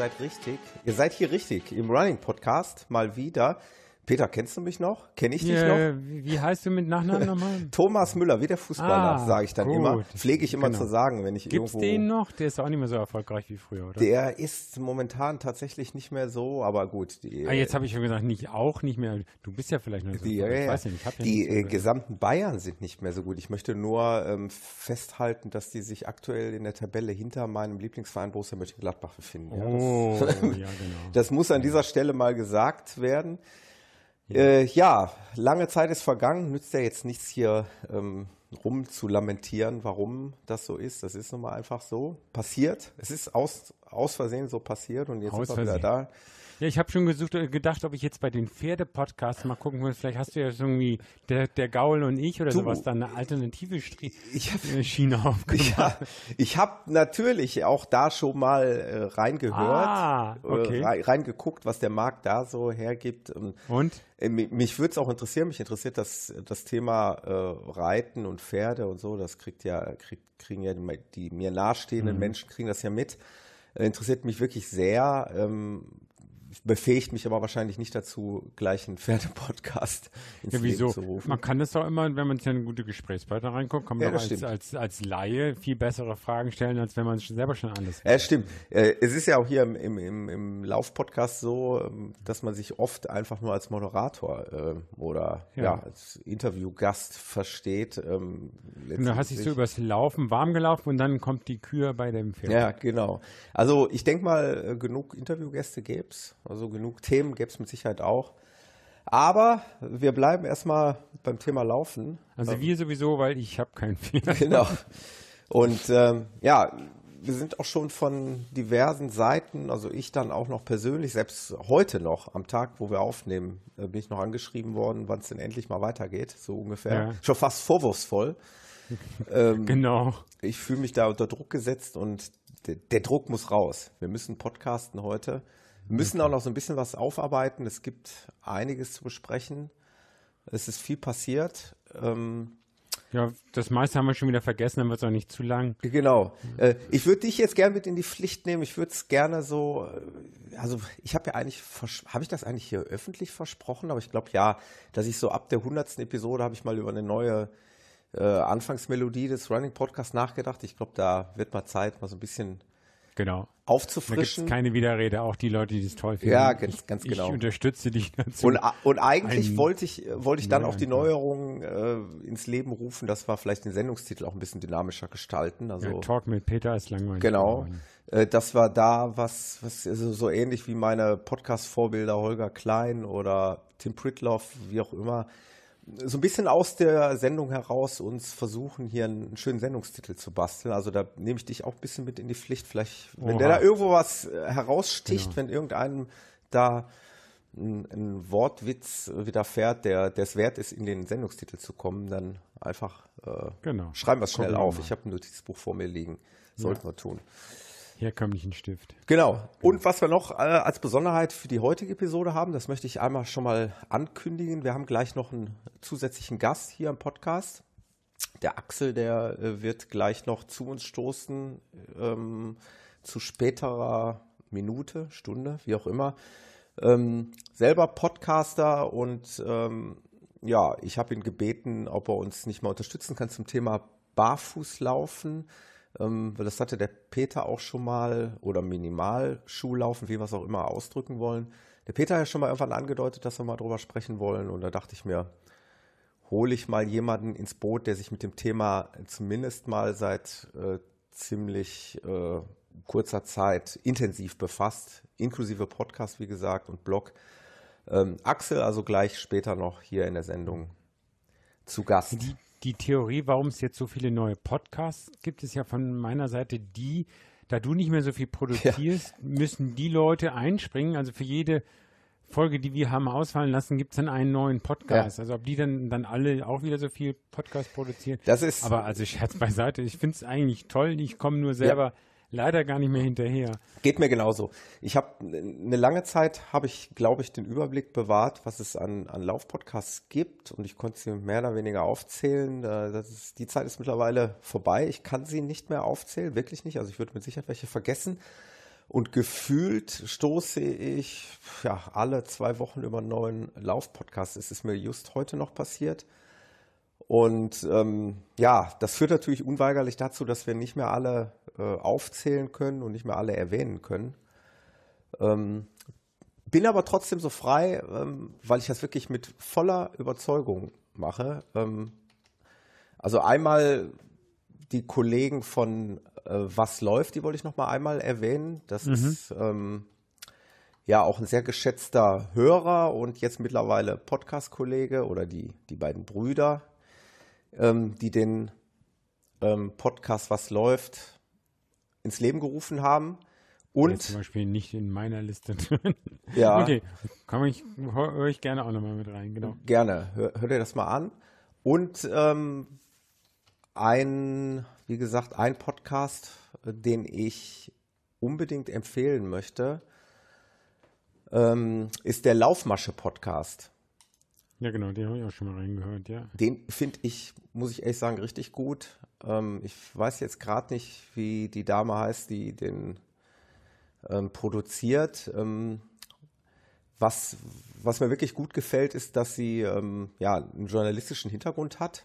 seid richtig. Ihr seid hier richtig im Running Podcast mal wieder. Peter, kennst du mich noch? Kenne ich dich noch? Äh, wie wie heißt du mit Nachnamen nochmal? Thomas Müller, wie der Fußballer, Ah, sage ich dann gut. immer. Pflege ich immer Genau. zu sagen, wenn ich Gibt's irgendwo. den noch? Der ist auch nicht mehr so erfolgreich wie früher, oder? Der ist momentan tatsächlich nicht mehr so, aber gut. Die, ah, jetzt habe ich schon gesagt, nicht auch nicht mehr. Du bist ja vielleicht noch so. die, ich weiß nicht, ich hab ja die nicht so äh, gesamten Bayern sind nicht mehr so gut. Ich möchte nur ähm, festhalten, dass die sich aktuell in der Tabelle hinter meinem Lieblingsverein Borussia Mönchengladbach befinden. Ja, das- Oh, ja, genau. Das muss an dieser Stelle mal gesagt werden. Äh, ja, lange Zeit ist vergangen, nützt ja jetzt nichts hier ähm, rum zu lamentieren, warum das so ist. Das ist nun mal einfach so passiert. Es ist aus, aus Versehen so passiert und jetzt Aus sind wir wieder da. Ja, ich habe schon gesucht, äh, gedacht, ob ich jetzt bei den Pferde-Podcasts mal gucken will. Vielleicht hast du ja irgendwie der, der Gaul und ich oder Du. sowas dann eine alternative Stri Ich hab- äh, Schiene aufgemacht. Ja, ich habe natürlich auch da schon mal äh, reingehört, Ah, okay. äh, rei- reingeguckt, was der Markt da so hergibt. Und, Und? äh, mi- mich würde es auch interessieren, mich interessiert das, das Thema äh, Reiten und Pferde und so, das kriegt ja, kriegt, kriegen ja die, die mir nahestehenden Mhm. Menschen kriegen das ja mit. Äh, interessiert mich wirklich sehr. Ähm, befähigt mich aber wahrscheinlich nicht dazu, gleich einen Pferdepodcast ins Ja, Leben wieso? zu rufen. Man kann das doch immer, wenn man sich in eine gute Gesprächspartner reinguckt, kann man Ja, doch als, stimmt. als, als Laie viel bessere Fragen stellen, als wenn man schon selber schon alles Ja, stimmt. Äh, Es ist ja auch hier im, im, im, Lauf-Podcast so, ähm, dass man sich oft einfach nur als Moderator äh, oder ja. Ja. als Interviewgast versteht. ähm, Und da hast dich so übers Laufen warm gelaufen und dann kommt die Kür bei dem Pferd. ja, genau. Also ich denke mal, äh, genug Interviewgäste gäb's, also genug Themen gäb's mit Sicherheit auch. Aber wir bleiben erstmal beim Thema Laufen. Also wir sowieso, weil ich habe kein Pferd. Genau. Und ähm, ja, wir sind auch schon von diversen Seiten, also ich dann auch noch persönlich, selbst heute noch, am Tag, wo wir aufnehmen, äh, bin ich noch angeschrieben worden, wann es denn endlich mal weitergeht, so ungefähr. Ja. Schon fast vorwurfsvoll. Ähm, Genau. Ich fühle mich da unter Druck gesetzt und der, der Druck muss raus. Wir müssen podcasten heute. Wir müssen auch noch so ein bisschen was aufarbeiten. Es gibt einiges zu besprechen. Es ist viel passiert. Ähm, Ja, das meiste haben wir schon wieder vergessen, dann wird es auch nicht zu lang. Genau. Äh, ich würde dich jetzt gerne mit in die Pflicht nehmen. Ich würde es gerne so, äh, also ich habe ja eigentlich, habe ich das eigentlich hier öffentlich versprochen? Aber ich glaube ja, dass ich so ab der hundertsten Episode habe ich mal über eine neue äh, Anfangsmelodie des Running Podcasts nachgedacht. Ich glaube, da wird mal Zeit, mal so ein bisschen Genau. Da gibt es aufzufrischen. keine Widerrede, auch die Leute, die es toll finden. Ja, ganz- ich, ganz genau. Ich unterstütze dich dazu. Und, a- und eigentlich wollte ich, äh, wollte ich dann auch die. Neuerungen äh, ins Leben rufen, dass wir vielleicht den Sendungstitel auch ein bisschen dynamischer gestalten. Also ja, Talk mit Peter ist langweilig. Genau. Äh, Das war da was, was also so ähnlich wie meine Podcast-Vorbilder Holger Klein oder Tim Pritloff, wie auch immer, so ein bisschen aus der Sendung heraus uns versuchen, hier einen schönen Sendungstitel zu basteln. Also da nehme ich dich auch ein bisschen mit in die Pflicht. Vielleicht, wenn Oha. der da irgendwo was äh, heraussticht, Genau. wenn irgendeinem da ein, ein Wortwitz widerfährt, der es wert ist, in den Sendungstitel zu kommen, dann einfach äh, Genau. schreiben wir es schnell auf. Ich habe ein Notizbuch vor mir liegen. Sollten wir tun. Herkömmlichen Stift. Genau. Und was wir noch äh, als Besonderheit für die heutige Episode haben, das möchte ich einmal schon mal ankündigen. Wir haben gleich noch einen zusätzlichen Gast hier im Podcast. Der Axel, der äh, wird gleich noch zu uns stoßen, ähm, zu späterer Minute, Stunde, wie auch immer. Ähm, selber Podcaster und ähm, ja, ich habe ihn gebeten, ob er uns nicht mal unterstützen kann zum Thema Barfußlaufen. Ähm, weil das hatte der Peter auch schon mal oder Minimalschuhlaufen, wie wir es auch immer ausdrücken wollen. Der Peter hat ja schon mal irgendwann angedeutet, dass wir mal drüber sprechen wollen und da dachte ich mir, hole ich mal jemanden ins Boot, der sich mit dem Thema zumindest mal seit äh, ziemlich äh, kurzer Zeit intensiv befasst, inklusive Podcast, wie gesagt, und Blog. Ähm, Axel, also gleich später noch hier in der Sendung zu Gast. Die Theorie, warum es jetzt so viele neue Podcasts gibt, ist ja von meiner Seite die, da du nicht mehr so viel produzierst, müssen die Leute einspringen. Also für jede Folge, die wir haben ausfallen lassen, gibt es dann einen neuen Podcast. Ja. Also ob die dann, dann alle auch wieder so viel Podcast produzieren. Das ist, Aber also Scherz beiseite, ich finde es eigentlich toll. Ich komme nur selber leider gar nicht mehr hinterher. Geht mir genauso. Ich habe eine lange Zeit habe ich, glaube ich, den Überblick bewahrt, was es an, an Laufpodcasts gibt und ich konnte sie mehr oder weniger aufzählen. Äh, ist, die Zeit ist mittlerweile vorbei. Ich kann sie nicht mehr aufzählen, wirklich nicht. Also ich würde mit Sicherheit welche vergessen. Und gefühlt stoße ich ja alle zwei Wochen über einen neuen Laufpodcast. Es ist mir just heute noch passiert. Und ähm, ja, das führt natürlich unweigerlich dazu, dass wir nicht mehr alle äh, aufzählen können und nicht mehr alle erwähnen können. Ähm, bin aber trotzdem so frei, ähm, weil ich das wirklich mit voller Überzeugung mache. Ähm, also einmal die Kollegen von äh, Was läuft, die wollte ich noch mal einmal erwähnen. Das ist ähm, ja auch ein sehr geschätzter Hörer und jetzt mittlerweile Podcast-Kollege oder die, die beiden Brüder, ähm, die den ähm, Podcast Was läuft ins Leben gerufen haben. Und zum Beispiel nicht in meiner Liste drin. Ja. Okay, komm ich, höre hör ich gerne auch nochmal mit rein, genau. Gerne, hör, hör dir das mal an. Und ähm, ein, wie gesagt, ein Podcast, äh, den ich unbedingt empfehlen möchte, ähm, ist der Laufmasche-Podcast. Ja, genau, den habe ich auch schon mal reingehört, ja. Den finde ich, muss ich ehrlich sagen, richtig gut. Ähm, ich weiß jetzt gerade nicht, wie die Dame heißt, die den ähm, produziert. Ähm, was, was mir wirklich gut gefällt, ist, dass sie ähm, ja, einen journalistischen Hintergrund hat.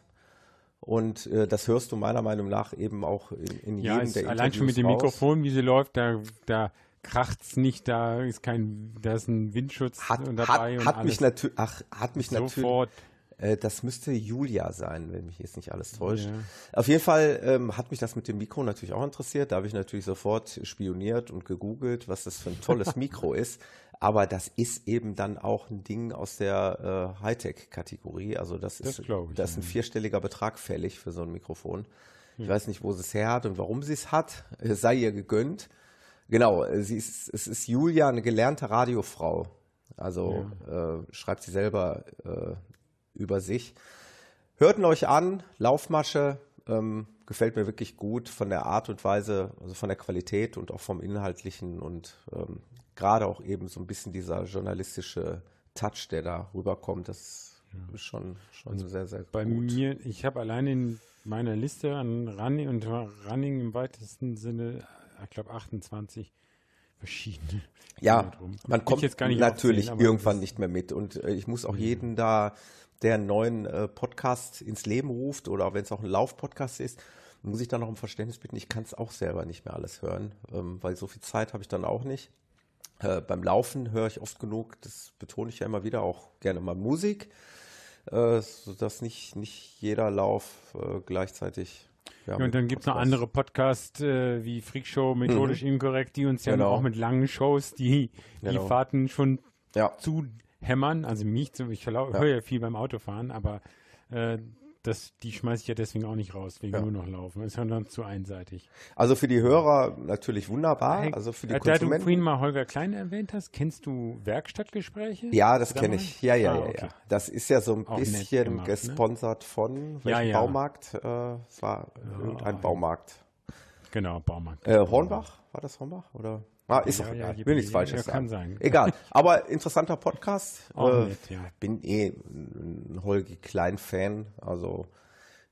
Und äh, das hörst du meiner Meinung nach eben auch in, in Ja, jedem der allein schon mit dem Interviews raus. Mikrofon, wie sie läuft, da, da kracht's nicht, da ist kein, da ist ein Windschutz Hat, dabei hat, und hat mich natürlich, ach, hat mich natürlich. Äh, das müsste Julia sein, wenn mich jetzt nicht alles täuscht. Ja. Auf jeden Fall ähm, hat mich das mit dem Mikro natürlich auch interessiert. Da habe ich natürlich sofort spioniert und gegoogelt, was das für ein tolles Mikro ist. Aber das ist eben dann auch ein Ding aus der äh, Hightech-Kategorie. Also das, Das ist, ich, das ist ein vierstelliger Betrag fällig für so ein Mikrofon. Ich weiß nicht, wo sie es her hat und warum sie es hat. Es sei ihr gegönnt. Genau, sie ist, es ist Julia, eine gelernte Radiofrau. Also äh, schreibt sie selber äh, über sich. Hört ihn euch an, Laufmasche, ähm, gefällt mir wirklich gut von der Art und Weise, also von der Qualität und auch vom Inhaltlichen und ähm, gerade auch eben so ein bisschen dieser journalistische Touch, der da rüberkommt, das ist schon, schon sehr, sehr Bei gut. mir, ich habe allein in meiner Liste an Running und Running im weitesten Sinne, ich glaube 28 verschiedene. Ja, man kommt ich jetzt gar nicht natürlich aber irgendwann nicht mehr mit. Und äh, ich muss auch jeden da, der einen neuen äh, Podcast ins Leben ruft oder wenn es auch ein Lauf-Podcast ist, muss ich da noch um Verständnis bitten. Ich kann es auch selber nicht mehr alles hören, ähm, weil so viel Zeit habe ich dann auch nicht. Äh, beim Laufen höre ich oft genug, das betone ich ja immer wieder, auch gerne mal Musik, äh, sodass nicht, nicht jeder Lauf äh, gleichzeitig. Ja, und dann gibt es noch andere Podcasts äh, wie Freakshow, methodisch inkorrekt, die uns ja Genau. auch mit langen Shows die, die Genau. Fahrten schon Ja. zu hämmern. Also mich, zu- ich höre ja viel beim Autofahren, aber äh, das, die schmeiße ich ja deswegen auch nicht raus, wegen Ja. nur noch Laufen. Das ist ja dann zu einseitig. Also für die Hörer natürlich wunderbar, Hey, also für die äh, da du Konsumenten. vorhin mal Holger Klein erwähnt hast, kennst du Werkstattgespräche? Ja, das du kenne ich. Ja, ja, Ah, ja, okay. ja. Das ist ja so ein Auch bisschen gemacht, ne? gesponsert von welchem ja. Baumarkt? Äh, es war irgendein Baumarkt. Genau, Baumarkt. Äh, Hornbach? War das Hornbach? Oder? Ah, ist Ja, doch ja, egal. die- Will nichts ja, Falsches kann sagen. sein. Egal. Aber interessanter Podcast. Äh, nett, ja. Bin eh ein Holgi Klein-Fan. Also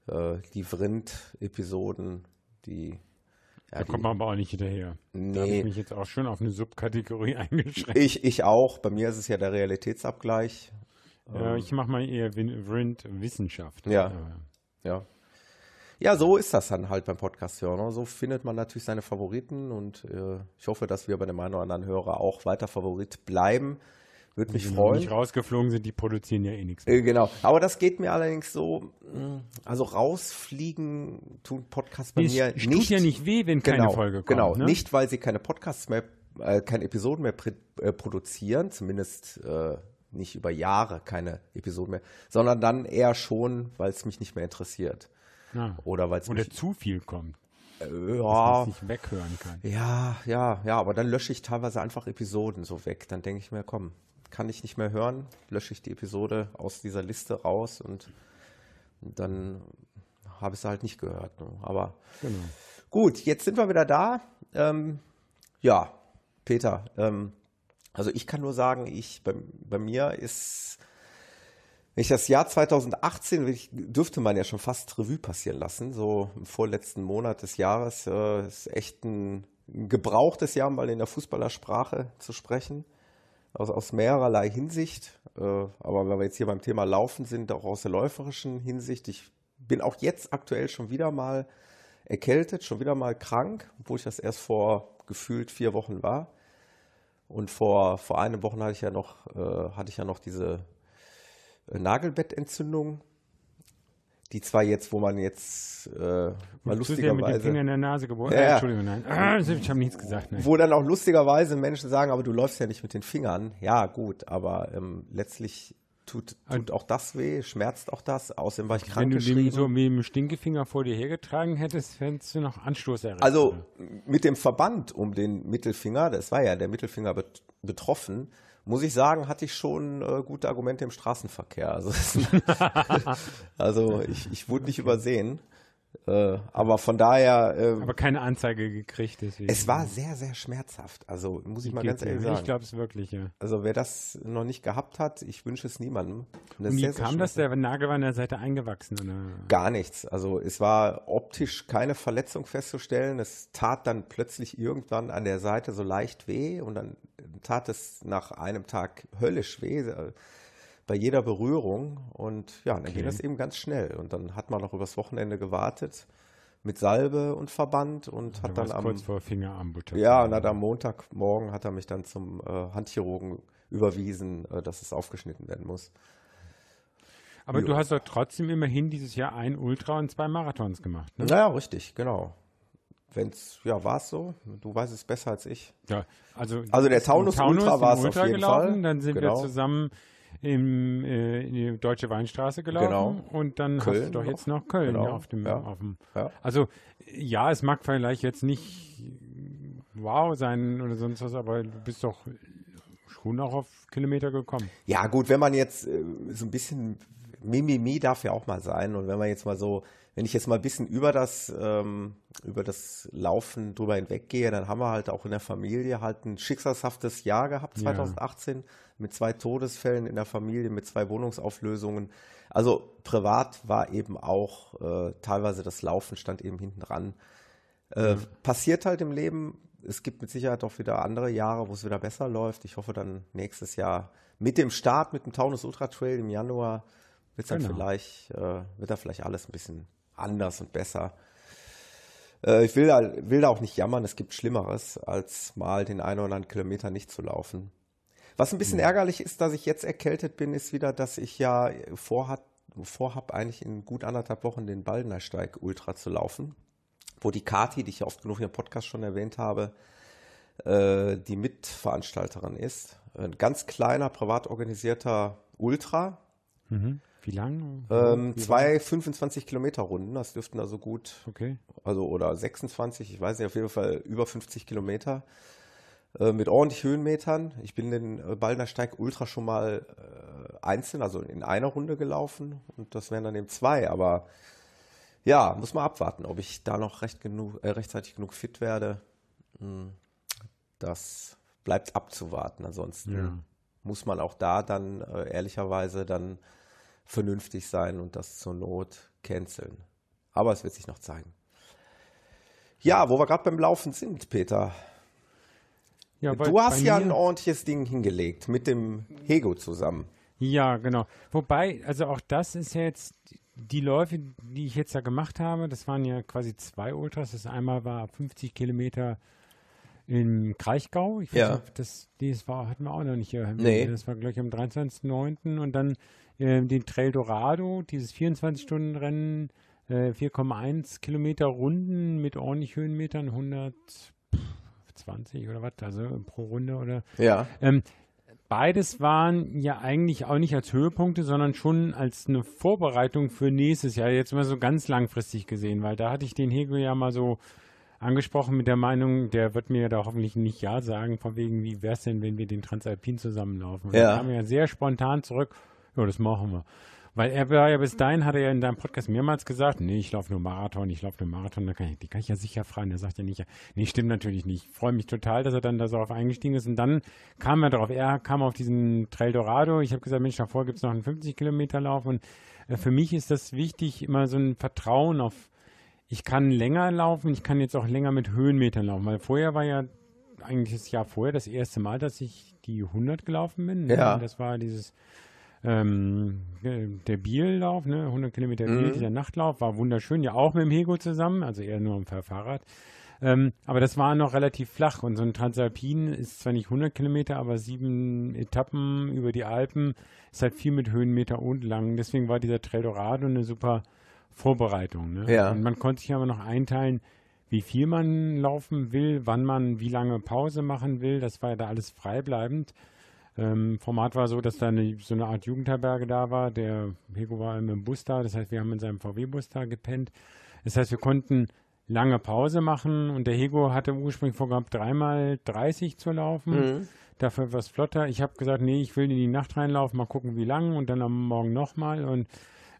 äh, die Vrind-Episoden, die. Ja, Da die kommt man aber auch nicht hinterher. Da habe Nee. ich mich jetzt auch schon auf eine Subkategorie eingeschränkt. ich, ich auch. Bei mir ist es ja der Realitätsabgleich. Ja, ich mache mal eher Win- Vrind Wissenschaft. Ja. Aber Ja. Ja, so ist das dann halt beim Podcast hören. ne? So findet man natürlich seine Favoriten und äh, ich hoffe, dass wir bei dem einen oder anderen Hörer auch weiter Favorit bleiben. Würde mich die freuen. nicht rausgeflogen sind, die produzieren ja eh nichts. Äh, genau. Aber das geht mir allerdings so, mh, also rausfliegen tun Podcasts bei Es mir tut nicht. ja nicht weh, wenn keine genau, Folge kommt. Genau, ne? nicht weil sie keine Podcasts mehr, äh, keine Episoden mehr äh, produzieren, zumindest äh, nicht über Jahre keine Episoden mehr, sondern dann eher schon, weil es mich nicht mehr interessiert. Ja. Oder weil es Oder zu viel kommt, äh, ja, nicht weghören kann. ja, ja, ja, aber dann lösche ich teilweise einfach Episoden so weg. Dann denke ich mir, komm, kann ich nicht mehr hören, lösche ich die Episode aus dieser Liste raus und dann habe ich sie halt nicht gehört. Ne? Aber Genau. Gut, jetzt sind wir wieder da. Ähm, ja, Peter, ähm, also ich kann nur sagen, ich bei, bei mir ist, wenn ich das Jahr 2018, ich, dürfte man ja schon fast Revue passieren lassen, so im vorletzten Monat des Jahres, äh, ist echt ein, gebrauchtes Jahr, mal in der Fußballersprache zu sprechen, aus, aus mehrerlei Hinsicht. Äh, aber wenn wir jetzt hier beim Thema Laufen sind, auch aus der läuferischen Hinsicht, ich bin auch jetzt aktuell schon wieder mal erkältet, schon wieder mal krank, obwohl ich das erst vor gefühlt vier Wochen war. Und vor, vor einer Woche hatte ich ja noch, äh, hatte ich ja noch diese Nagelbettentzündung, die zwar jetzt, wo man jetzt äh, mal Zu sehr mit dem Finger lustigerweise, in der Nase geboren. Ja, Äh. Entschuldigung, nein. Ah, ich habe nichts gesagt. Nein. wo dann auch lustigerweise Menschen sagen, aber du läufst ja nicht mit den Fingern. Ja, gut, aber ähm, letztlich tut, tut auch das weh, schmerzt auch das. Außerdem war ich Wenn du den so mit dem Stinkefinger vor dir hergetragen hättest, hättest du noch Anstoß erregt. Also mit dem Verband um den Mittelfinger, das war ja der Mittelfinger bet betroffen, muss ich sagen, hatte ich schon äh, gute Argumente im Straßenverkehr. Also, also ich, ich wurde nicht übersehen. Äh, aber von daher, äh, Aber keine Anzeige gekriegt, deswegen. es war sehr, sehr schmerzhaft. Also muss ich mal ganz ehrlich Ich sagen. glaube es wirklich, ja. Also wer das noch nicht gehabt hat, ich wünsche es niemandem. Und das Und wie sehr, sehr kam das? schmerzhaft. Der Nagel war an der Seite eingewachsen, oder? Gar nichts. Also es war optisch keine Verletzung festzustellen. Es tat dann plötzlich irgendwann an der Seite so leicht weh und dann tat es nach einem Tag höllisch weh bei jeder Berührung und ja, dann ging das eben ganz schnell und dann hat man noch übers Wochenende gewartet mit Salbe und Verband und hat dann am kurz vor Fingeramputation. ja und hat am Montagmorgen hat er mich dann zum äh, Handchirurgen überwiesen, äh, dass es aufgeschnitten werden muss. Aber Jo. du hast doch trotzdem immerhin dieses Jahr ein Ultra und zwei Marathons gemacht. Ne? Naja, richtig, genau. Wenn's, ja, war es so? Du weißt es besser als ich. Ja, also, Also der im Taunus Ultra war es auf jeden gelaufen, Fall. Dann sind Genau. wir zusammen im, äh, in die Deutsche Weinstraße gelaufen Genau. und dann hast Köln du doch jetzt noch Köln Genau. auf dem, Ja. auf dem Ja. Also ja, es mag vielleicht jetzt nicht wow sein oder sonst was, aber du bist doch schon auch auf Kilometer gekommen. Ja, gut, wenn man jetzt äh, so ein bisschen Mimimi darf ja auch mal sein. Und wenn man jetzt mal so, wenn ich jetzt mal ein bisschen über das, ähm, über das Laufen drüber hinweggehe, dann haben wir halt auch in der Familie halt ein schicksalshaftes Jahr gehabt, Ja. 2018, mit zwei Todesfällen in der Familie, mit zwei Wohnungsauflösungen. Also privat war eben auch äh, teilweise das Laufen stand eben hinten dran. Äh, Passiert halt im Leben. Es gibt mit Sicherheit auch wieder andere Jahre, wo es wieder besser läuft. Ich hoffe dann nächstes Jahr mit dem Start, mit dem Taunus Ultra Trail im Januar, wird dann Genau. vielleicht, äh, wird da vielleicht alles ein bisschen anders und besser. Äh, ich will da, will da auch nicht jammern. Es gibt Schlimmeres, als mal den einen oder anderen Kilometer nicht zu laufen. Was ein bisschen ärgerlich ist, dass ich jetzt erkältet bin, ist wieder, dass ich ja vorhat, vorhab, eigentlich in gut anderthalb Wochen den Baldenersteig Ultra zu laufen, wo die Kati, die ich ja oft genug im Podcast schon erwähnt habe, äh, die Mitveranstalterin ist. Ein ganz kleiner, privat organisierter Ultra. Wie lang? Ähm, Wie zwei 25 Kilometer Runden, das dürften also gut? Okay. also oder 26, ich weiß nicht, auf jeden Fall über 50 Kilometer äh, mit ordentlich Höhenmetern. Ich bin den äh, Ballner Steig Ultra schon mal äh, einzeln, also in einer Runde gelaufen und das wären dann eben zwei, aber ja, muss man abwarten, ob ich da noch recht genug, äh, rechtzeitig genug fit werde. Hm, Das bleibt abzuwarten. Ansonsten Ja. muss man auch da dann äh, ehrlicherweise dann vernünftig sein und das zur Not canceln. Aber es wird sich noch zeigen. Ja, wo wir gerade beim Laufen sind, Peter. Ja, bei- du hast ja ein ordentliches Ding hingelegt mit dem Hego zusammen. Ja, genau. Wobei, also auch das ist ja jetzt die Läufe, die ich jetzt da gemacht habe, das waren ja quasi zwei Ultras. Das einmal war 50 Kilometer im Kraichgau. Ich weiß Ja. nicht, das, das war, hatten wir auch noch nicht hier. Nee. Das war gleich am 23.09. Und dann äh, den Trail Dorado, dieses 24-Stunden-Rennen, äh, 4,1 Kilometer Runden mit ordentlich Höhenmetern, 120 oder was, also pro Runde oder Ja. ähm, beides waren ja eigentlich auch nicht als Höhepunkte, sondern schon als eine Vorbereitung für nächstes Jahr, jetzt mal so ganz langfristig gesehen, weil da hatte ich den Hego ja mal so angesprochen mit der Meinung, der wird mir da hoffentlich nicht Ja sagen, von wegen, wie wäre es denn, wenn wir den Transalpin zusammenlaufen? Und Ja. dann kam ja sehr spontan zurück, ja, das machen wir. Weil er war ja bis dahin, hat er ja in deinem Podcast mehrmals gesagt, nee, ich laufe nur Marathon, ich laufe nur Marathon, da kann ich, die kann ich ja sicher fragen. Er sagt ja nicht, nee, stimmt natürlich nicht. Ich freue mich total, dass er dann da so auf eingestiegen ist. Und dann kam er darauf, er kam auf diesen Trail Dorado. Ich habe gesagt, Mensch, davor gibt es noch einen 50 Kilometer Lauf. Und äh, für mich ist das wichtig, immer so ein Vertrauen auf, ich kann länger laufen, ich kann jetzt auch länger mit Höhenmetern laufen. Weil vorher war ja eigentlich das Jahr vorher das erste Mal, dass ich die 100 gelaufen bin. ne? Ja. Und das war dieses ähm, äh, der Biel-Lauf, ne? 100 Kilometer Biel, dieser Nachtlauf, war wunderschön, ja auch mit dem Hego zusammen, also eher nur am Fahrrad. Ähm, aber das war noch relativ flach und so ein Transalpin ist zwar nicht 100 Kilometer, aber sieben Etappen über die Alpen ist halt viel mit Höhenmeter und lang. Deswegen war dieser Trail Dorado eine super Vorbereitung. Ne? Ja. Und man konnte sich aber noch einteilen, wie viel man laufen will, wann man wie lange Pause machen will. Das war ja da alles freibleibend. Ähm, Format war so, dass da eine, so eine Art Jugendherberge da war. Der Hego war im Bus da, das heißt, wir haben in seinem VW-Bus da gepennt. Das heißt, wir konnten lange Pause machen und der Hego hatte ursprünglich vorgehabt, dreimal 30 zu laufen. Dafür etwas flotter. Ich habe gesagt, nee, ich will in die Nacht reinlaufen, mal gucken, wie lang und dann am Morgen nochmal. Und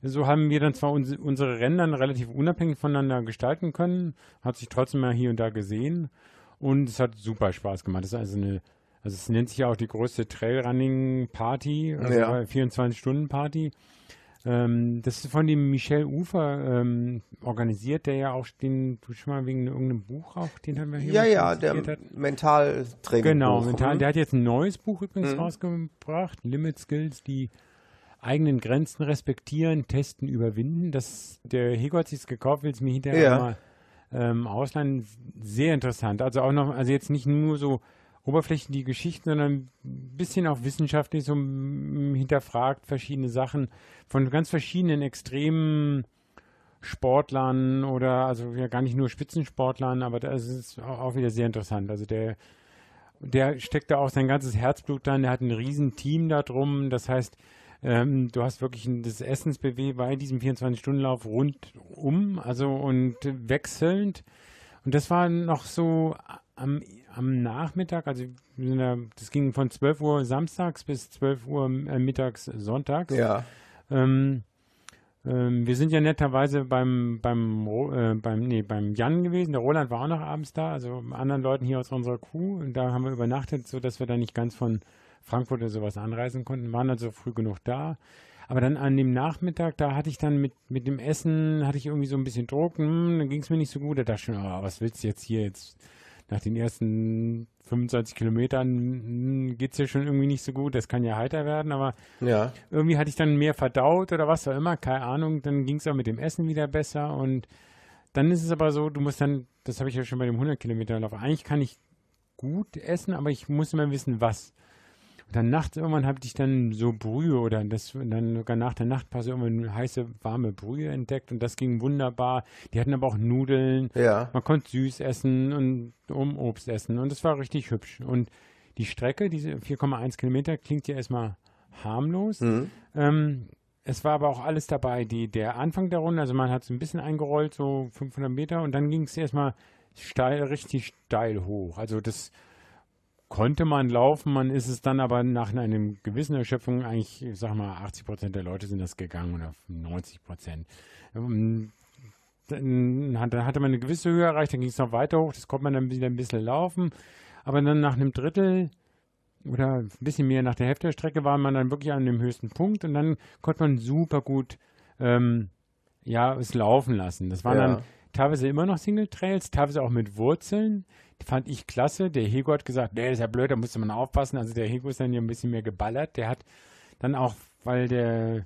so haben wir dann zwar uns, unsere Rennen dann relativ unabhängig voneinander gestalten können, hat sich trotzdem mal hier und da gesehen und es hat super Spaß gemacht. Es ist also eine, also es nennt sich ja auch die größte Trailrunning-Party, also Ja. 24-Stunden-Party. Ähm, das ist von dem Michel Ufer ähm, organisiert, der ja auch den, du schon mal wegen irgendeinem Buch auch, den haben wir hier Ja, ja, der hat. Mentaltraining. Genau, mental. Mhm. Der hat jetzt ein neues Buch übrigens rausgebracht, Limit Skills, die eigenen Grenzen respektieren, testen, überwinden. Das, der Hego hat sich's gekauft, will es mir hinterher Ja. mal ähm, ausleihen. Sehr interessant. Also auch noch, also jetzt nicht nur so oberflächlich die Geschichten, sondern ein bisschen auch wissenschaftlich so hinterfragt verschiedene Sachen von ganz verschiedenen extremen Sportlern oder also ja gar nicht nur Spitzensportlern, aber das ist auch auch wieder sehr interessant. Also der der steckt da auch sein ganzes Herzblut dran, der hat ein riesen Team da drum, das heißt, ähm, du hast wirklich ein, das Essensbw bei diesem 24-Stunden-Lauf rundum, also und wechselnd. Und das war noch so am, am Nachmittag, also das ging von 12 Uhr samstags bis 12 Uhr äh, mittags sonntags. Ja. Ähm, ähm, wir sind ja netterweise beim, beim, äh, beim, nee, beim Jan gewesen. Der Roland war auch noch abends da, also anderen Leuten hier aus unserer Crew. Und da haben wir übernachtet, sodass wir da nicht ganz von Frankfurt oder sowas anreisen konnten. Waren also früh genug da. Aber dann an dem Nachmittag, da hatte ich dann mit, mit dem Essen, hatte ich irgendwie so ein bisschen Druck. Hm, dann ging es mir nicht so gut. Da dachte ich schon, oh, was willst du jetzt hier jetzt? Nach den ersten 25 Kilometern geht es ja schon irgendwie nicht so gut. Das kann ja heiter werden, aber Ja. irgendwie hatte ich dann mehr verdaut oder was auch immer, keine Ahnung. Dann ging es auch mit dem Essen wieder besser und dann ist es aber so, du musst dann, das habe ich ja schon bei dem 100 Kilometer Lauf, eigentlich kann ich gut essen, aber ich muss immer wissen, was. Und dann nachts irgendwann habe ich dann so Brühe oder das dann sogar nach der Nachtpause irgendwann heiße, warme Brühe entdeckt und das ging wunderbar. Die hatten aber auch Nudeln. Ja. Man konnte süß essen und um Obst essen und es war richtig hübsch. Und die Strecke, diese 4,1 Kilometer, klingt ja erstmal harmlos. Mhm. Ähm, es war aber auch alles dabei. Die, der Anfang der Runde, also man hat es ein bisschen eingerollt, so 500 Meter, und dann ging es erstmal steil, richtig steil hoch. Also das konnte man laufen, man ist es dann aber nach einer gewissen Erschöpfung eigentlich, ich sag mal, 80 Prozent der Leute sind das gegangen oder 90 Prozent. Ähm, dann hat- dann hatte man eine gewisse Höhe erreicht, dann ging es noch weiter hoch, das konnte man dann wieder ein bisschen laufen. Aber dann nach einem Drittel oder ein bisschen mehr nach der Hälfte der Strecke war man dann wirklich an dem höchsten Punkt und dann konnte man super gut ähm, ja, es laufen lassen. Das waren Ja. dann teilweise immer noch Single Trails, teilweise auch mit Wurzeln. Die fand ich klasse. Der Hego hat gesagt, nee, das ist ja blöd, da musste man aufpassen. Also der Hego ist dann hier ein bisschen mehr geballert. Der hat dann auch, weil der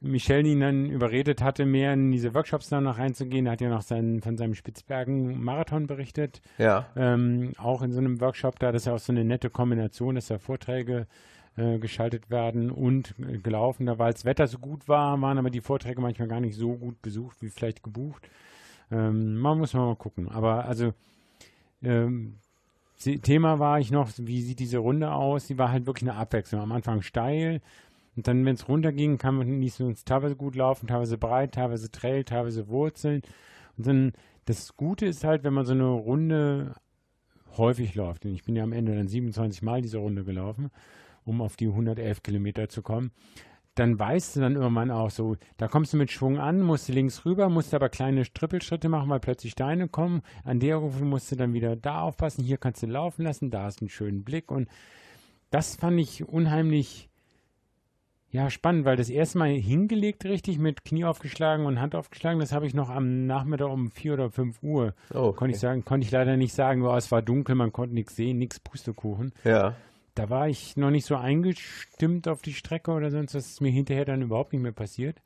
Michel ihn dann überredet hatte, mehr in diese Workshops dann noch reinzugehen. Er hat ja noch seinen, von seinem Spitzbergen-Marathon berichtet Ja. ähm, auch in so einem Workshop da, das ist ja auch so eine nette Kombination, dass da Vorträge äh, geschaltet werden und äh, gelaufen. Da, weil das Wetter so gut war, waren aber die Vorträge manchmal gar nicht so gut besucht wie vielleicht gebucht. Ähm, man muss mal gucken. Aber also ähm, Thema war ich noch, wie sieht diese Runde aus? Die war halt wirklich eine Abwechslung. Am Anfang steil und dann, wenn es runterging, kann man nicht so teilweise gut laufen, teilweise breit, teilweise Trail, teilweise Wurzeln. Und dann das Gute ist halt, wenn man so eine Runde häufig läuft. Und ich bin ja am Ende dann 27 Mal diese Runde gelaufen, um auf die 111 Kilometer zu kommen. Dann weißt du dann irgendwann auch so, da kommst du mit Schwung an, musst du links rüber, musst aber kleine Trippelschritte machen, weil plötzlich Steine kommen. An der Rufe musst du dann wieder da aufpassen, hier kannst du laufen lassen, da hast du einen schönen Blick. Und das fand ich unheimlich ja, spannend, weil das erste Mal hingelegt richtig mit Knie aufgeschlagen und Hand aufgeschlagen, das habe ich noch am Nachmittag um 4 oder 5 Uhr. Oh, Konnte ich sagen, konnte ich leider nicht sagen, oh, es war dunkel, man konnte nichts sehen, nichts Pustekuchen. Ja. Da war ich noch nicht so eingestimmt auf die Strecke oder sonst, das ist mir hinterher dann überhaupt nicht mehr passiert.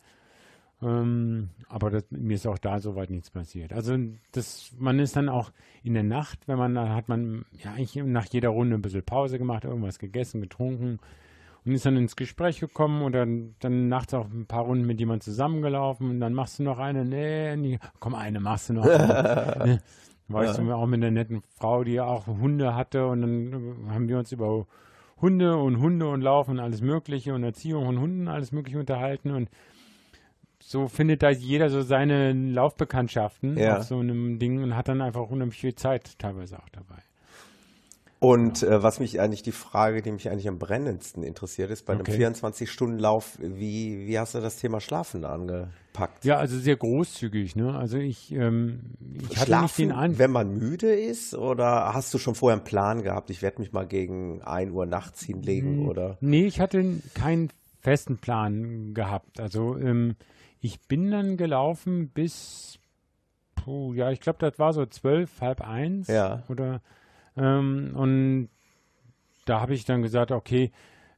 Ähm, aber das, mir ist auch da soweit nichts passiert. Also das, man ist dann auch in der Nacht, wenn man, da hat man ja eigentlich nach jeder Runde ein bisschen Pause gemacht, irgendwas gegessen, getrunken und ist dann ins Gespräch gekommen oder dann nachts auch ein paar Runden mit jemandem zusammengelaufen und dann machst du noch eine, nee, nee komm, eine machst du noch. War ich so auch mit einer netten Frau, die auch Hunde hatte und dann haben wir uns über Hunde und Hunde und Laufen und alles Mögliche und Erziehung von Hunden alles Mögliche unterhalten und so findet da jeder so seine Laufbekanntschaften Ja. auf so einem Ding und hat dann einfach unheimlich viel Zeit teilweise auch dabei. Und äh, was mich eigentlich, die Frage, die mich eigentlich am brennendsten interessiert ist, bei einem Okay. 24-Stunden-Lauf, wie, wie hast du das Thema Schlafen angepackt? Ja, also sehr großzügig, ne? Also ich, ähm, ich hatte nicht Schlafen, den Eindruck. wenn man müde ist? Oder hast du schon vorher einen Plan gehabt, ich werde mich mal gegen 1 Uhr nachts hinlegen? Oder? Nee, ich hatte keinen festen Plan gehabt. Also ähm, ich bin dann gelaufen bis, puh, ja, ich glaube, das war so zwölf, halb eins. Ja. Oder, ähm, und da habe ich dann gesagt, okay,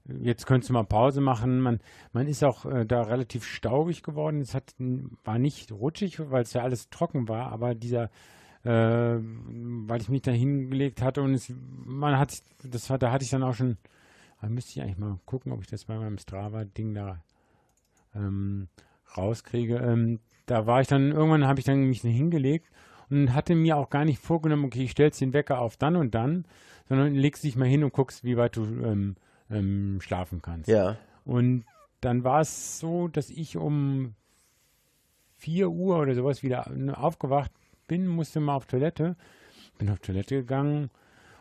jetzt könntest du mal Pause machen. Man, man ist auch äh, da relativ staubig geworden. Es hat, war nicht rutschig, weil es ja alles trocken war, aber dieser, äh, weil ich mich da hingelegt hatte und es, man hat, das war, da hatte ich dann auch schon, da müsste ich eigentlich mal gucken, ob ich das bei meinem Strava-Ding da ähm, rauskriege. Ähm, da war ich dann, irgendwann habe ich dann mich hingelegt und hatte mir auch gar nicht vorgenommen, okay, ich stellst den Wecker auf dann und dann, sondern legst dich mal hin und guckst, wie weit du ähm, ähm, schlafen kannst. Ja. Und dann war es so, dass ich um 4 Uhr oder sowas wieder ne, aufgewacht bin, musste mal auf Toilette, bin auf Toilette gegangen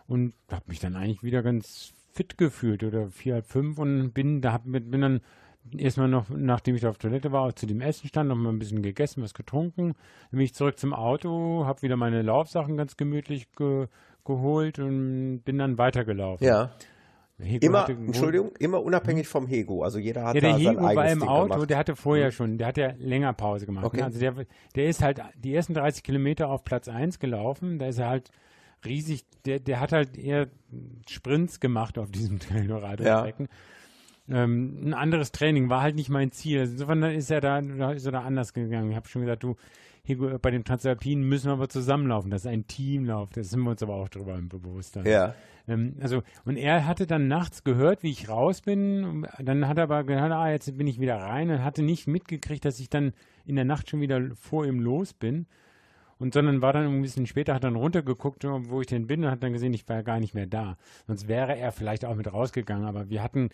und habe mich dann eigentlich wieder ganz fit gefühlt oder vier, halb fünf und bin da hab, bin dann erstmal noch, nachdem ich auf Toilette war, auch zu dem Essen stand, noch mal ein bisschen gegessen, was getrunken. Dann bin ich zurück zum Auto, habe wieder meine Laufsachen ganz gemütlich ge, geholt und bin dann weitergelaufen. Ja. Hego Immer, Entschuldigung, immer unabhängig vom Hego. Also jeder hat ja, der da sein Hego war im Ding Auto, gemacht. Der hatte vorher schon, der hat ja länger Pause gemacht. Okay. Ne? Also der, der ist halt die ersten 30 Kilometer auf Platz 1 gelaufen, da ist er halt riesig, der, der hat halt eher Sprints gemacht auf diesem Colorado-Strecken. Ähm, ein anderes Training war halt nicht mein Ziel. Also insofern ist er da, ist er da anders gegangen. Ich habe schon gesagt, du, Hego, bei den Transalpinen müssen wir aber zusammenlaufen. Das ist ein Teamlauf. Da sind wir uns aber auch drüber im Bewusstsein. Ja. Ähm, also, und er hatte dann nachts gehört, wie ich raus bin. Dann hat er aber gehört, ah, jetzt bin ich wieder rein und hatte nicht mitgekriegt, dass ich dann in der Nacht schon wieder vor ihm los bin. Und sondern war dann ein bisschen später, hat dann runtergeguckt, wo ich denn bin und hat dann gesehen, ich war ja gar nicht mehr da. Sonst wäre er vielleicht auch mit rausgegangen, aber wir hatten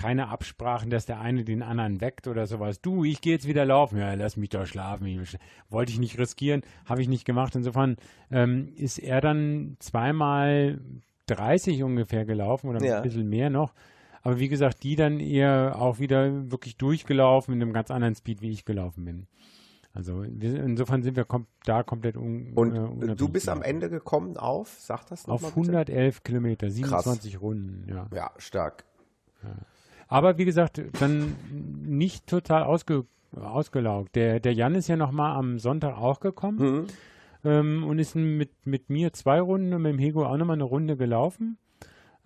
keine Absprachen, dass der eine den anderen weckt oder sowas. Du, ich gehe jetzt wieder laufen. Ja, lass mich doch schlafen. Ich, wollte ich nicht riskieren, habe ich nicht gemacht. Insofern ähm, ist er dann zweimal 30 ungefähr gelaufen oder Ja. ein bisschen mehr noch. Aber wie gesagt, die dann eher auch wieder wirklich durchgelaufen in einem ganz anderen Speed, wie ich gelaufen bin. Also insofern sind wir kom da komplett un Und äh, du bist am. Ende gekommen auf, sag das auf nochmal bitte. 111 Kilometer, 27 Runden, ja. Ja, stark. Aber wie gesagt, dann nicht total ausge, ausgelaugt. Der, der Jan ist ja nochmal am Sonntag auch gekommen Mhm. ähm, und ist mit, mit mir zwei Runden und mit dem Hego auch nochmal eine Runde gelaufen.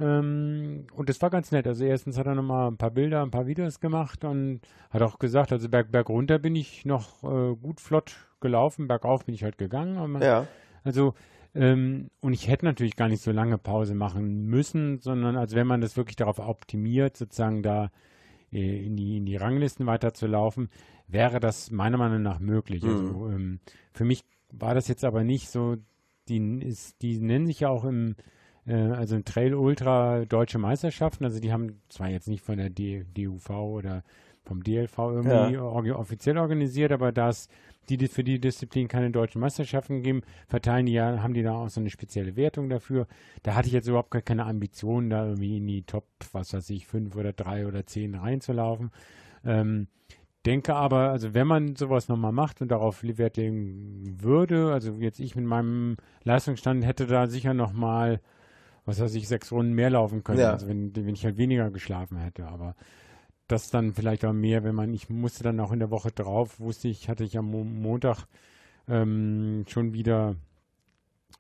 Ähm, und das war ganz nett. Also erstens hat er nochmal ein paar Bilder, ein paar Videos gemacht und hat auch gesagt, also berg, berg runter bin ich noch äh, gut flott gelaufen, bergauf bin ich halt gegangen. Aber Ja. also, ähm, und ich hätte natürlich gar nicht so lange Pause machen müssen, sondern als wenn man das wirklich darauf optimiert, sozusagen da äh, in, die, in die Ranglisten weiterzulaufen, wäre das meiner Meinung nach möglich. Also, ähm, für mich war das jetzt aber nicht so, die, ist, die nennen sich ja auch im, äh, also Trail Ultra Deutsche Meisterschaften. Also die haben zwar jetzt nicht von der D DUV oder vom DLV irgendwie Ja. orgi- offiziell organisiert, aber da es die, für die Disziplin keine deutschen Meisterschaften geben, verteilen die ja, haben die da auch so eine spezielle Wertung dafür. Da hatte ich jetzt überhaupt gar keine Ambition, da irgendwie in die Top, was weiß ich, fünf oder drei oder zehn reinzulaufen. Ähm, denke aber, also wenn man sowas nochmal macht und darauf Wert legen würde, also jetzt ich mit meinem Leistungsstand hätte da sicher nochmal, was weiß ich, sechs Runden mehr laufen können, Ja. also wenn, wenn ich halt weniger geschlafen hätte, aber das dann vielleicht auch mehr, wenn man, ich musste dann auch in der Woche drauf, wusste ich, hatte ich am Mo Montag ähm, schon wieder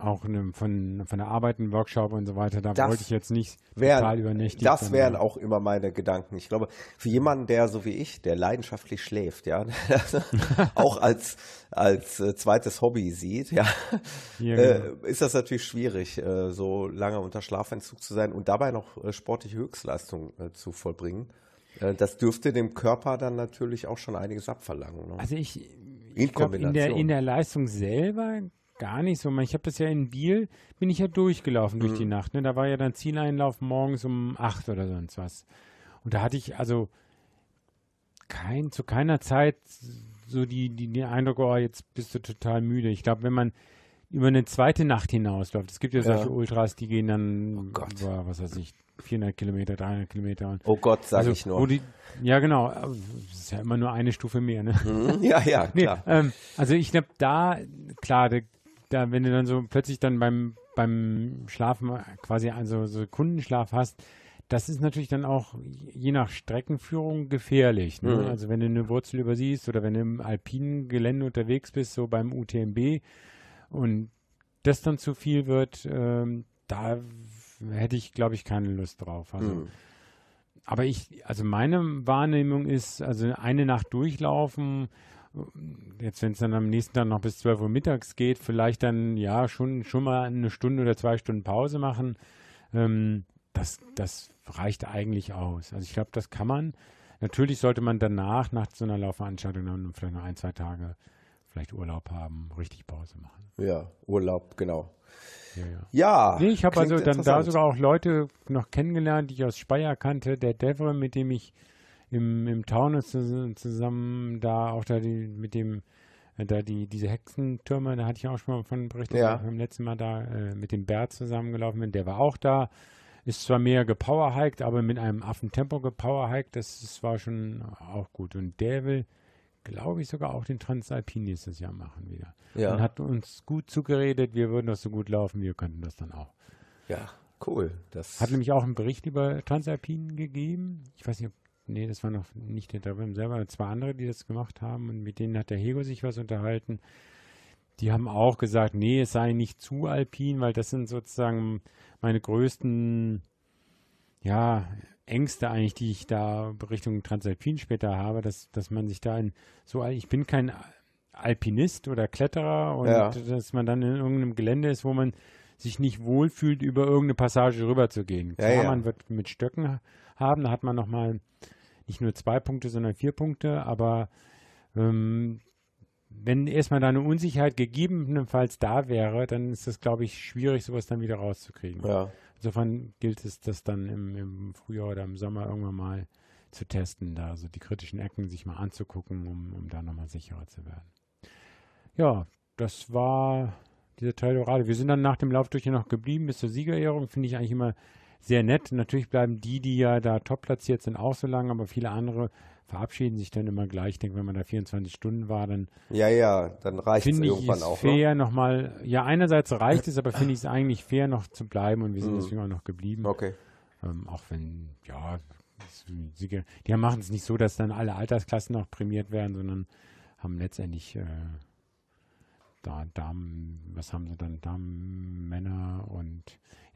auch eine, von, von der Arbeit einen Workshop und so weiter, da Das wollte ich jetzt nicht wären- total übernächtig. Das dann- wären auch immer meine Gedanken. Ich glaube, für jemanden, der so wie ich, der leidenschaftlich schläft, ja, auch als, als äh, zweites Hobby sieht, ja, Ja, genau. äh, ist das natürlich schwierig, äh, so lange unter Schlafentzug zu sein und dabei noch äh, sportliche Höchstleistung äh, zu vollbringen. Äh, das dürfte dem Körper dann natürlich auch schon einiges abverlangen. Ne? Also ich, ich glaube, in der, in der Leistung selber gar nicht so. Ich habe das ja in Biel, bin ich ja durchgelaufen durch Mhm. die Nacht. Ne? Da war ja dann Zieleinlauf morgens um acht oder sonst was. Und da hatte ich also kein, zu keiner Zeit so die, die, die Eindruck, oh, jetzt bist du total müde. Ich glaube, wenn man über eine zweite Nacht hinausläuft, es gibt ja solche Ja. Ultras, die gehen dann Gott. über, was weiß ich, 400 Kilometer, 300 Kilometer. Oh Gott, sage also, ich nur. die, ja, genau. Das ist ja immer nur eine Stufe mehr, ne? Hm, ja, ja, Nee, klar. ähm, also ich glaube, da, klar, da, da, wenn du dann so plötzlich dann beim, beim Schlafen quasi also so Sekundenschlaf hast, das ist natürlich dann auch je nach Streckenführung gefährlich. Ne? Mhm. Also wenn du eine Wurzel übersiehst oder wenn du im alpinen Gelände unterwegs bist, so beim UTMB und das dann zu viel wird, ähm, da hätte ich, glaube ich, keine Lust drauf. Also Hm. aber ich, also meine Wahrnehmung ist, also eine Nacht durchlaufen, jetzt wenn es dann am nächsten Tag noch bis 12 Uhr mittags geht, vielleicht dann ja schon, schon mal eine Stunde oder zwei Stunden Pause machen. Ähm, das, das reicht eigentlich aus. Also ich glaube, das kann man. Natürlich sollte man danach, nach so einer Laufveranstaltung, dann vielleicht noch ein, zwei Tage vielleicht Urlaub haben, richtig Pause machen. Ja, Urlaub, genau. Ja, ja. Ja. Nee, ich habe also dann da sogar auch Leute noch kennengelernt, die ich aus Speyer kannte. Der Devre, mit dem ich im, im Taunus zus- zusammen da auch da die, mit dem äh, da die diese Hexentürme, da hatte ich auch schon mal von berichtet, Ja. beim letzten Mal da äh, mit dem Bert zusammengelaufen bin. Der war auch da. Ist zwar mehr gepowerhiked, aber mit einem Affentempo gepowerhiked. Das, das war schon auch gut. Und der will, glaube ich, sogar auch den Transalpin nächstes Jahr machen wieder. Ja. Und hat uns gut zugeredet, wir würden das so gut laufen, wir könnten das dann auch. Ja, cool. Das Hat nämlich auch einen Bericht über Transalpin gegeben. Ich weiß nicht, ob, nee, das war noch nicht der Drabim selber, zwei andere, die das gemacht haben und mit denen hat der Hego sich was unterhalten. Die haben auch gesagt, nee, es sei nicht zu alpin, weil das sind sozusagen meine größten, ja, Ängste eigentlich, die ich da Richtung Transalpin später habe, dass, dass man sich da in so, ich bin kein Alpinist oder Kletterer und Ja. dass man dann in irgendeinem Gelände ist, wo man sich nicht wohlfühlt, über irgendeine Passage rüber zu gehen. Ja, Klar, ja. man wird mit Stöcken haben, da hat man nochmal nicht nur zwei Punkte, sondern vier Punkte, aber ähm, wenn erstmal da eine Unsicherheit gegebenenfalls da wäre, dann ist das, glaube ich, schwierig, sowas dann wieder rauszukriegen. ja. Insofern gilt es, das dann im, im Frühjahr oder im Sommer irgendwann mal zu testen, da so die kritischen Ecken sich mal anzugucken, um, um da nochmal sicherer zu werden. Ja, das war dieser Teil Dorado. Wir sind dann nach dem Lauf durch hier noch geblieben bis zur Siegerehrung. Finde ich eigentlich immer sehr nett. Natürlich bleiben die, die ja da top platziert sind, auch so lange, aber viele andere verabschieden sich dann immer gleich. Ich denke, wenn man da 24 Stunden war, dann Ja, ja, dann reicht es finde ich irgendwann es auch. Ne? fair nochmal. Ja, einerseits reicht es, aber finde ich es eigentlich fair noch zu bleiben und wir sind Mhm. deswegen auch noch geblieben. Okay. Ähm, auch wenn, ja, die machen es nicht so, dass dann alle Altersklassen noch prämiert werden, sondern haben letztendlich äh, da Damen, was haben sie dann, Damen, Männer und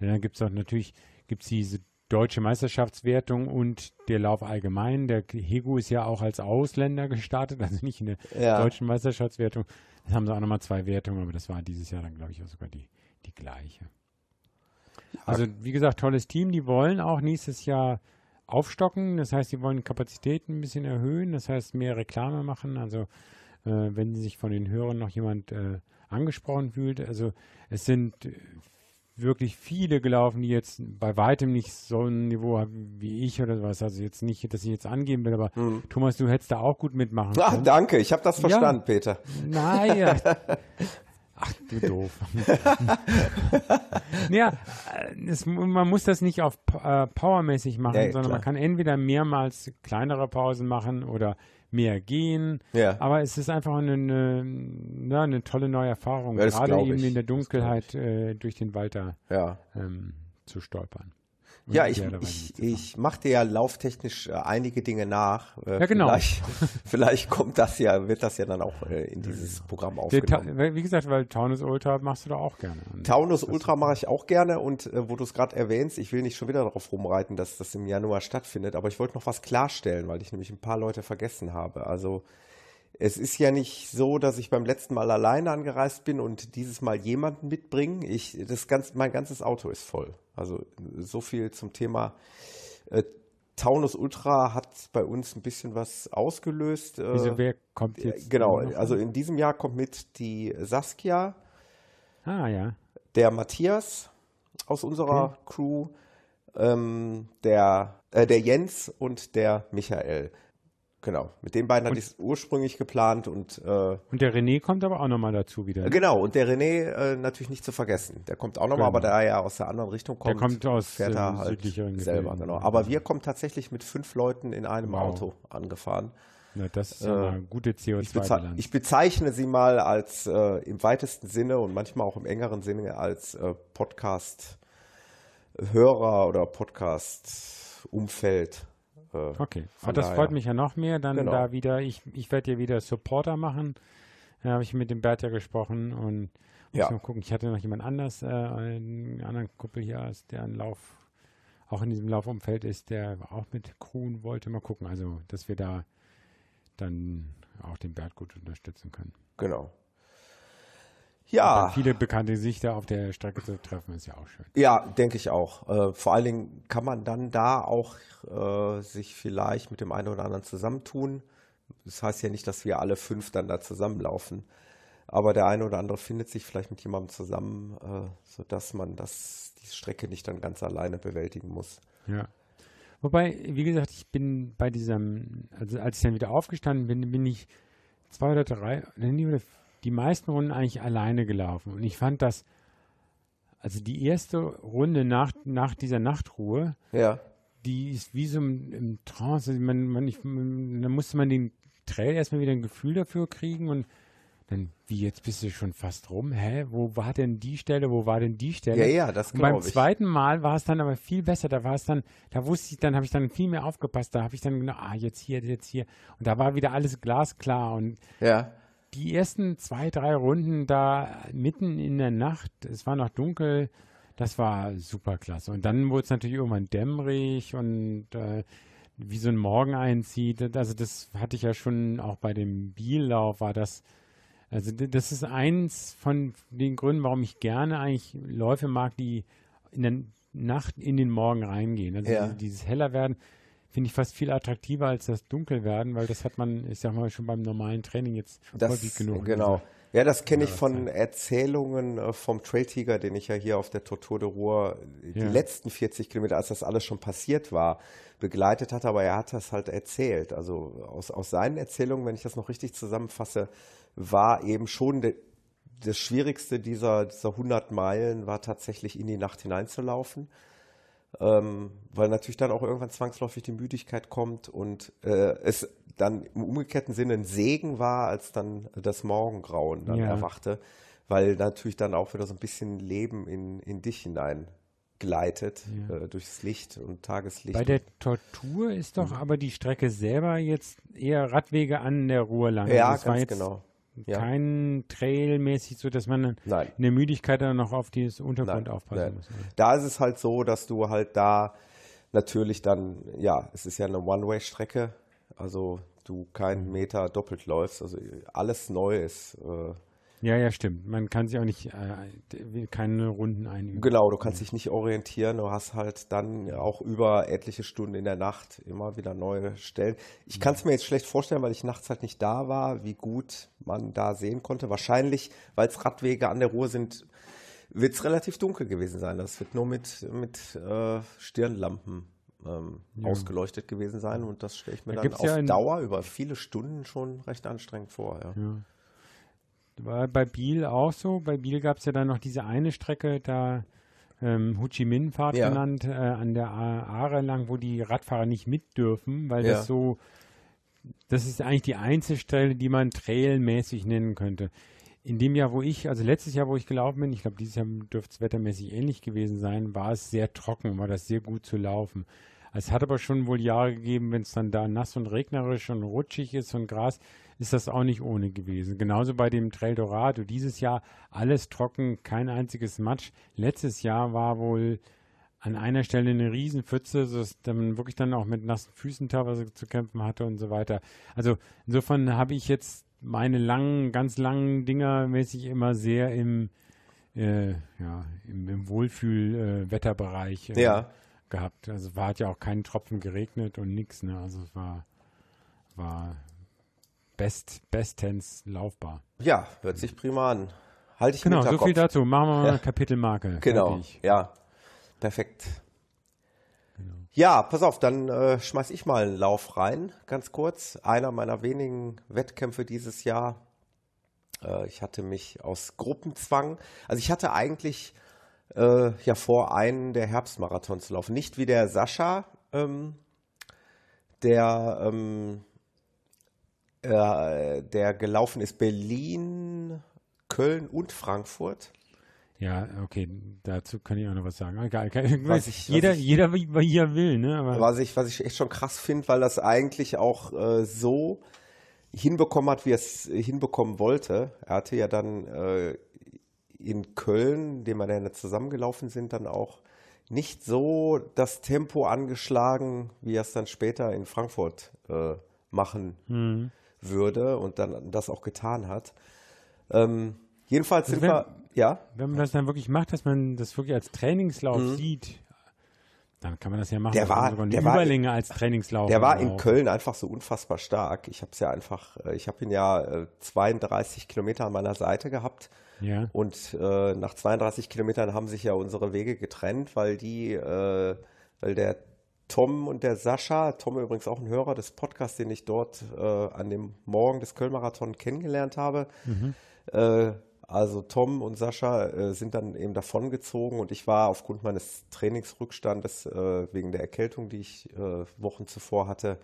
ja, dann gibt es auch natürlich, gibt es diese deutsche Meisterschaftswertung und der Lauf allgemein. Der Hegu ist ja auch als Ausländer gestartet, also nicht in der Ja. deutschen Meisterschaftswertung. Dann haben sie auch nochmal zwei Wertungen, aber das war dieses Jahr dann, glaube ich, auch sogar die, die gleiche. Also, wie gesagt, tolles Team. Die wollen auch nächstes Jahr aufstocken. Das heißt, die wollen Kapazitäten ein bisschen erhöhen. Das heißt, mehr Reklame machen. Also, äh, wenn sich von den Hörern noch jemand äh, angesprochen fühlt. Also, es sind äh, wirklich viele gelaufen, die jetzt bei weitem nicht so ein Niveau haben wie ich oder was. Also jetzt nicht, dass ich jetzt angeben will, aber Thomas, du hättest da auch gut mitmachen können. danke, ich habe das verstanden, Peter. Naja. Ach du doof. ja, es, man muss das nicht auf äh, powermäßig machen, Ja, ja, sondern man klar. kann entweder mehrmals kleinere Pausen machen oder mehr gehen. Ja. Aber es ist einfach eine, eine, ja, eine tolle neue Erfahrung, Ja, gerade eben ich. in der Dunkelheit äh, durch den Wald da ähm, zu stolpern. Ja, ich, ich, ich mache dir ja lauftechnisch äh, einige Dinge nach. Äh, Ja, genau. Vielleicht, vielleicht kommt das ja, wird das ja dann auch äh, in dieses Programm aufgenommen. wie gesagt, weil Taunus Ultra machst du da auch gerne. Taunus Ultra mache ich auch gerne und wo du es gerade erwähnst, ich will nicht schon wieder darauf rumreiten, dass das im Januar stattfindet, aber ich wollte noch was klarstellen, weil ich nämlich ein paar Leute vergessen habe. Also es ist ja nicht so, dass ich beim letzten Mal alleine angereist bin und dieses Mal jemanden mitbringe. Ich, das ganz, mein ganzes Auto ist voll. Also so viel zum Thema. Äh, Taunus Ultra hat bei uns ein bisschen was ausgelöst. Äh, Wieso, wer kommt jetzt? genau, also in diesem Jahr kommt mit die Saskia, Ah, ja. der Matthias aus unserer Crew, ähm, der, äh, der Jens und der Michael. Genau, mit den beiden hatte ich es ursprünglich geplant und äh, Und der René kommt aber auch nochmal dazu wieder. ne? genau, und der René äh, natürlich nicht zu vergessen. Der kommt auch nochmal, Genau. aber da er ja aus der anderen Richtung kommt, kommt aus, fährt er ähm, halt südlicheren selber. Genau. Aber wir kommen tatsächlich mit fünf Leuten in einem Wow. Auto angefahren. Ja, das ist mal eine gute Äh, Ich, beze CO2-Bilanz. ich bezeichne sie mal als äh, im weitesten Sinne und manchmal auch im engeren Sinne als äh, Podcast-Hörer oder Podcast-Umfeld. Äh, Okay, aber das daher. freut mich ja noch mehr. Dann Genau. da wieder, ich, ich werde ja wieder Supporter machen. Da habe ich mit dem Bert ja gesprochen und muss Ja. mal gucken. Ich hatte noch jemand anders, äh, einen anderen Kumpel hier, der einen Lauf, auch in diesem Laufumfeld ist, der auch mit Crewen wollte. Mal gucken, also dass wir da dann auch den Bert gut unterstützen können. Genau. Ja, viele bekannte Gesichter auf der Strecke zu treffen, ist ja auch schön. ja, denke ich auch. Äh, vor allen Dingen kann man dann da auch äh, sich vielleicht mit dem einen oder anderen zusammentun. Das heißt ja nicht, dass wir alle fünf dann da zusammenlaufen. Aber der eine oder andere findet sich vielleicht mit jemandem zusammen, äh, sodass man das, die Strecke nicht dann ganz alleine bewältigen muss. Ja. Wobei, wie gesagt, ich bin bei diesem, also als ich dann wieder aufgestanden bin, bin ich zwei oder drei, nee, oder die meisten Runden eigentlich alleine gelaufen. Und ich fand das, also die erste Runde nach, nach dieser Nachtruhe, Ja. die ist wie so im, im Trance. Also man, man, ich, man, da musste man den Trail erstmal wieder ein Gefühl dafür kriegen und dann, wie jetzt bist du schon fast rum? Hä? Wo war denn die Stelle? Wo war denn die Stelle? Ja, ja, das beim glaube ich. zweiten Mal war es dann aber viel besser. Da war es dann, da wusste ich, dann habe ich dann viel mehr aufgepasst. Da habe ich dann genau, ah, jetzt hier, jetzt hier. Und da war wieder alles glasklar. Und Ja. Die ersten zwei, drei Runden da mitten in der Nacht, es war noch dunkel, das war super klasse. Und dann wurde es natürlich irgendwann dämmerig und äh, wie so ein Morgen einzieht. Also das hatte ich ja schon auch bei dem Biellauf, war das, also das ist eins von den Gründen, warum ich gerne eigentlich Läufe mag, die in der Nacht in den Morgen reingehen. Also Ja. dieses heller werden finde ich fast viel attraktiver als das dunkel werden, weil das hat man, ich sag mal, schon beim normalen Training jetzt Das, häufig genug. Genau. Ja, das kenne ich von Erzählungen äh, vom Trail Tiger, den ich ja hier auf der Tortur de Ruhr die Ja. letzten 40 Kilometer, als das alles schon passiert war, begleitet hat, aber er hat das halt erzählt. Also aus, aus seinen Erzählungen, wenn ich das noch richtig zusammenfasse, war eben schon de, das Schwierigste dieser, dieser 100 Meilen war tatsächlich in die Nacht hineinzulaufen. Ähm, weil natürlich dann auch irgendwann zwangsläufig die Müdigkeit kommt und äh, es dann im umgekehrten Sinne ein Segen war, als dann das Morgengrauen dann Ja. erwachte, weil natürlich dann auch wieder so ein bisschen Leben in, in dich hinein gleitet Ja. äh, durchs Licht und Tageslicht. Bei der Tortur ist doch aber die Strecke selber jetzt eher Radwege an der Ruhr lang. ja, Also es war ganz genau. Ja. kein Trail mäßig so, dass man Nein. in der Müdigkeit dann noch auf dieses Untergrund Nein, aufpassen nein. muss. Da ist es halt so, dass du halt da natürlich dann, ja, es ist ja eine One-Way-Strecke, also du keinen Mhm. Meter doppelt läufst, also alles neu ist. Äh, Ja, ja, stimmt. Man kann sich auch nicht äh, keine Runden einüben. Genau, du kannst dich nicht orientieren, du hast halt dann auch über etliche Stunden in der Nacht immer wieder neue Stellen. Ich kann es mir jetzt schlecht vorstellen, weil ich nachts halt nicht da war, wie gut man da sehen konnte. Wahrscheinlich, weil es Radwege an der Ruhr sind, wird es relativ dunkel gewesen sein. Das wird nur mit, mit äh, Stirnlampen ähm, ausgeleuchtet gewesen sein und das stelle ich mir Da dann auf ja Dauer über viele Stunden schon recht anstrengend vor. Ja. War bei Biel auch so. Bei Biel gab es ja dann noch diese eine Strecke, da ähm, Ho Chi Minh Fahrt Ja. genannt, äh, an der Aare lang, wo die Radfahrer nicht mit dürfen, weil Ja. das so, das ist eigentlich die Einzelstelle, die man trailmäßig nennen könnte. In dem Jahr, wo ich, also letztes Jahr, wo ich gelaufen bin, ich glaube, dieses Jahr dürfte es wettermäßig ähnlich gewesen sein, war es sehr trocken, war das sehr gut zu laufen. Es hat aber schon wohl Jahre gegeben, wenn es dann da nass und regnerisch und rutschig ist und Gras, ist das auch nicht ohne gewesen. Genauso bei dem Trail Dorado. Dieses Jahr alles trocken, kein einziges Matsch. Letztes Jahr war wohl an einer Stelle eine Riesenpfütze, sodass man wirklich dann auch mit nassen Füßen teilweise zu kämpfen hatte und so weiter. Also insofern habe ich jetzt meine langen, ganz langen Dinger mäßig immer sehr im, äh, ja, im, im Wohlfühl-Wetterbereich äh, Ja. gehabt. Also war hat ja auch keinen Tropfen geregnet und nichts. Ne? Also es war, war best, bestens laufbar. ja, hört sich prima an. Halte ich Genau, so viel dazu. Machen wir mal eine Kapitelmarke. Genau, ja. Perfekt. Ja, pass auf, dann äh, schmeiß ich mal einen Lauf rein, ganz kurz. Einer meiner wenigen Wettkämpfe dieses Jahr. Äh, ich hatte mich aus Gruppenzwang, also ich hatte eigentlich äh, ja vor, einen der Herbstmarathons zu laufen. Nicht wie der Sascha, ähm, der, ähm, äh, der gelaufen ist Berlin, Köln und Frankfurt. Ja, okay, dazu kann ich auch noch was sagen. Egal. Was ich- was jeder, ich- jeder wie, er will, ne? Aber Was ich, was ich echt schon krass finde, weil das eigentlich auch äh, so hinbekommen hat, wie er es hinbekommen wollte. Er hatte ja dann äh, in Köln, dem wir dann zusammengelaufen sind, dann auch nicht so das Tempo angeschlagen, wie er es dann später in Frankfurt äh, machen würde und dann das auch getan hat. Ähm, jedenfalls sind wenn- wir, ja, wenn man das dann wirklich macht, dass man das wirklich als Trainingslauf sieht, dann kann man das ja machen. Mhm. Der war- der war- Überlänge als Trainingslauf. Der war in braucht. Köln einfach so unfassbar stark. Ich habe es ja einfach, äh, ich habe ihn ja äh, 32 Kilometer an meiner Seite gehabt. Ja. Und äh, nach 32 Kilometern haben sich ja unsere Wege getrennt, weil die, äh, weil der Tom und der Sascha, Tom übrigens auch ein Hörer des Podcasts, den ich dort äh, an dem Morgen des Köln-Marathon kennengelernt habe. Äh, also Tom und Sascha äh, sind dann eben davongezogen und ich war aufgrund meines Trainingsrückstandes äh, wegen der Erkältung, die ich äh, Wochen zuvor hatte,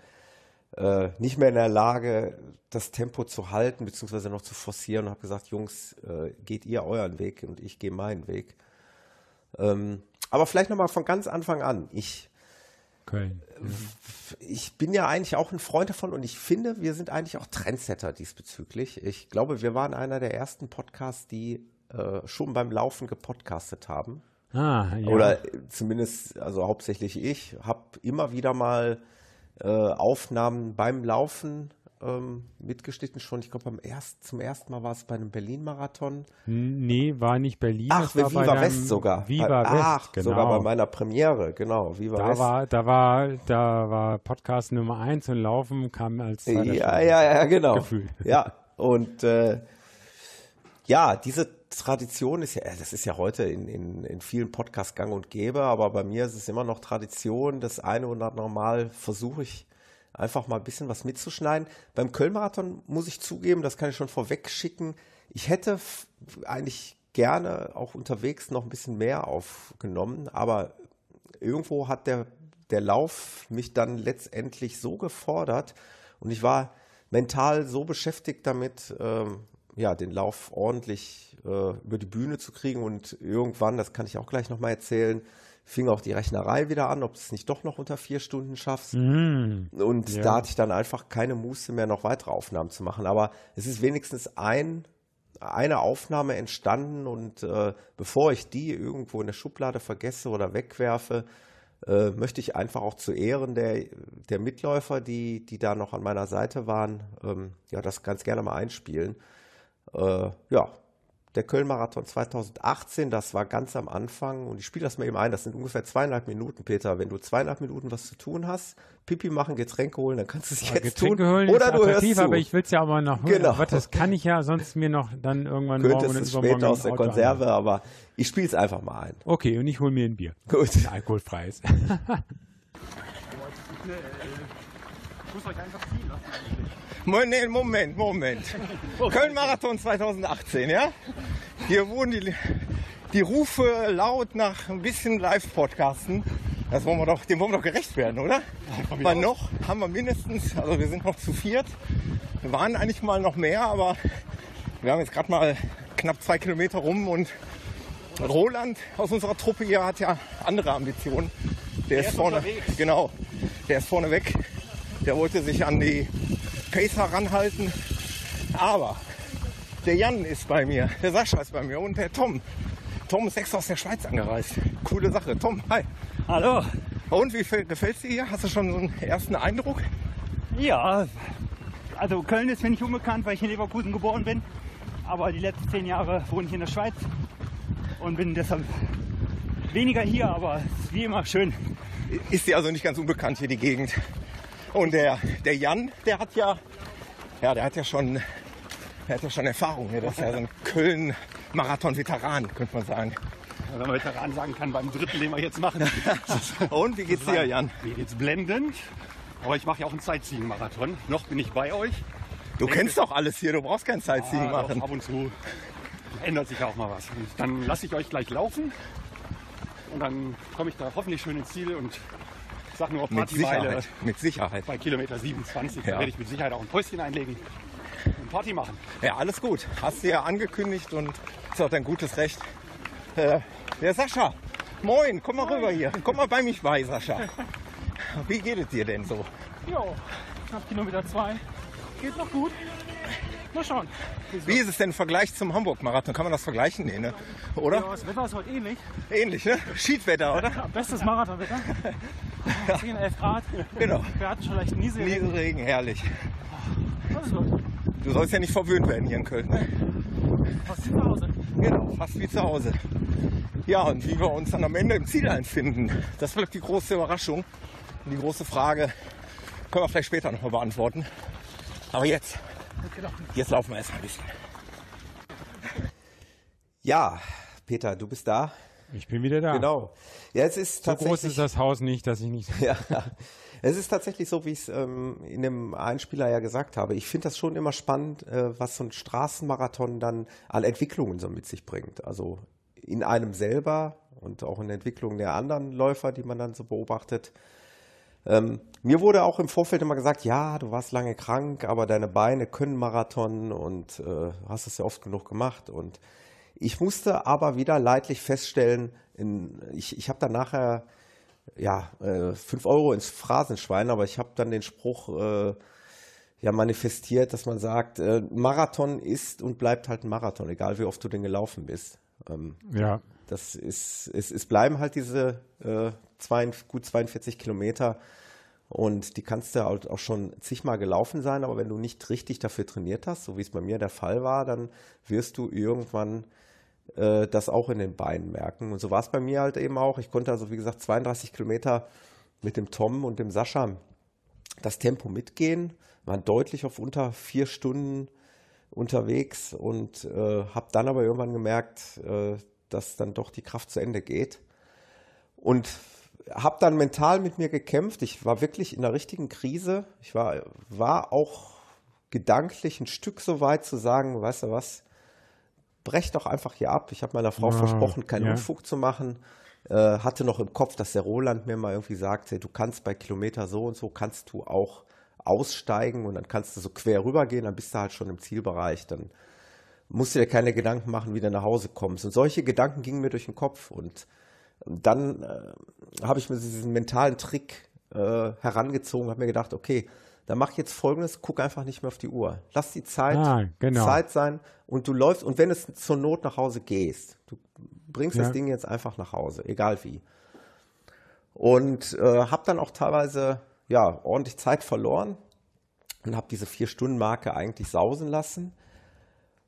äh, nicht mehr in der Lage, das Tempo zu halten, beziehungsweise noch zu forcieren und habe gesagt, Jungs, geht ihr euren Weg und ich gehe meinen Weg. Ähm, aber vielleicht nochmal von ganz Anfang an. Ich, Köln. ich bin ja eigentlich auch ein Freund davon und ich finde, wir sind eigentlich auch Trendsetter diesbezüglich. Ich glaube, wir waren einer der ersten Podcasts, die äh, schon beim Laufen gepodcastet haben. Ah, ja. Oder zumindest, also hauptsächlich ich, habe immer wieder mal äh, Aufnahmen beim Laufen ähm, mitgeschnitten. Schon, ich glaube, beim erst, zum ersten Mal war es bei einem Berlin-Marathon. N- Nee, war nicht Berlin. Ach, war Viva bei West sogar. Viva bei, West, Ach, genau. sogar bei meiner Premiere, genau. Viva da West. war, da war, da war Podcast Nummer eins und Laufen kam als Ja, ja, ja, genau. Gefühl. Ja, und äh, ja, diese Tradition ist ja, äh, das ist ja heute in, in, in vielen Podcasts gang und gäbe, aber bei mir ist es immer noch Tradition. Das eine oder andere Mal versuche ich einfach mal ein bisschen was mitzuschneiden. Beim Köln-Marathon muss ich zugeben, das kann ich schon vorweg schicken. Ich hätte eigentlich gerne auch unterwegs noch ein bisschen mehr aufgenommen, aber irgendwo hat der, der Lauf mich dann letztendlich so gefordert und ich war mental so beschäftigt damit, ähm, ja, den Lauf ordentlich äh, über die Bühne zu kriegen und irgendwann, das kann ich auch gleich nochmal erzählen, fing auch die Rechnerei wieder an, ob du es nicht doch noch unter vier Stunden schaffst. Mhm. Und Ja. da hatte ich dann einfach keine Muße mehr, noch weitere Aufnahmen zu machen. Aber es ist wenigstens ein, eine Aufnahme entstanden und äh, bevor ich die irgendwo in der Schublade vergesse oder wegwerfe, äh, möchte ich einfach auch zu Ehren der, der Mitläufer, die, die da noch an meiner Seite waren, ähm, ja, das ganz gerne mal einspielen. Äh, ja, der Köln-Marathon 2018, das war ganz am Anfang und ich spiele das mal eben ein, das sind ungefähr zweieinhalb Minuten, Peter. Wenn du zweieinhalb Minuten was zu tun hast, Pipi machen, Getränke holen, dann kannst du es jetzt Getränke tun. holen Oder ist du hörst zu. aber ich will es ja aber noch holen. Genau. Aber das kann ich ja sonst mir noch dann irgendwann morgen Könntest oder es übermorgen später aus der Auto Konserve, aber ich spiele es einfach mal ein. Okay, und ich hole mir ein Bier. Gut. Ein alkoholfreies. Mo- Nee, Moment, Moment. Köln-Marathon 2018, ja? Hier wurden die, die Rufe laut nach ein bisschen Live-Podcasten. Das wollen wir doch, dem wollen wir doch gerecht werden, oder? Weil noch haben wir mindestens, also wir sind noch zu viert. Wir waren eigentlich mal noch mehr, aber wir haben jetzt gerade mal knapp zwei Kilometer rum und Roland aus unserer Truppe hier hat ja andere Ambitionen. Der, ist, vorne, genau, der ist vorne weg. Der wollte sich an die Pacer ranhalten. Aber der Jan ist bei mir, der Sascha ist bei mir und der Tom. Tom ist extra aus der Schweiz angereist. Coole Sache. Tom, hi. Hallo. Und wie gefällt es dir hier? Hast du schon so einen ersten Eindruck? Ja, also Köln ist mir nicht unbekannt, weil ich in Leverkusen geboren bin. Aber die letzten zehn Jahre wohne ich in der Schweiz und bin deshalb weniger hier, aber es ist wie immer schön. Ist dir also nicht ganz unbekannt hier die Gegend. Und der, der Jan, der hat ja, ja, der hat ja schon, der hat ja schon Erfahrung. hier. Das ist ja so ein Köln-Marathon-Veteran, könnte man sagen. wenn man Veteran sagen kann, beim dritten, den wir jetzt machen. Und wie geht's dir, Jan? Mir geht's blendend. Aber ich mache ja auch einen Sightseeing-Marathon. Noch bin ich bei euch. Du kennst doch alles hier, du brauchst kein Sightseeing Ah, doch, machen. ab und zu ändert sich ja auch mal was. Und dann lasse ich euch gleich laufen. Und dann komme ich da hoffentlich schön ins Ziel und sag nur auf Mit Partymeile. Sicherheit. Mit Sicherheit. Bei Kilometer 27 da Ja. werde ich mit Sicherheit auch ein Päuschen einlegen und Party machen. Ja, alles gut. Hast du ja angekündigt und ist auch dein gutes Recht. Äh, der Sascha, moin, komm mal rüber hier. Komm mal bei mich bei, Sascha. Wie geht es dir denn so? Jo, knapp Kilometer zwei. Geht noch gut. Mal schauen. Wie ist es denn im Vergleich zum Hamburg-Marathon? Kann man das vergleichen? Nee, ne? Oder? Ja, das Wetter ist heute ähnlich. Ähnlich, ne? Schiedwetter, oder? Ja, bestes Marathonwetter. 10, 11 Grad. Genau. Wir hatten schon leicht Niesel. Nieselregen, herrlich. Das ist gut. Du sollst ja nicht verwöhnt werden hier in Köln, ne? Fast zu Hause. Genau, fast wie zu Hause. Ja, und wie wir uns dann am Ende im Ziel einfinden, das wird die große Überraschung. Und die große Frage können wir vielleicht später nochmal beantworten. Aber jetzt, jetzt laufen wir erstmal ein bisschen. Ja, Peter, du bist da. Ich bin wieder da. Genau. Ja, es ist So tatsächlich. groß ist das Haus nicht, dass ich nicht. Ja, es ist tatsächlich so, wie ich es ähm, in dem Einspieler ja gesagt habe. Ich finde das schon immer spannend, äh, was so ein Straßenmarathon dann an Entwicklungen so mit sich bringt. Also in einem selber und auch in der Entwicklung der anderen Läufer, die man dann so beobachtet. Ähm, mir wurde auch im Vorfeld immer gesagt, ja, du warst lange krank, aber deine Beine können Marathon und äh, hast es ja oft genug gemacht. Und ich musste aber wieder leidlich feststellen, in, ich, ich habe dann nachher ja, äh, 5 Euro ins Phrasenschwein, aber ich habe dann den Spruch äh, ja manifestiert, dass man sagt, äh, Marathon ist und bleibt halt ein Marathon, egal wie oft du den gelaufen bist. Ähm, Ja. Das ist, es, es bleiben halt diese äh, zwei, gut 42 Kilometer und die kannst du halt auch schon zigmal gelaufen sein, aber wenn du nicht richtig dafür trainiert hast, so wie es bei mir der Fall war, dann wirst du irgendwann äh, das auch in den Beinen merken. Und so war es bei mir halt eben auch. Ich konnte also, wie gesagt, 32 Kilometer mit dem Tom und dem Sascha das Tempo mitgehen, waren deutlich auf unter vier Stunden unterwegs und äh, habe dann aber irgendwann gemerkt, äh, dass dann doch die Kraft zu Ende geht. Und habe dann mental mit mir gekämpft. Ich war wirklich in der richtigen Krise. Ich war, war auch gedanklich ein Stück so weit zu sagen, weißt du was, brech doch einfach hier ab. Ich habe meiner Frau Ah, versprochen, keinen ja. Unfug zu machen. Äh, hatte noch im Kopf, dass der Roland mir mal irgendwie sagte, du kannst bei Kilometer so und so, kannst du auch aussteigen und dann kannst du so quer rübergehen, dann bist du halt schon im Zielbereich. Dann musst du dir keine Gedanken machen, wie du nach Hause kommst. Und solche Gedanken gingen mir durch den Kopf. Und dann äh, habe ich mir diesen mentalen Trick äh, herangezogen, habe mir gedacht, okay, dann mach jetzt folgendes, guck einfach nicht mehr auf die Uhr. Lass die Zeit Ah, genau. Zeit sein und du läufst und wenn es zur Not nach Hause gehst, du bringst Ja. das Ding jetzt einfach nach Hause, egal wie. Und äh, habe dann auch teilweise ja ordentlich Zeit verloren und habe diese vier Stunden Marke eigentlich sausen lassen.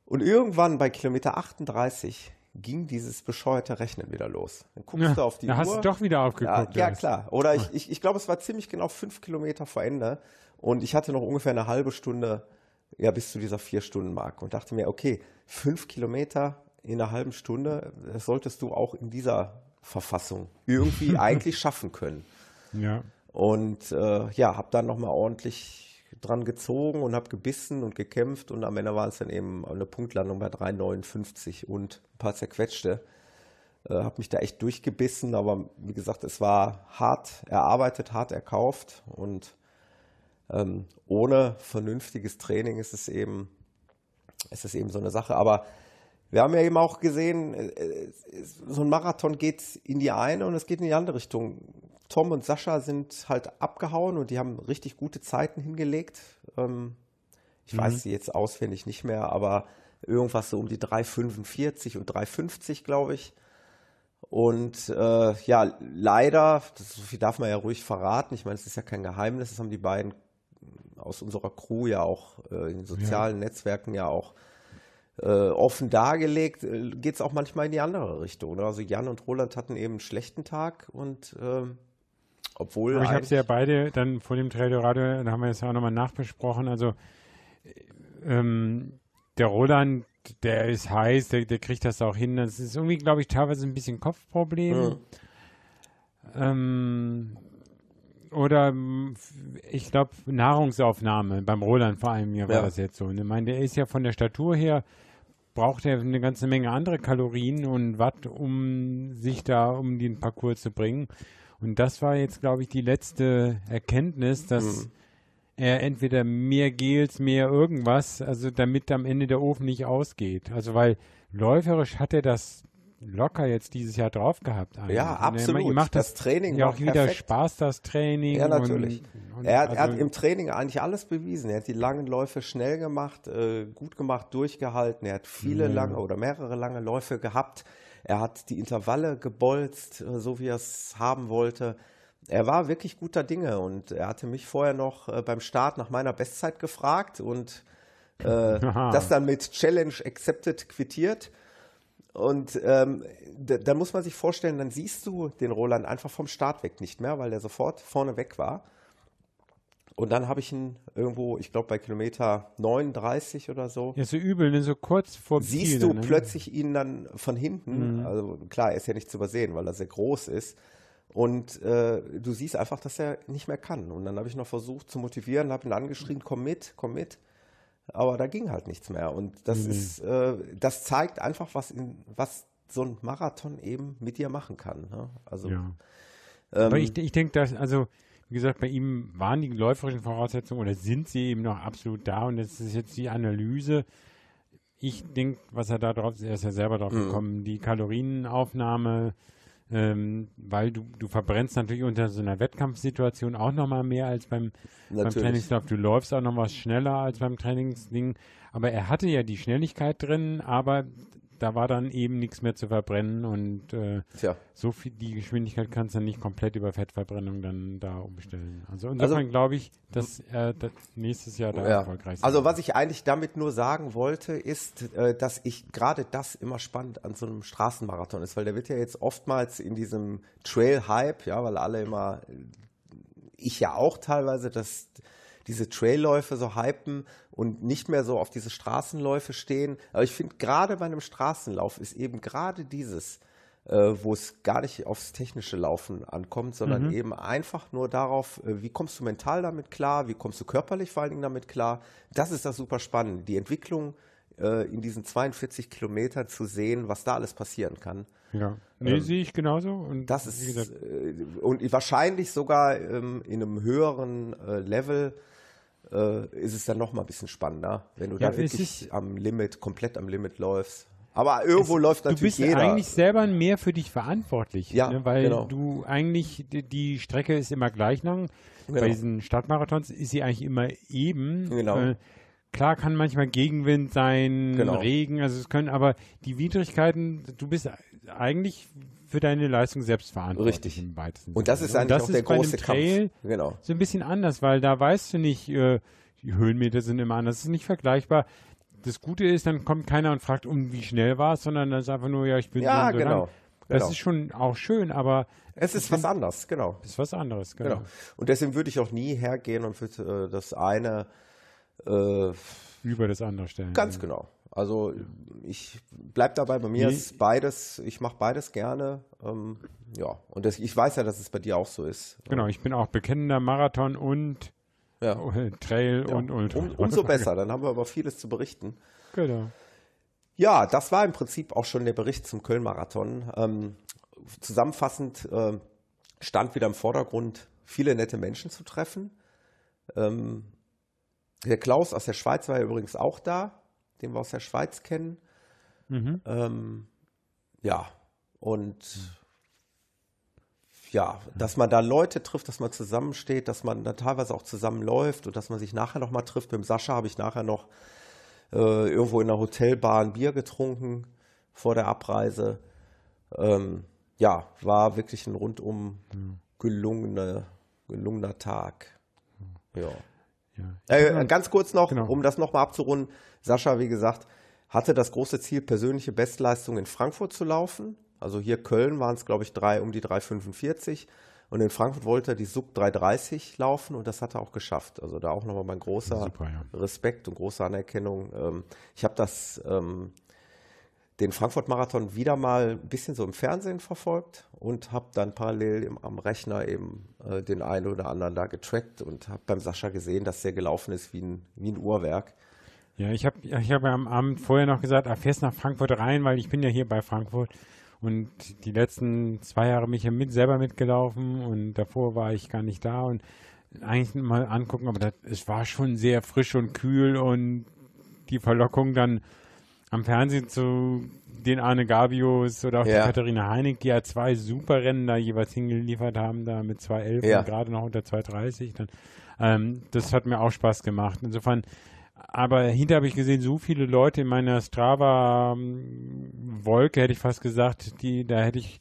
Und irgendwann bei Kilometer 38 ging dieses bescheuerte Rechnen wieder los. Dann guckst Ja, du auf die da Uhr. hast du doch wieder Ja, aufgeguckt. ja Jonas. klar. Oder ich, ich, ich glaube, es war ziemlich genau fünf Kilometer vor Ende. Und ich hatte noch ungefähr eine halbe Stunde ja, bis zu dieser Vier-Stunden-Marke und dachte mir, okay, fünf Kilometer in einer halben Stunde, das solltest du auch in dieser Verfassung irgendwie eigentlich schaffen können. Ja. Und äh, ja, habe dann nochmal ordentlich dran gezogen und habe gebissen und gekämpft und am Ende war es dann eben eine Punktlandung bei 3,59 und ein paar zerquetschte. Äh, habe mich da echt durchgebissen, aber wie gesagt, es war hart erarbeitet, hart erkauft und ähm, ohne vernünftiges Training ist es eben, ist es eben so eine Sache. Aber wir haben ja eben auch gesehen, äh, äh, so ein Marathon geht in die eine und es geht in die andere Richtung. Tom und Sascha sind halt abgehauen und die haben richtig gute Zeiten hingelegt. Ähm, ich weiß sie jetzt auswendig nicht mehr, aber irgendwas so um die 3,45 und 3,50, glaube ich. Und äh, ja, leider, das, so viel darf man ja ruhig verraten, ich meine, es ist ja kein Geheimnis, das haben die beiden aus unserer Crew ja auch äh, in den sozialen Netzwerken ja auch offen dargelegt, äh, geht es auch manchmal in die andere Richtung. Ne? Also Jan und Roland hatten eben einen schlechten Tag und ähm, obwohl Aber ich habe sie ja beide dann vor dem Trail Radio, da haben wir es ja auch nochmal nachbesprochen. Also ähm, der Roland, der ist heiß, der, der kriegt das auch hin. Das ist irgendwie, glaube ich, teilweise ein bisschen Kopfproblem. Ähm, oder ähm, ich glaube Nahrungsaufnahme beim Roland vor allem hier war Ja. das jetzt so. Und ich meine, der ist ja von der Statur her braucht er eine ganze Menge andere Kalorien und Watt, um sich da um den Parcours zu bringen. Und das war jetzt, glaube ich, die letzte Erkenntnis, dass er entweder mehr Gels, mehr irgendwas, also damit am Ende der Ofen nicht ausgeht. Also weil läuferisch hat er das locker jetzt dieses Jahr drauf gehabt. eigentlich. Ja, Und er- absolut. Ihm macht Das das, Training ja auch wieder perfekt. Spaß, das Training. Ja, natürlich. Und, und er, hat, er hat also- im Training eigentlich alles bewiesen. Er hat die langen Läufe schnell gemacht, äh, gut gemacht, durchgehalten. Er hat viele lange oder mehrere lange Läufe gehabt. Er hat die Intervalle gebolzt, äh, so wie er es haben wollte. Er war wirklich guter Dinge und er hatte mich vorher noch äh, beim Start nach meiner Bestzeit gefragt und äh, das dann mit Challenge Accepted quittiert. Und ähm, da, da muss man sich vorstellen, dann siehst du den Roland einfach vom Start weg nicht mehr, weil der sofort vorne weg war. Und dann habe ich ihn irgendwo, ich glaube bei Kilometer 39 oder so, ja, so übel, ne? so kurz vor dem Ziel. siehst du ne? plötzlich ihn dann von hinten. Mhm. Also klar, er ist ja nicht zu übersehen, weil er sehr groß ist. Und äh, du siehst einfach, dass er nicht mehr kann. Und dann habe ich noch versucht zu motivieren, habe ihn angeschrien, komm mit, komm mit. Aber da ging halt nichts mehr. Und das Mhm. ist, äh, das zeigt einfach, was, in, was so ein Marathon eben mit dir machen kann. Ne? Also Ja. ähm, Aber ich, ich denke, dass, also, wie gesagt, bei ihm waren die läuferischen Voraussetzungen oder sind sie eben noch absolut da und das ist jetzt die Analyse. Ich denke, was er da drauf, er ist ja selber Mhm. drauf gekommen, die Kalorienaufnahme, ähm, weil du, du verbrennst natürlich unter so einer Wettkampfsituation auch nochmal mehr als beim, beim. Trainingslauf. Du läufst auch noch was schneller als beim Trainingsding. Aber er hatte ja die Schnelligkeit drin, aber da war dann eben nichts mehr zu verbrennen und äh, so viel, die Geschwindigkeit kannst du nicht komplett über Fettverbrennung dann da umstellen. Also insofern glaube ich, dass er das nächstes Jahr da Ja. erfolgreich sein Also was ich eigentlich damit nur sagen wollte, ist, äh, dass ich gerade das immer spannend an so einem Straßenmarathon ist, weil der wird ja jetzt oftmals in diesem Trail-Hype, ja, weil alle immer, ich ja auch teilweise, dass diese Trailläufe so hypen und nicht mehr so auf diese Straßenläufe stehen. Aber ich finde, gerade bei einem Straßenlauf ist eben gerade dieses, äh, wo es gar nicht aufs technische Laufen ankommt, sondern eben einfach nur darauf, äh, wie kommst du mental damit klar, wie kommst du körperlich vor allen Dingen damit klar. Das ist das super spannend, die Entwicklung äh, in diesen 42 Kilometern zu sehen, was da alles passieren kann. ja. Nee, sehe ich genauso. Und Das ist äh, und wahrscheinlich sogar ähm, in einem höheren äh, Level äh, ist es dann noch mal ein bisschen spannender, wenn du Ja, da es wirklich am Limit, komplett am Limit läufst. Aber irgendwo läuft du natürlich bist jeder. eigentlich selber mehr für dich verantwortlich. Ja, ne? Weil genau. du eigentlich, die, die Strecke ist immer gleich lang. Bei Genau. diesen Stadtmarathons ist sie eigentlich immer eben. Genau. Äh, klar kann manchmal Gegenwind sein, Genau. Regen, also es können, aber die Widrigkeiten, du bist eigentlich für deine Leistung selbst verantwortlich. Richtig. Im weitesten Und das Sinne. ist eigentlich auch der bei einem große Trail Kampf. Genau. so ein bisschen anders, weil da weißt du nicht, äh, die Höhenmeter sind immer anders, es ist nicht vergleichbar. das Gute ist, dann kommt keiner und fragt, um wie schnell war es, sondern das ist einfach nur, ja, ich bin Ja, so genau. lang. Das genau. ist schon auch schön, aber Es ist was anderes, genau. ist was anderes, genau. Genau. Und deswegen würde ich auch nie hergehen und würde äh, das eine äh, Über das andere stellen. ganz genau. Also ich bleib dabei, bei mir Nee. ist beides, ich mache beides gerne. Ähm, ja, und das, ich weiß ja, dass es bei dir auch so ist. Genau, ich bin auch bekennender Marathon und Ja. äh, Trail Ja. und Ultra. Um, umso besser, dann haben wir aber vieles zu berichten. Genau. Ja, das war im Prinzip auch schon der Bericht zum Köln-Marathon. Ähm, zusammenfassend ähm, stand wieder im Vordergrund, viele nette Menschen zu treffen. Ähm, der Klaus aus der Schweiz war ja übrigens auch da, den wir aus der Schweiz kennen. Mhm. Ähm, ja, und ja, dass man da Leute trifft, dass man zusammensteht, dass man da teilweise auch zusammenläuft und dass man sich nachher nochmal trifft. Mit dem Sascha habe ich nachher noch äh, irgendwo in einer Hotelbar ein Bier getrunken vor der Abreise. Ähm, ja, war wirklich ein rundum gelungene, gelungener Tag. Ja. Ja. Äh, ganz kurz noch, Genau. um das nochmal abzurunden. Sascha, wie gesagt, hatte das große Ziel, persönliche Bestleistung in Frankfurt zu laufen. Also hier Köln waren es, glaube ich, drei, um die 3,45. Und in Frankfurt wollte er die Sub 3,30 laufen und das hat er auch geschafft. Also da auch nochmal mein großer Super, ja. Respekt und große Anerkennung. Ähm, ich habe das, ähm, den Frankfurt-Marathon wieder mal ein bisschen so im Fernsehen verfolgt und habe dann parallel im, am Rechner eben äh, den einen oder anderen da getrackt und habe beim Sascha gesehen, dass der gelaufen ist wie ein, wie ein Uhrwerk. Ja, ich habe ich hab ja am Abend vorher noch gesagt, ah, fährst nach Frankfurt rein, weil ich bin ja hier bei Frankfurt und die letzten zwei Jahre bin ich ja mit, selber mitgelaufen und davor war ich gar nicht da und eigentlich mal angucken, aber das, es war schon sehr frisch und kühl und die Verlockung dann am Fernsehen zu den Arne Gabios oder auch Ja. die Katharina Heinig, die ja zwei super Rennen da jeweils hingeliefert haben, da mit 2.11 Ja. und gerade noch unter 2.30 dann. Ähm, das hat mir auch Spaß gemacht. Insofern, aber hinter habe ich gesehen, so viele Leute in meiner Strava-Wolke, hätte ich fast gesagt, die, da hätte ich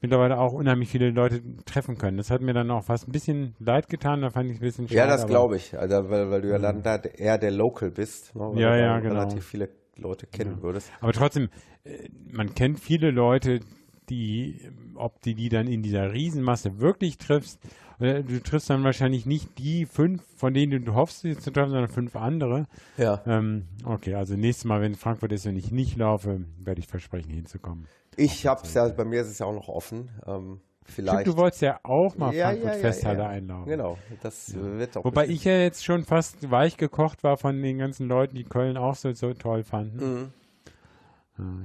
mittlerweile auch unheimlich viele Leute treffen können. Das hat mir dann auch fast ein bisschen leid getan, da fand ich es ein bisschen schade. Ja, das glaube ich. Also, weil, weil du ja dann da eher der Local bist. Ne? Ja, ja, genau. relativ viele Leute kennen würdest. Aber trotzdem, äh, man kennt viele Leute, die, ob die die dann in dieser Riesenmasse wirklich triffst, oder du triffst dann wahrscheinlich nicht die fünf, von denen du hoffst, sie zu treffen, sondern fünf andere. Ja. Ähm, okay, also nächstes Mal, wenn Frankfurt ist, wenn ich nicht laufe, werde ich versprechen, hinzukommen. Ich habe es ja, bei mir ist es ja auch noch offen. Ähm, vielleicht. Stimmt, du wolltest ja auch mal Ja, Frankfurt ja, ja, Festhalle einlaufen. Genau, das äh, wird auch. Wobei bestimmt- ich ja jetzt schon fast weich gekocht war von den ganzen Leuten, die Köln auch so, so toll fanden. Mhm.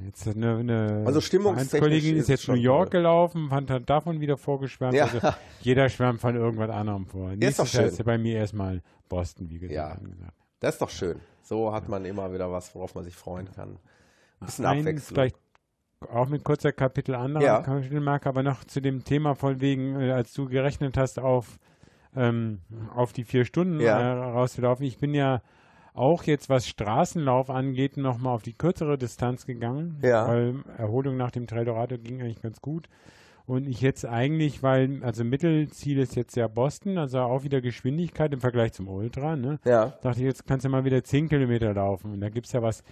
Jetzt eine, eine Also Kollegin ist ist jetzt New York toll. gelaufen, fand, hat davon wieder vorgeschwärmt. Also jeder schwärmt von irgendwas anderem vor. doch Nächstes Jahr schön. ist ja bei mir erstmal Boston, wie gesagt. Ja. Das ist doch schön. So hat man immer wieder was, worauf man sich freuen kann. Ein bisschen Ein, Abwechslung. vielleicht auch mit kurzer Kapitel anderer Ja. Kapitelmarke, aber noch zu dem Thema von wegen, äh, als du gerechnet hast, auf, ähm, auf die vier Stunden Ja. äh, rauszulaufen. Ich bin ja auch jetzt, was Straßenlauf angeht, nochmal auf die kürzere Distanz gegangen, Ja. weil Erholung nach dem Trail Dorado ging eigentlich ganz gut. Und ich jetzt eigentlich, weil, also Mittelziel ist jetzt ja Boston, also auch wieder Geschwindigkeit im Vergleich zum Ultra, ne? Ja, dachte ich, jetzt kannst du mal wieder 10 Kilometer laufen. Und da gibt es ja was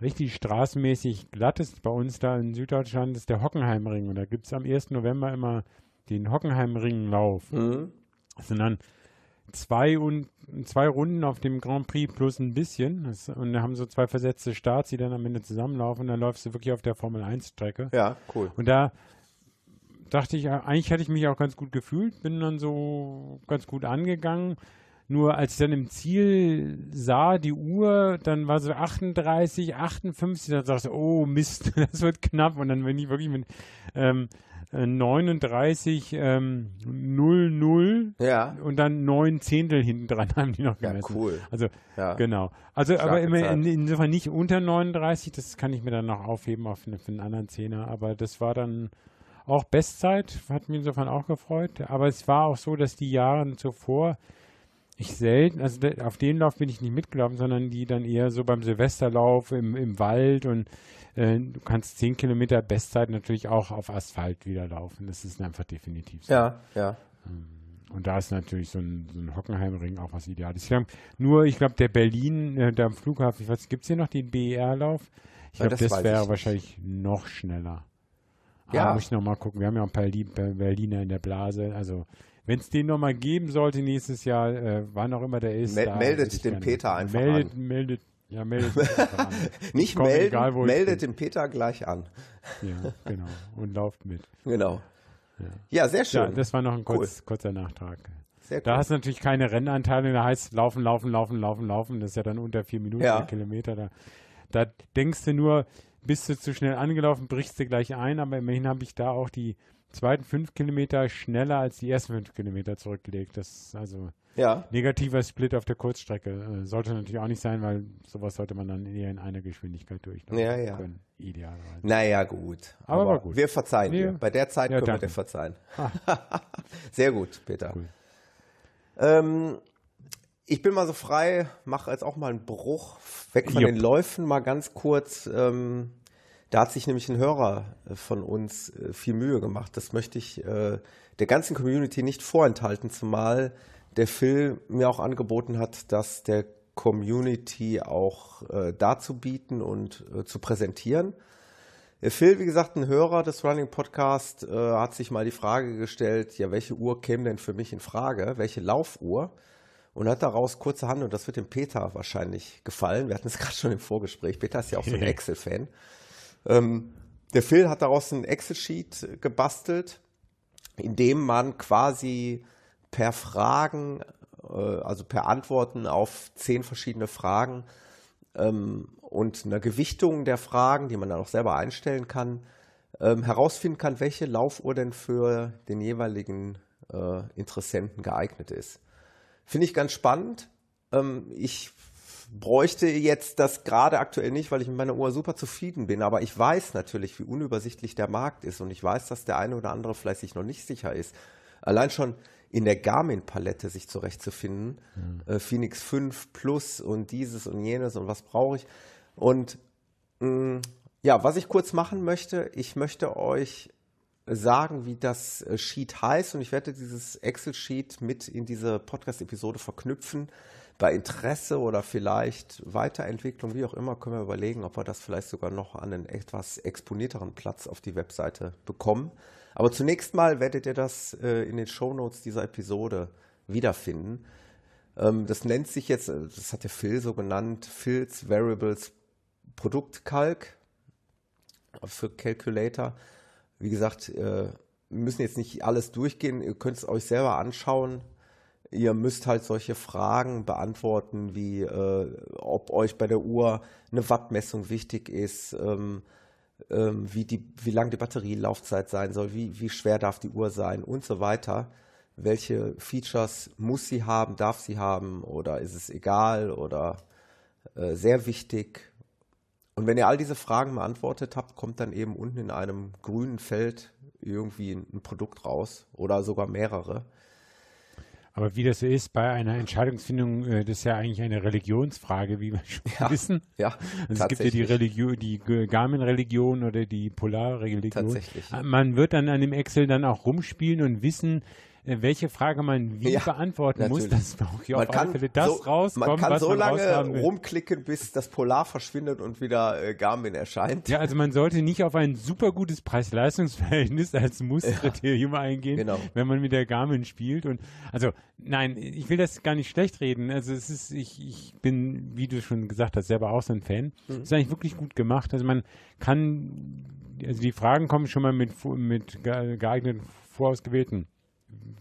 richtig straßenmäßig Glattes bei uns da in Süddeutschland, ist der Hockenheimring. Und da gibt es am 1. November immer den Hockenheimringlauf. mhm. Das sind dann zwei, und, zwei Runden auf dem Grand Prix plus ein bisschen. Das, und da haben so zwei versetzte Starts, die dann am Ende zusammenlaufen. Und dann läufst du wirklich auf der Formel 1 Strecke. ja, cool. Und da dachte ich, eigentlich hatte ich mich auch ganz gut gefühlt, bin dann so ganz gut angegangen. Nur als ich dann im Ziel sah, die Uhr, dann war so 38, 58, dann dachte ich, oh Mist, das wird knapp. Und dann bin ich wirklich mit ähm, äh, 39, ähm, 00 Ja, und dann neun Zehntel hinten dran haben die noch ja, gemessen. cool. Also Ja. Genau. Also aber Starke immer Zeit. in, insofern nicht unter 39, das kann ich mir dann noch aufheben auf eine, für einen anderen Zehner, aber das war dann auch Bestzeit, hat mich insofern auch gefreut. Aber es war auch so, dass die Jahre zuvor ich selten, also auf den Lauf bin ich nicht mitgelaufen, sondern die dann eher so beim Silvesterlauf im, im Wald und äh, du kannst 10 Kilometer Bestzeit natürlich auch auf Asphalt wieder laufen. Das ist einfach definitiv so. Ja, ja. und da ist natürlich so ein, so ein Hockenheimring auch was Ideales. Ich glaub, nur, ich glaube, der Berlin, äh, der am Flughafen, ich weiß, gibt es hier noch den BER-Lauf? Ich glaube, das das, wäre ich wahrscheinlich noch schneller. Ja. Aber muss ich nochmal gucken. Wir haben ja auch ein paar Ber- Berliner in der Blase. Also, wenn es den nochmal geben sollte nächstes Jahr, äh, wann auch immer der ist. Mel- da meldet gerne Peter einfach meldet, an. Meldet, ja, meldet an. Nicht Komm, melden, egal, meldet den Peter gleich an. Ja, genau. Und lauft mit. Genau. Ja, sehr schön. Ja, das war noch ein Cool. kurz, kurzer Nachtrag. sehr Da cool. hast du natürlich keine Rennanteile, da heißt laufen, laufen, laufen, laufen, laufen. Das ist ja dann unter vier Minuten Ja. Kilometer. Da, da denkst du nur, bist du zu schnell angelaufen, brichst du gleich ein, aber immerhin habe ich da auch die zweiten fünf Kilometer schneller als die ersten fünf Kilometer zurückgelegt. Das ist also ja. negativer Split auf der Kurzstrecke. Äh, sollte natürlich auch nicht sein, weil sowas sollte man dann eher in einer Geschwindigkeit durchlaufen Ja, ja. können. Idealerweise. Naja, gut. Aber war gut. Wir verzeihen Nee. dir. Bei der Zeit Ja, können wir danke. dir verzeihen. Sehr gut, Peter. Cool. Ähm, ich bin mal so frei, mache jetzt auch mal einen Bruch weg von Jupp. den Läufen, mal ganz kurz. Ähm, da hat sich nämlich ein Hörer äh, von uns äh, viel Mühe gemacht. Das möchte ich äh, der ganzen Community nicht vorenthalten, zumal der Phil mir auch angeboten hat, das der Community auch äh, darzubieten und äh, zu präsentieren. Der Phil, wie gesagt, ein Hörer des Running Podcast, äh, hat sich mal die Frage gestellt, ja, welche Uhr käme denn für mich in Frage? Welche Laufuhr? Und hat daraus kurzerhand, und das wird dem Peter wahrscheinlich gefallen, wir hatten es gerade schon im Vorgespräch, Peter ist ja auch so ein Excel-Fan, ähm, der Phil hat daraus ein Excel-Sheet gebastelt, in dem man quasi per Fragen, äh, also per Antworten auf zehn verschiedene Fragen ähm, und einer Gewichtung der Fragen, die man dann auch selber einstellen kann, ähm, herausfinden kann, welche Laufuhr denn für den jeweiligen äh, Interessenten geeignet ist. Finde ich ganz spannend. Ähm, ich bräuchte jetzt das gerade aktuell nicht, weil ich mit meiner Uhr super zufrieden bin, aber ich weiß natürlich, wie unübersichtlich der Markt ist und ich weiß, dass der eine oder andere vielleicht sich noch nicht sicher ist. Allein schon in der Garmin-Palette sich zurechtzufinden, äh, Phoenix 5 Plus und dieses und jenes und was brauche ich. Und mh, ja, was ich kurz machen möchte, ich möchte euch sagen, wie das äh, Sheet heißt und ich werde dieses Excel-Sheet mit in diese Podcast-Episode verknüpfen. Bei Interesse oder vielleicht Weiterentwicklung, wie auch immer, können wir überlegen, ob wir das vielleicht sogar noch an einen etwas exponierteren Platz auf die Webseite bekommen. Aber zunächst mal werdet ihr das äh, in den Shownotes dieser Episode wiederfinden. Ähm, das nennt sich jetzt, äh, das hat der Phil so genannt, Phil's Variables Produktkalk für Calculator. Wie gesagt, äh, wir müssen jetzt nicht alles durchgehen, ihr könnt es euch selber anschauen. Ihr müsst halt solche Fragen beantworten, wie äh, ob euch bei der Uhr eine Wattmessung wichtig ist, ähm, ähm, wie, die, wie lang die Batterielaufzeit sein soll, wie, wie schwer darf die Uhr sein und so weiter. Welche Features muss sie haben, darf sie haben oder ist es egal oder äh, sehr wichtig. Und wenn ihr all diese Fragen beantwortet habt, kommt dann eben unten in einem grünen Feld irgendwie ein, ein Produkt raus oder sogar mehrere. Aber wie das so ist bei einer Entscheidungsfindung, äh, das ist ja eigentlich eine Religionsfrage, wie wir schon Ja, wissen. ja, Also es gibt ja die. Religion, die Garmin-Religion oder die Polar-Religion. Tatsächlich. Man wird dann an dem Excel dann auch rumspielen und wissen, welche Frage man wie Ja, beantworten muss, natürlich. dass auch hier Man auf alle kann, Fälle das so, rauskommt, man kann was so man lange rumklicken, bis das Polar verschwindet und wieder äh, Garmin erscheint. Ja, also man sollte nicht auf ein super gutes Preis-Leistungs-Verhältnis als Musskriterium eingehen, genau. wenn man mit der Garmin spielt. Und also nein, ich will das gar nicht schlecht reden. Also es ist, ich, ich bin, wie du schon gesagt hast, selber auch so ein Fan. Mhm. Ist eigentlich wirklich gut gemacht. Also man kann, also die Fragen kommen schon mal mit, mit ge- geeigneten vorausgewählten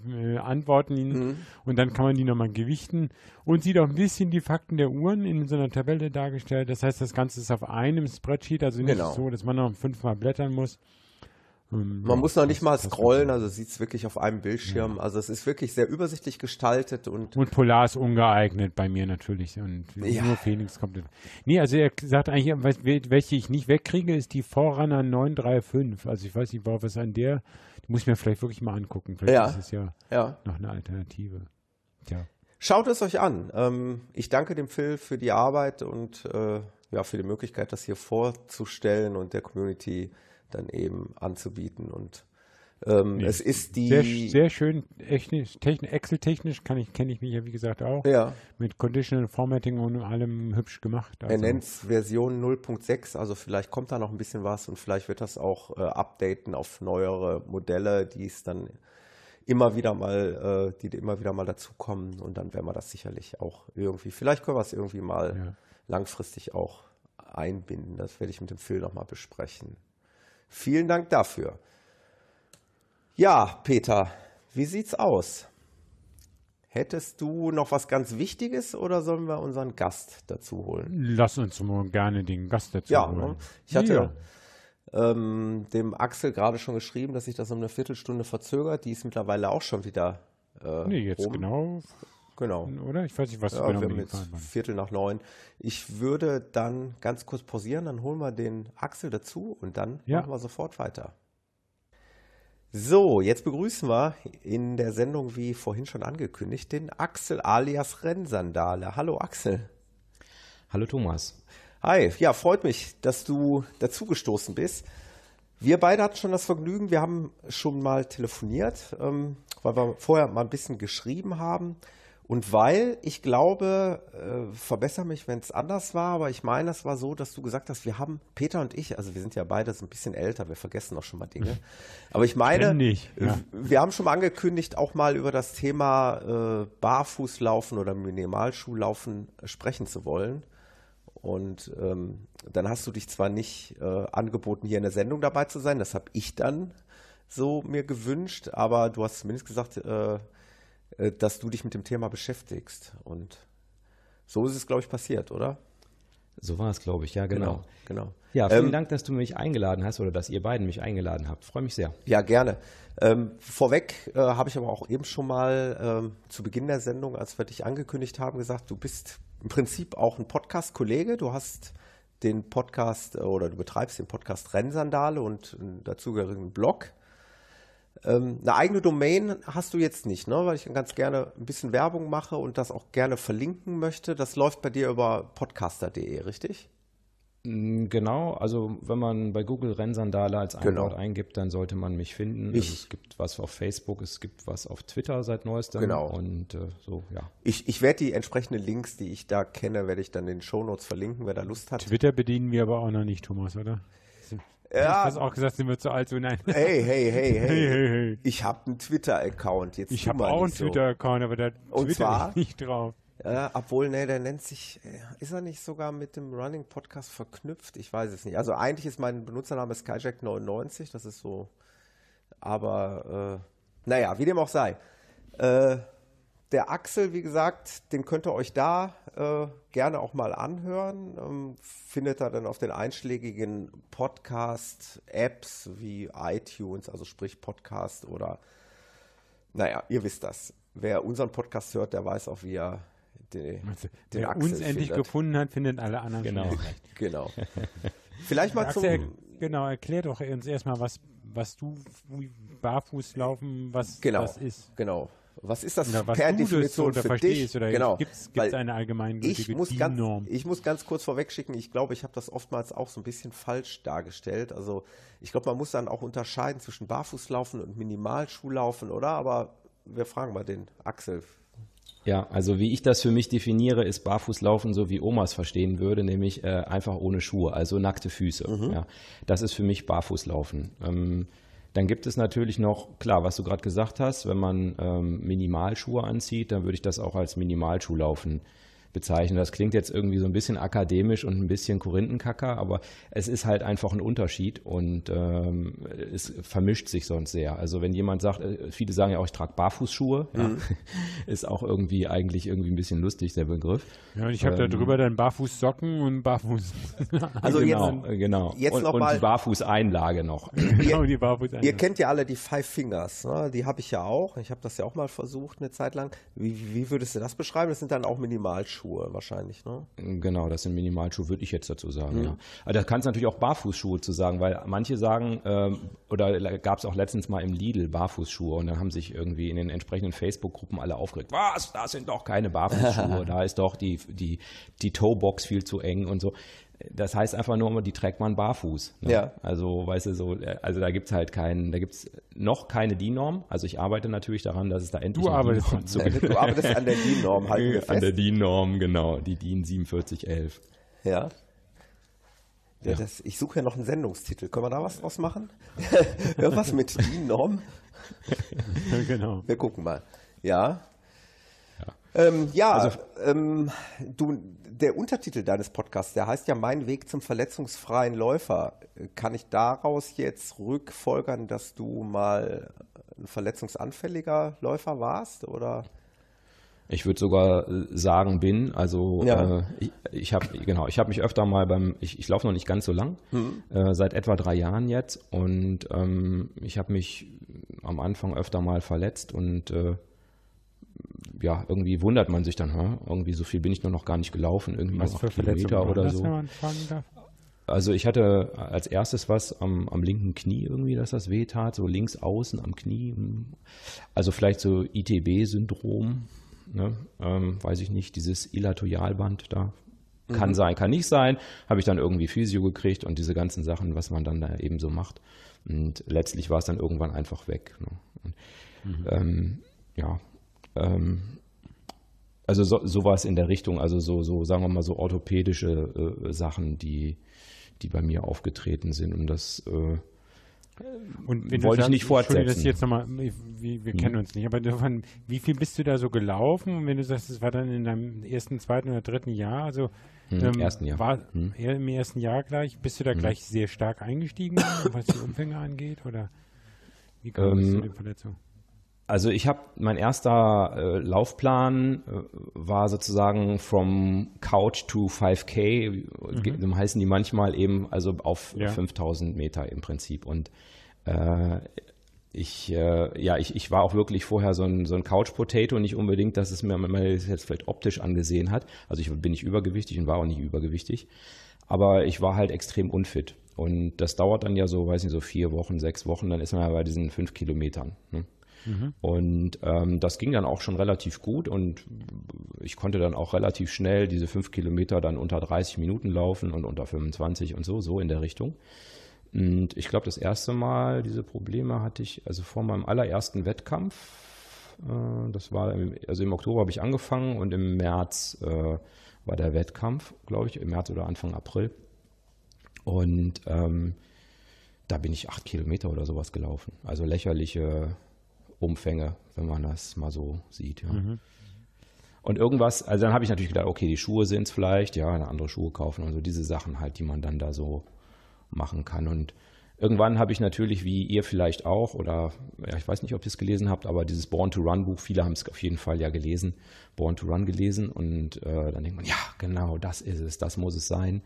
äh, Antworten Mhm. und dann kann man die nochmal gewichten und sieht auch ein bisschen die Fakten der Uhren in so einer Tabelle dargestellt. Das heißt, das Ganze ist auf einem Spreadsheet, also nicht Genau. so, dass man noch fünfmal blättern muss. Ja, Man muss noch nicht mal scrollen, also sieht es wirklich auf einem Bildschirm. Also es ist wirklich sehr übersichtlich gestaltet und. Und Polar ist ungeeignet bei mir natürlich und Ja. nur Phoenix kommt. Nee, also er sagt eigentlich, was- welche ich nicht wegkriege, ist die Forerunner 935. Also ich weiß nicht, worauf es an der, die muss ich mir vielleicht wirklich mal angucken. Vielleicht Ja. ist es ja ja. noch eine Alternative. Tja. Schaut es euch an. Ähm, ich danke dem Phil für die Arbeit und äh, ja, für die Möglichkeit, das hier vorzustellen und der Community dann eben anzubieten. Und Ähm, Es ist die. Sehr, sehr schön, technisch, technisch, Excel-technisch kann ich, kenne ich mich ja wie gesagt auch. ja, Mit Conditional Formatting und allem hübsch gemacht. er Also, nennt es Version 0.6, also vielleicht kommt da noch ein bisschen was und vielleicht wird das auch äh, updaten auf neuere Modelle, die es dann immer wieder mal, äh, die immer wieder mal dazukommen und dann werden wir das sicherlich auch irgendwie, vielleicht können wir es irgendwie mal Ja. langfristig auch einbinden. Das werde ich mit dem Phil nochmal besprechen. Vielen Dank dafür. Ja, Peter, wie sieht's aus? Hättest du noch was ganz Wichtiges oder sollen wir unseren Gast dazu holen? Lass uns mal gerne den Gast dazu Ja, holen. ne? ich hatte Ja. ähm, dem Axel gerade schon geschrieben, dass sich das um eine Viertelstunde verzögert. Die ist mittlerweile auch schon wieder. Äh, Nee, jetzt rum. genau, Genau. oder? Ich weiß nicht, was Ja, genau wir haben jetzt. Viertel nach neun. Ich würde dann ganz kurz pausieren, dann holen wir den Axel dazu und dann Ja. machen wir sofort weiter. So, jetzt begrüßen wir in der Sendung, wie vorhin schon angekündigt, den Axel alias Rennsandale. Hallo Axel. Hallo Thomas. Hi, ja, freut mich, dass du dazugestoßen bist. Wir beide hatten schon das Vergnügen, wir haben schon mal telefoniert, ähm, weil wir vorher mal ein bisschen geschrieben haben. Und weil ich glaube, äh, verbessere mich, wenn es anders war, aber ich meine, es war so, dass du gesagt hast, wir haben, Peter und ich, also wir sind ja beide so ein bisschen älter, wir vergessen auch schon mal Dinge. Aber ich meine, Ständig, ja. äh, wir haben schon mal angekündigt, auch mal über das Thema äh, Barfußlaufen oder Minimalschuhlaufen sprechen zu wollen. Und ähm, dann hast du dich zwar nicht äh, angeboten, hier in der Sendung dabei zu sein, das habe ich dann so mir gewünscht, aber du hast zumindest gesagt, äh, äh, dass du dich mit dem Thema beschäftigst. Und so ist es, glaube ich, passiert, oder? So war es, glaube ich. Ja, genau. genau. Ja, vielen Ähm, Dank, dass du mich eingeladen hast oder dass ihr beiden mich eingeladen habt. Freue mich sehr. Ja, gerne. Ähm, vorweg äh, habe ich aber auch eben schon mal ähm, zu Beginn der Sendung, als wir dich angekündigt haben, gesagt, du bist im Prinzip auch ein Podcast-Kollege. Du hast den Podcast äh, oder du betreibst den Podcast Rennsandale und einen dazugehörigen Blog. Ähm, eine eigene Domain hast du jetzt nicht, ne? weil ich ganz gerne ein bisschen Werbung mache und das auch gerne verlinken möchte. Das läuft bei dir über podcaster.de, richtig? Mm, Genau, also wenn man bei Google Rennsandale als ein Genau. Eingibt, dann sollte man mich finden. Ich- also es gibt was auf Facebook, es gibt was auf Twitter seit neuestem. Genau. Und äh, so, ja. Ich, ich werde die entsprechenden Links, die ich da kenne, werde ich dann in den Shownotes verlinken, wer da Lust hat. Twitter bedienen wir aber auch noch nicht, Thomas, oder? Ja. Du hast auch gesagt, sind wir zu alt, so nein. Hey, hey, hey, hey. Hey, hey, hey. Ich habe einen Twitter-Account. Jetzt Ich habe auch einen so. Twitter-Account, aber da Und twitter zwar? ich nicht drauf. Ja, obwohl, ne, der nennt sich, äh, ist er nicht sogar mit dem Running Podcast verknüpft? Ich weiß es nicht. Also eigentlich ist mein Benutzername Skyjack99, das ist so, aber äh, naja, wie dem auch sei. Äh, der Axel, wie gesagt, den könnt ihr euch da äh, gerne auch mal anhören. Ähm, findet ihr dann auf den einschlägigen Podcast-Apps wie iTunes, also sprich Podcast oder naja, ihr wisst das. Wer unseren Podcast hört, der weiß auch, wie er den, den Wer Axel uns endlich findet. gefunden hat, findet alle anderen Genau. Genau. Vielleicht mal zum. Axel, genau, erklär doch uns erstmal, was, was du wie Barfußlaufen, was Genau. das ist. Genau. Was ist das Oder was per du das Definition oder für dich? oder genau. gibt es Weil eine ich allgemeingültige muss, ganz, DIN-Norm? ich muss ganz kurz vorwegschicken, ich glaube, ich habe das oftmals auch so ein bisschen falsch dargestellt. Also ich glaube, man muss dann auch unterscheiden zwischen Barfußlaufen und Minimalschuhlaufen, oder? Aber wir fragen mal den Axel. Ja, also wie ich das für mich definiere, ist Barfußlaufen so wie Omas verstehen würde, nämlich äh, einfach ohne Schuhe, also nackte Füße. Ja, das ist für mich Barfußlaufen. Ähm, dann gibt es natürlich noch, klar, was du gerade gesagt hast, wenn man ähm, Minimalschuhe anzieht, dann würde ich das auch als Minimalschuhlaufen bezeichnen. Das klingt jetzt irgendwie so ein bisschen akademisch und ein bisschen Korinthenkacker, aber es ist halt einfach ein Unterschied und ähm, es vermischt sich sonst sehr. Also wenn jemand sagt, äh, viele sagen ja auch, ich trage Barfußschuhe, ja, ist auch irgendwie eigentlich irgendwie ein bisschen lustig, der Begriff. Ja, und ich habe da Ähm, drüber dann Barfußsocken und Barfuß. Also genau, jetzt, genau. jetzt und, noch und mal- die Barfußeinlage noch. genau, die Barfuß Ihr kennt ja alle die Five Fingers, ne? die habe ich ja auch. Ich habe das ja auch mal versucht eine Zeit lang. Wie, wie würdest du das beschreiben? Das sind dann auch Minimalschuhe wahrscheinlich, ne? Genau, das sind Minimalschuhe, würde ich jetzt dazu Mhm. sagen, ja. Aber da kannst du natürlich auch Barfußschuhe zu sagen, weil manche sagen, ähm, oder gab es auch letztens mal im Lidl Barfußschuhe und dann haben sich irgendwie in den entsprechenden Facebook-Gruppen alle aufgeregt, was, das sind doch keine Barfußschuhe, da ist doch die, die, die Toebox viel zu eng und so. Das heißt einfach nur, die trägt man barfuß. Ne? Ja. Also, weißt du, so, äh, also da gibt's halt keinen, da gibt's noch keine DIN-Norm. Also ich arbeite natürlich daran, dass es da endlich Du eine arbeitest DIN-Norm dran. zu gibt. Du arbeitest an der DIN-Norm, halten wir An der fest. DIN-Norm, genau, die DIN 4711. Ja. Ja, Das, ich suche ja noch einen Sendungstitel. Können wir da was draus machen? Irgendwas mit DIN-Norm? genau. Wir gucken mal. Ja. Ähm, ja, Also- ähm, du, der Untertitel deines Podcasts, der heißt ja Mein Weg zum verletzungsfreien Läufer. Kann ich daraus jetzt rückfolgern, dass du mal ein verletzungsanfälliger Läufer warst? Oder? Ich würde sogar äh, sagen, bin. Also Ja. äh, ich, ich habe genau, ich habe mich öfter mal beim, ich, ich laufe noch nicht ganz so lang, äh, seit etwa drei Jahren jetzt und ähm, ich habe mich am Anfang öfter mal verletzt und äh, ja, irgendwie wundert man sich dann, hä? irgendwie so viel bin ich nur noch gar nicht gelaufen, irgendwie Was für acht Kilometer oder das, so. Also ich hatte als erstes was am, am linken Knie irgendwie, dass das weh tat, so links außen am Knie. Also vielleicht so ITB-Syndrom, ne? ähm, weiß ich nicht, dieses Ilatoialband da. Kann sein, kann nicht sein. Habe ich dann irgendwie Physio gekriegt und diese ganzen Sachen, was man dann da eben so macht. Und letztlich war es dann irgendwann einfach weg. Ne? Und, ähm, ja, ähm, also so, sowas in der Richtung, also so, so sagen wir mal so orthopädische äh, Sachen, die, die bei mir aufgetreten sind. Und das äh, Und wenn Wollte ich du nicht Entschuldige, fortsetzen. Das jetzt noch mal, wir, wir kennen uns nicht, aber davon, wie viel bist du da so gelaufen? Und wenn du sagst, es war dann in deinem ersten, zweiten oder dritten Jahr, also Im ersten Jahr. war Hm. im ersten Jahr gleich, bist du da gleich sehr stark eingestiegen, was die Umfänge angeht? Oder wie kam es Ähm, zu den Verletzungen? Also ich habe mein erster äh, Laufplan äh, war sozusagen from Couch to 5K, mhm. so heißen die manchmal eben, also auf Ja. 5000 Meter im Prinzip. Und äh, ich, äh, ja, ich, ich war auch wirklich vorher so ein, so ein Couch-Potato, nicht unbedingt, dass es mir man jetzt vielleicht optisch angesehen hat. Also ich bin nicht übergewichtig und war auch nicht übergewichtig. Aber ich war halt extrem unfit. Und das dauert dann ja so, weiß nicht, so vier Wochen, sechs Wochen, dann ist man ja bei diesen fünf Kilometern. Ne? Und ähm, das ging dann auch schon relativ gut und ich konnte dann auch relativ schnell diese fünf Kilometer dann unter 30 Minuten laufen und unter 25 und so, so in der Richtung. Und ich glaube, das erste Mal diese Probleme hatte ich, also vor meinem allerersten Wettkampf, äh, das war, im, also im Oktober habe ich angefangen und im März äh, war der Wettkampf, glaube ich, im März oder Anfang April. Und ähm, da bin ich acht Kilometer oder sowas gelaufen. Also lächerliche Umfänge, wenn man das mal so sieht. Ja. Und irgendwas, also dann habe ich natürlich gedacht, okay, die Schuhe sind es vielleicht, ja, eine andere Schuhe kaufen und so diese Sachen halt, die man dann da so machen kann. Und irgendwann habe ich natürlich, wie ihr vielleicht auch, oder ja, ich weiß nicht, ob ihr es gelesen habt, aber dieses Born to Run Buch, viele haben es auf jeden Fall ja gelesen, Born to Run gelesen und äh, dann denkt man, ja, genau, das ist es, das muss es sein.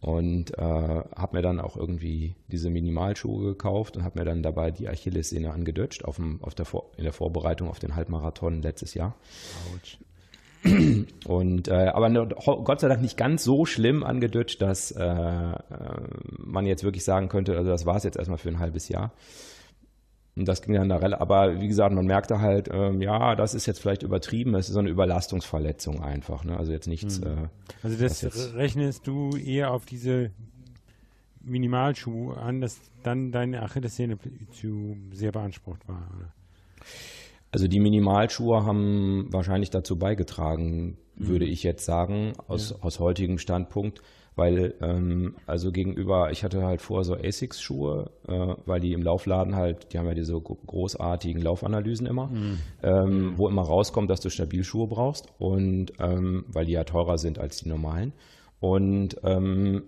Und äh, habe mir dann auch irgendwie diese Minimalschuhe gekauft und habe mir dann dabei die Achillessehne angedutscht auf dem, auf der Vor in der Vorbereitung auf den Halbmarathon letztes Jahr. Und äh, aber Gott sei Dank nicht ganz so schlimm angedutscht, dass äh, äh, man jetzt wirklich sagen könnte, also das war es jetzt erstmal für ein halbes Jahr. Und das ging dann da rela- aber wie gesagt, man merkte halt, ähm, ja, das ist jetzt vielleicht übertrieben, es ist so eine Überlastungsverletzung einfach, ne? Also jetzt nichts. Äh, Also das jetzt- rechnest du eher auf diese Minimalschuhe an, dass dann deine Achillessehne zu sehr beansprucht war. Oder? Also die Minimalschuhe haben wahrscheinlich dazu beigetragen, würde ich jetzt sagen, aus, aus heutigem Standpunkt, weil ähm, also gegenüber, ich hatte halt vorher so Asics-Schuhe, äh, weil die im Laufladen halt, die haben ja diese gro- großartigen Laufanalysen immer, ähm, wo immer rauskommt, dass du Stabilschuhe brauchst und ähm, weil die ja teurer sind als die normalen. Und ähm,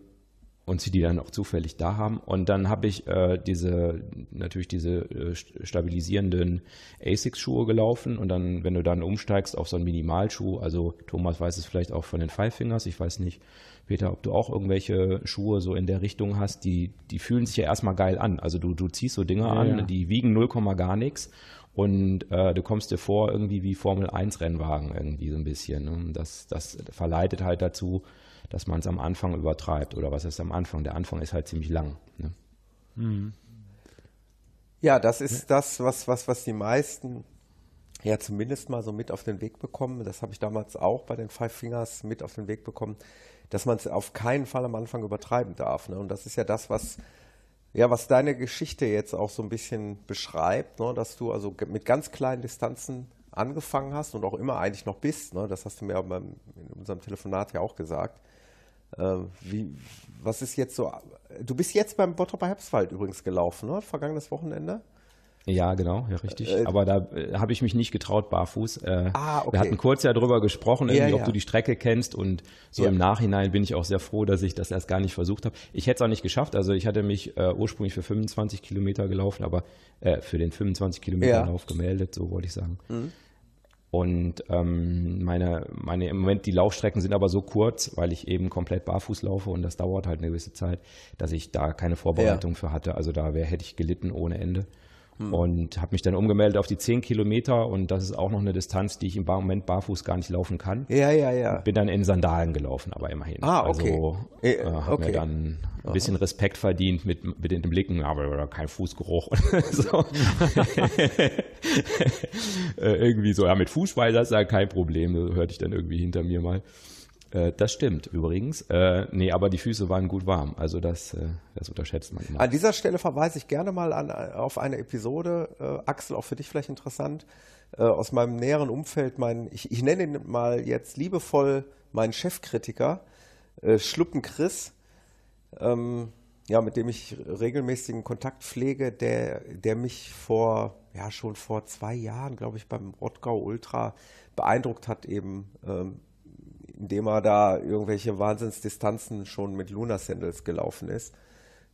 und sie die dann auch zufällig da haben. Und dann habe ich äh, diese, natürlich diese äh, st- stabilisierenden Asics-Schuhe gelaufen und dann, wenn du dann umsteigst auf so einen Minimalschuh, also Thomas weiß es vielleicht auch von den Five Fingers, ich weiß nicht, Peter, ob du auch irgendwelche Schuhe so in der Richtung hast, die, die fühlen sich ja erstmal geil an. Also du, du ziehst so Dinge Ja, an, ja. die wiegen 0, gar nichts. Und äh, du kommst dir vor irgendwie wie Formel 1 Rennwagen irgendwie so ein bisschen. Ne? Und Das, das verleitet halt dazu, dass man es am Anfang übertreibt. Oder was ist am Anfang? Der Anfang ist halt ziemlich lang. Ne? Ja, das ist das, was, was, was die meisten ja zumindest mal so mit auf den Weg bekommen. Das habe ich damals auch bei den Five Fingers mit auf den Weg bekommen, dass man es auf keinen Fall am Anfang übertreiben darf. Ne? Und das ist ja das, was ja, was deine Geschichte jetzt auch so ein bisschen beschreibt, ne? dass du also mit ganz kleinen Distanzen angefangen hast und auch immer eigentlich noch bist. Ne? Das hast du mir beim, in unserem Telefonat ja auch gesagt. Äh, wie, was ist jetzt so? Du bist jetzt beim Bottroper Herbstwald übrigens gelaufen, ne? Vergangenes Wochenende. Ja, genau, ja, richtig. Äh, Aber da äh, habe ich mich nicht getraut, barfuß. Äh, Ah, okay. Wir hatten kurz ja drüber gesprochen, Ja, irgendwie, ob ja. du die Strecke kennst und so Ja. im Nachhinein bin ich auch sehr froh, dass ich das erst gar nicht versucht habe. Ich hätte es auch nicht geschafft, also ich hatte mich äh, ursprünglich für 25 Kilometer gelaufen, aber äh, für den 25 Kilometer Ja. Lauf gemeldet, so wollte ich sagen. Und ähm, meine, meine im Moment die Laufstrecken sind aber so kurz, weil ich eben komplett barfuß laufe und das dauert halt eine gewisse Zeit, dass ich da keine Vorbereitung für hatte. Also da wär, hätte ich gelitten ohne Ende. Und habe mich dann umgemeldet auf die 10 Kilometer und das ist auch noch eine Distanz, die ich im Moment barfuß gar nicht laufen kann. Ja, ja, ja. Bin dann in Sandalen gelaufen, aber immerhin. Ah, okay. Also Äh, habe okay. mir dann ein bisschen Respekt verdient mit, mit den Blicken, aber kein Fußgeruch. so. äh, irgendwie so, ja, mit Fußschweiß ist ja kein Problem, das hörte ich dann irgendwie hinter mir mal. Äh, das stimmt übrigens. Äh, nee, aber die Füße waren gut warm. Also das, äh, das unterschätzt man immer. An dieser Stelle verweise ich gerne mal an, auf eine Episode, äh, Axel, auch für dich vielleicht interessant, äh, aus meinem näheren Umfeld, mein, ich, ich nenne ihn mal jetzt liebevoll meinen Chefkritiker, äh, Schluppen Chris, ähm, ja, mit dem ich regelmäßigen Kontakt pflege, der, der mich vor, ja, schon vor zwei Jahren, glaube ich, beim Rottgau Ultra beeindruckt hat, eben, ähm, indem er da irgendwelche Wahnsinnsdistanzen schon mit Luna Sandals gelaufen ist.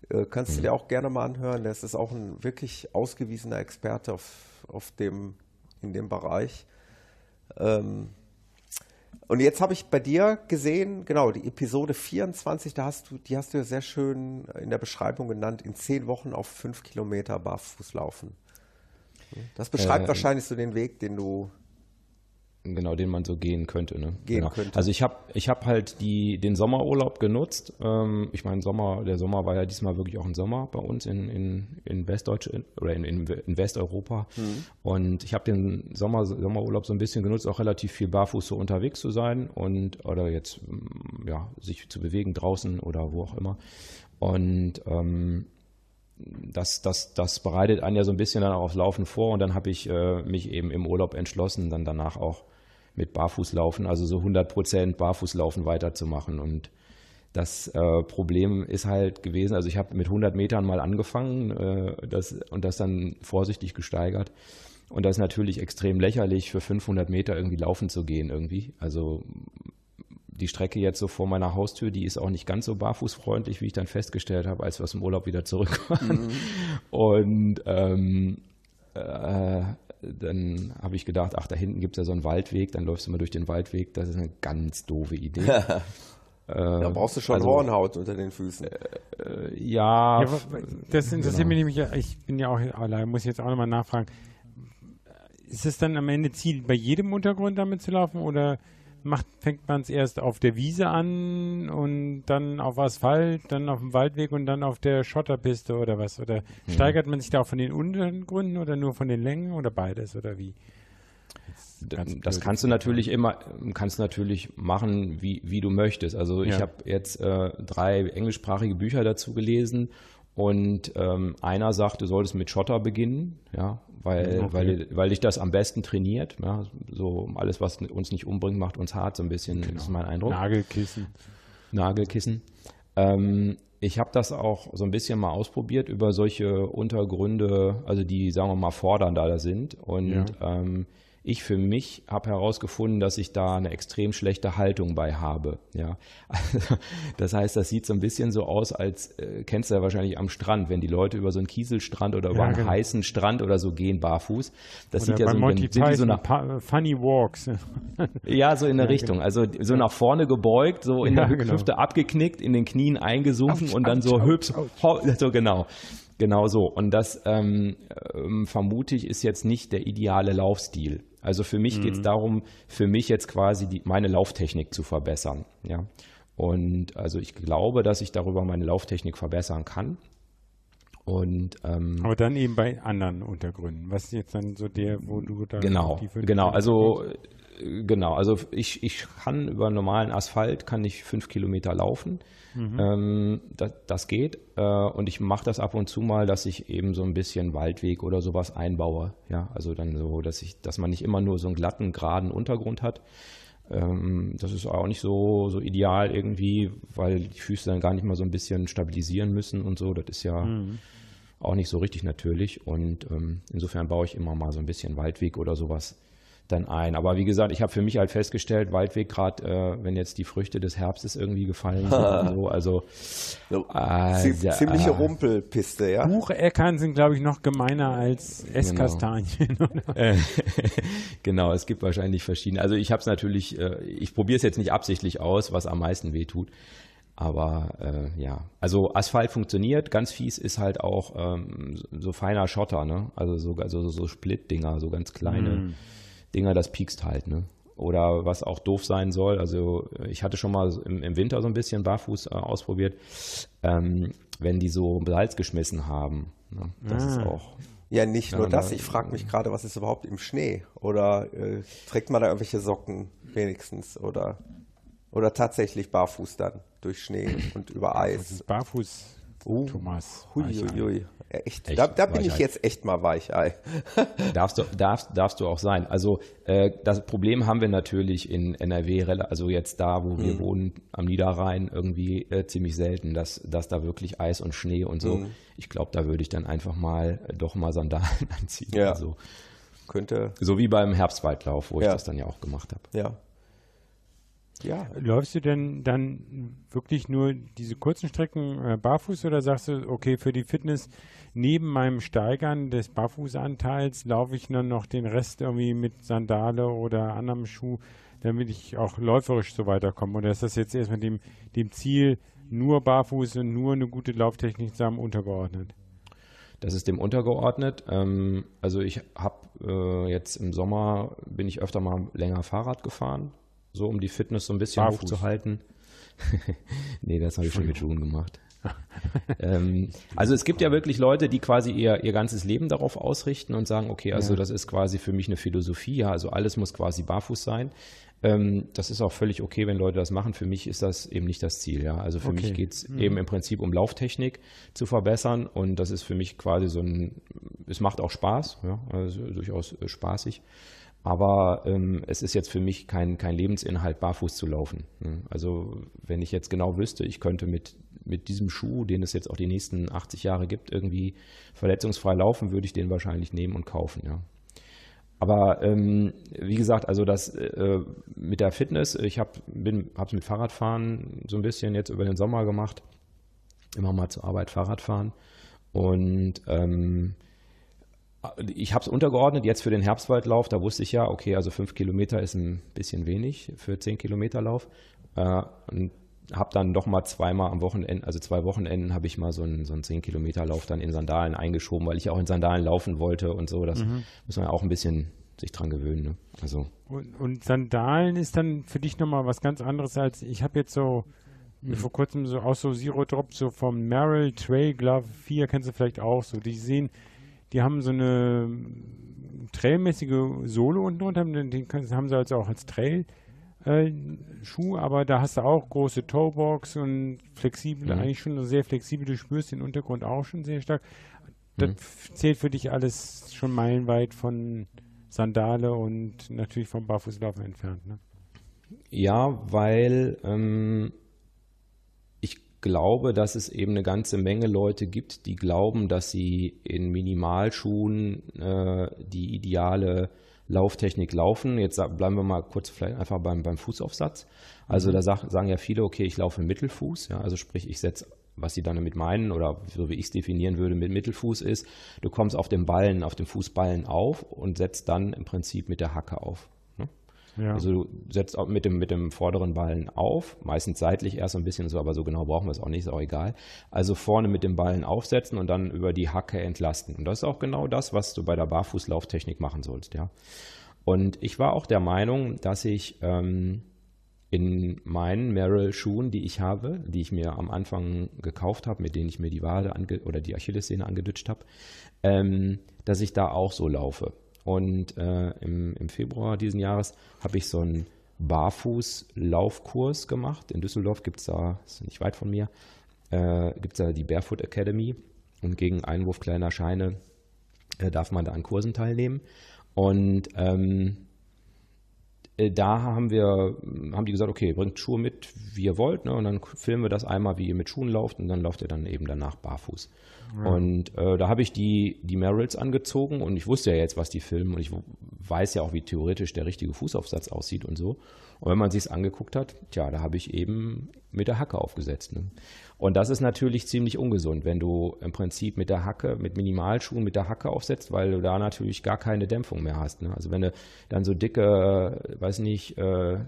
Äh, kannst du dir auch gerne mal anhören. Das ist auch ein wirklich ausgewiesener Experte auf, auf dem, in dem Bereich. Ähm, und jetzt habe ich bei dir gesehen, genau, die Episode 24, da hast du, die hast du ja sehr schön in der Beschreibung genannt, in zehn Wochen auf fünf Kilometer barfuß laufen. Das beschreibt Äh, wahrscheinlich so den Weg, den du Genau, den man so gehen könnte. Ne? Gehen genau. könnte. Also ich habe ich hab halt die, den Sommerurlaub genutzt. Ähm, ich meine, Sommer, der Sommer war ja diesmal wirklich auch ein Sommer bei uns in, in, in Westdeutsch oder in, in, in Westeuropa. Mhm. Und ich habe den Sommer, Sommerurlaub so ein bisschen genutzt, auch relativ viel barfuß so unterwegs zu sein und oder jetzt ja, sich zu bewegen draußen oder wo auch immer. Und ähm, das, das, das bereitet einen ja so ein bisschen dann auch aufs Laufen vor und dann habe ich äh, mich eben im Urlaub entschlossen, dann danach auch mit Barfußlaufen, also so 100% Barfußlaufen weiterzumachen. Und das äh, Problem ist halt gewesen, also ich habe mit 100 Metern mal angefangen äh, das, und das dann vorsichtig gesteigert. Und das ist natürlich extrem lächerlich, für 500 Meter irgendwie laufen zu gehen irgendwie, also die Strecke jetzt so vor meiner Haustür, die ist auch nicht ganz so barfußfreundlich, wie ich dann festgestellt habe, als wir aus dem Urlaub wieder zurück waren. Und ähm, äh, dann habe ich gedacht, ach, da hinten gibt es ja so einen Waldweg, dann läufst du mal durch den Waldweg. Das ist eine ganz doofe Idee. Da brauchst du schon also- Hornhaut unter den Füßen. ja, Ja, wa- wa- das interessiert mich nämlich, ja, ich bin ja auch, allein, muss jetzt auch nochmal nachfragen. Ist es dann am Ende Ziel, bei jedem Untergrund damit zu laufen oder macht, fängt man es erst auf der Wiese an und dann auf Asphalt, dann auf dem Waldweg und dann auf der Schotterpiste oder was? Oder steigert man sich da auch von den Untergründen oder nur von den Längen oder beides oder wie? Das blöd. kannst du natürlich immer, kannst natürlich machen, wie, wie du möchtest. Also ich Ja. habe jetzt äh, drei englischsprachige Bücher dazu gelesen und ähm, einer sagt, du solltest mit Schotter beginnen, ja, weil, Okay. weil, weil dich das am besten trainiert. Ja, so alles, was uns nicht umbringt, macht uns hart, so ein bisschen, Genau. ist mein Eindruck. Nagelkissen. Nagelkissen. Ähm, ich habe das auch so ein bisschen mal ausprobiert über solche Untergründe, also die, sagen wir mal, fordernder sind. Und Ja. ähm, ich für mich habe herausgefunden, dass ich da eine extrem schlechte Haltung bei habe. Ja, also, das heißt, das sieht so ein bisschen so aus, als äh, kennst du ja wahrscheinlich am Strand, wenn die Leute über so einen Kieselstrand oder über Ja, einen genau. heißen Strand oder so gehen barfuß. Das Oder sieht ja so, Monty sind die so nach Funny Walks. ja, so in der Ja, Richtung. Also so nach vorne gebeugt, so in Ja, der genau. Hüfte abgeknickt, in den Knien eingesunken und dann so hübsch, so genau. Genau so. Und das ähm, ähm, vermute ich ist jetzt nicht der ideale Laufstil. Also für mich Mhm. geht es darum, für mich jetzt quasi die, meine Lauftechnik zu verbessern. Ja. Und also ich glaube, dass ich darüber meine Lauftechnik verbessern kann. Und ähm, Aber dann eben bei anderen Untergründen. Was ist jetzt dann so der, wo du da Genau, genau. Also äh, genau, also ich, ich kann über normalen Asphalt kann ich fünf Kilometer laufen. Ähm, das, das geht. Äh, und ich mache das ab und zu mal, dass ich eben so ein bisschen Waldweg oder sowas einbaue. Ja, also dann so, dass ich, dass man nicht immer nur so einen glatten, geraden Untergrund hat. Ähm, das ist auch nicht so, so ideal irgendwie, weil die Füße dann gar nicht mal so ein bisschen stabilisieren müssen und so. Das ist ja auch nicht so richtig natürlich. Und ähm, insofern baue ich immer mal so ein bisschen Waldweg oder sowas dann ein. Aber wie gesagt, ich habe für mich halt festgestellt, Waldweg gerade, äh, wenn jetzt die Früchte des Herbstes irgendwie gefallen sind und so, also ja. ziemliche Rumpelpiste, ja. Bucheckern sind, glaube ich, noch gemeiner als Genau. Esskastanien. oder? Äh, genau, es gibt wahrscheinlich verschiedene. Also ich habe es natürlich, äh, ich probiere es jetzt nicht absichtlich aus, was am meisten weh tut. Aber äh, ja, also Asphalt funktioniert. Ganz fies ist halt auch ähm, so, so feiner Schotter, ne? Also so, also so Split-Dinger, so ganz kleine Dinger, das piekst halt, ne? Oder was auch doof sein soll, also äh, ich hatte schon mal im, im Winter so ein bisschen barfuß äh, ausprobiert, ähm, wenn die so Salz geschmissen haben. Ne? Das ist auch Ja, nicht nur Ja, das. na, Ich frage mich gerade, was ist überhaupt im Schnee? Oder äh, trägt man da irgendwelche Socken wenigstens? Oder, oder tatsächlich barfuß dann durch Schnee und über Eis? Barfuß, Oh. Thomas. Hui, Echt. Echt Da, da bin ich jetzt echt mal Weichei. Darfst du, darfst, darfst du auch sein. Also äh, das Problem haben wir natürlich in NRW, also jetzt da, wo wir wohnen, am Niederrhein, irgendwie äh, ziemlich selten, dass, dass da wirklich Eis und Schnee und so. Ich glaube, da würde ich dann einfach mal äh, doch mal Sandalen anziehen. Ja. Also, Könnte, so wie beim Herbstwaldlauf, wo Ja. ich das dann ja auch gemacht habe. ja. Ja, Läufst du denn dann wirklich nur diese kurzen Strecken äh, barfuß oder sagst du, okay, für die Fitness neben meinem Steigern des Barfußanteils laufe ich dann noch den Rest irgendwie mit Sandale oder anderem Schuh, damit ich auch läuferisch so weiterkomme? Oder ist das jetzt erstmal dem, dem Ziel, nur barfuß und nur eine gute Lauftechnik zusammen untergeordnet? Das ist dem untergeordnet. Ähm, also ich habe äh, jetzt im Sommer, bin ich öfter mal länger Fahrrad gefahren, so um die Fitness so ein bisschen Barfuß. hochzuhalten. nee, das habe ich schon mit Schuhen gemacht. ähm, also es gibt ja wirklich Leute, die quasi ihr, ihr ganzes Leben darauf ausrichten und sagen, okay, also das ist quasi für mich eine Philosophie, ja, also alles muss quasi barfuß sein. Ähm, das ist auch völlig okay, wenn Leute das machen. Für mich ist das eben nicht das Ziel, ja. Also für Okay. mich geht es eben im Prinzip um Lauftechnik zu verbessern und das ist für mich quasi so ein, es macht auch Spaß, ja, also durchaus äh, spaßig. Aber ähm, es ist jetzt für mich kein, kein Lebensinhalt, barfuß zu laufen. Ne? Also wenn ich jetzt genau wüsste, ich könnte mit, mit diesem Schuh, den es jetzt auch die nächsten 80 Jahre gibt, irgendwie verletzungsfrei laufen, würde ich den wahrscheinlich nehmen und kaufen, ja. Aber ähm, wie gesagt, also das äh, mit der Fitness, ich habe es mit Fahrradfahren so ein bisschen jetzt über den Sommer gemacht, immer mal zur Arbeit Fahrrad fahren und ähm, ich habe es untergeordnet jetzt für den Herbstwaldlauf. Da wusste ich ja, okay, also fünf Kilometer ist ein bisschen wenig für zehn Kilometer Lauf. Äh, und habe dann doch mal zweimal am Wochenende, also zwei Wochenenden, habe ich mal so einen, so einen 10 Kilometer Lauf dann in Sandalen eingeschoben, weil ich auch in Sandalen laufen wollte und so. Das muss man ja auch ein bisschen sich dran gewöhnen. Ne? Also Und, und Sandalen ist dann für dich nochmal was ganz anderes als, ich habe jetzt so mir vor kurzem so aus so Zero Drop so vom Merrill Trail Glove 4, kennst du vielleicht auch so, die sehen, die haben so eine trailmäßige Sohle unten drunter, den den haben sie also auch als Trail äh, Schuh, aber da hast du auch große Toebox und flexibel, Mhm. eigentlich schon sehr flexibel, du spürst den Untergrund auch schon sehr stark. Das Mhm. zählt für dich alles schon meilenweit von Sandale und natürlich vom Barfußlaufen entfernt. Ne? Ja, weil ähm, ich glaube, dass es eben eine ganze Menge Leute gibt, die glauben, dass sie in Minimalschuhen äh, die ideale Lauftechnik laufen. Jetzt bleiben wir mal kurz vielleicht einfach beim, beim Fußaufsatz. Also da sag, sagen ja viele, okay, ich laufe Mittelfuß, ja, also sprich, ich setze, was sie dann damit meinen oder so wie ich es definieren würde mit Mittelfuß ist, du kommst auf dem Ballen, auf dem Fußballen auf und setzt dann im Prinzip mit der Hacke auf. Ja. Also du setzt auch mit dem, mit dem vorderen Ballen auf, meistens seitlich erst ein bisschen so, aber so genau brauchen wir es auch nicht, ist auch egal. Also vorne mit dem Ballen aufsetzen und dann über die Hacke entlasten. Und das ist auch genau das, was du bei der Barfußlauftechnik machen sollst, ja. Und ich war auch der Meinung, dass ich ähm, in meinen Merrill-Schuhen, die ich habe, die ich mir am Anfang gekauft habe, mit denen ich mir die Wade oder die Achillessehne angedutscht habe, ähm, dass ich da auch so laufe. Und äh, im, im Februar diesen Jahres habe ich so einen Barfuß-Laufkurs gemacht. In Düsseldorf gibt es da, ist nicht weit von mir, äh, gibt es da die Barefoot Academy. Und gegen Einwurf kleiner Scheine äh, darf man da an Kursen teilnehmen. Und ähm, äh, da haben wir, haben die gesagt, okay, bringt Schuhe mit, wie ihr wollt, ne? und dann filmen wir das einmal, wie ihr mit Schuhen lauft, und dann lauft ihr dann eben danach barfuß. Und äh, da habe ich die, die Merrills angezogen und ich wusste ja jetzt, was die filmen und ich weiß ja auch, wie theoretisch der richtige Fußaufsatz aussieht und so. Und wenn man sich es angeguckt hat, tja, da habe ich eben mit der Hacke aufgesetzt. Ne? Und das ist natürlich ziemlich ungesund, wenn du im Prinzip mit der Hacke, mit Minimalschuhen mit der Hacke aufsetzt, weil du da natürlich gar keine Dämpfung mehr hast. Ne? Also wenn du dann so dicke, weiß nicht, äh,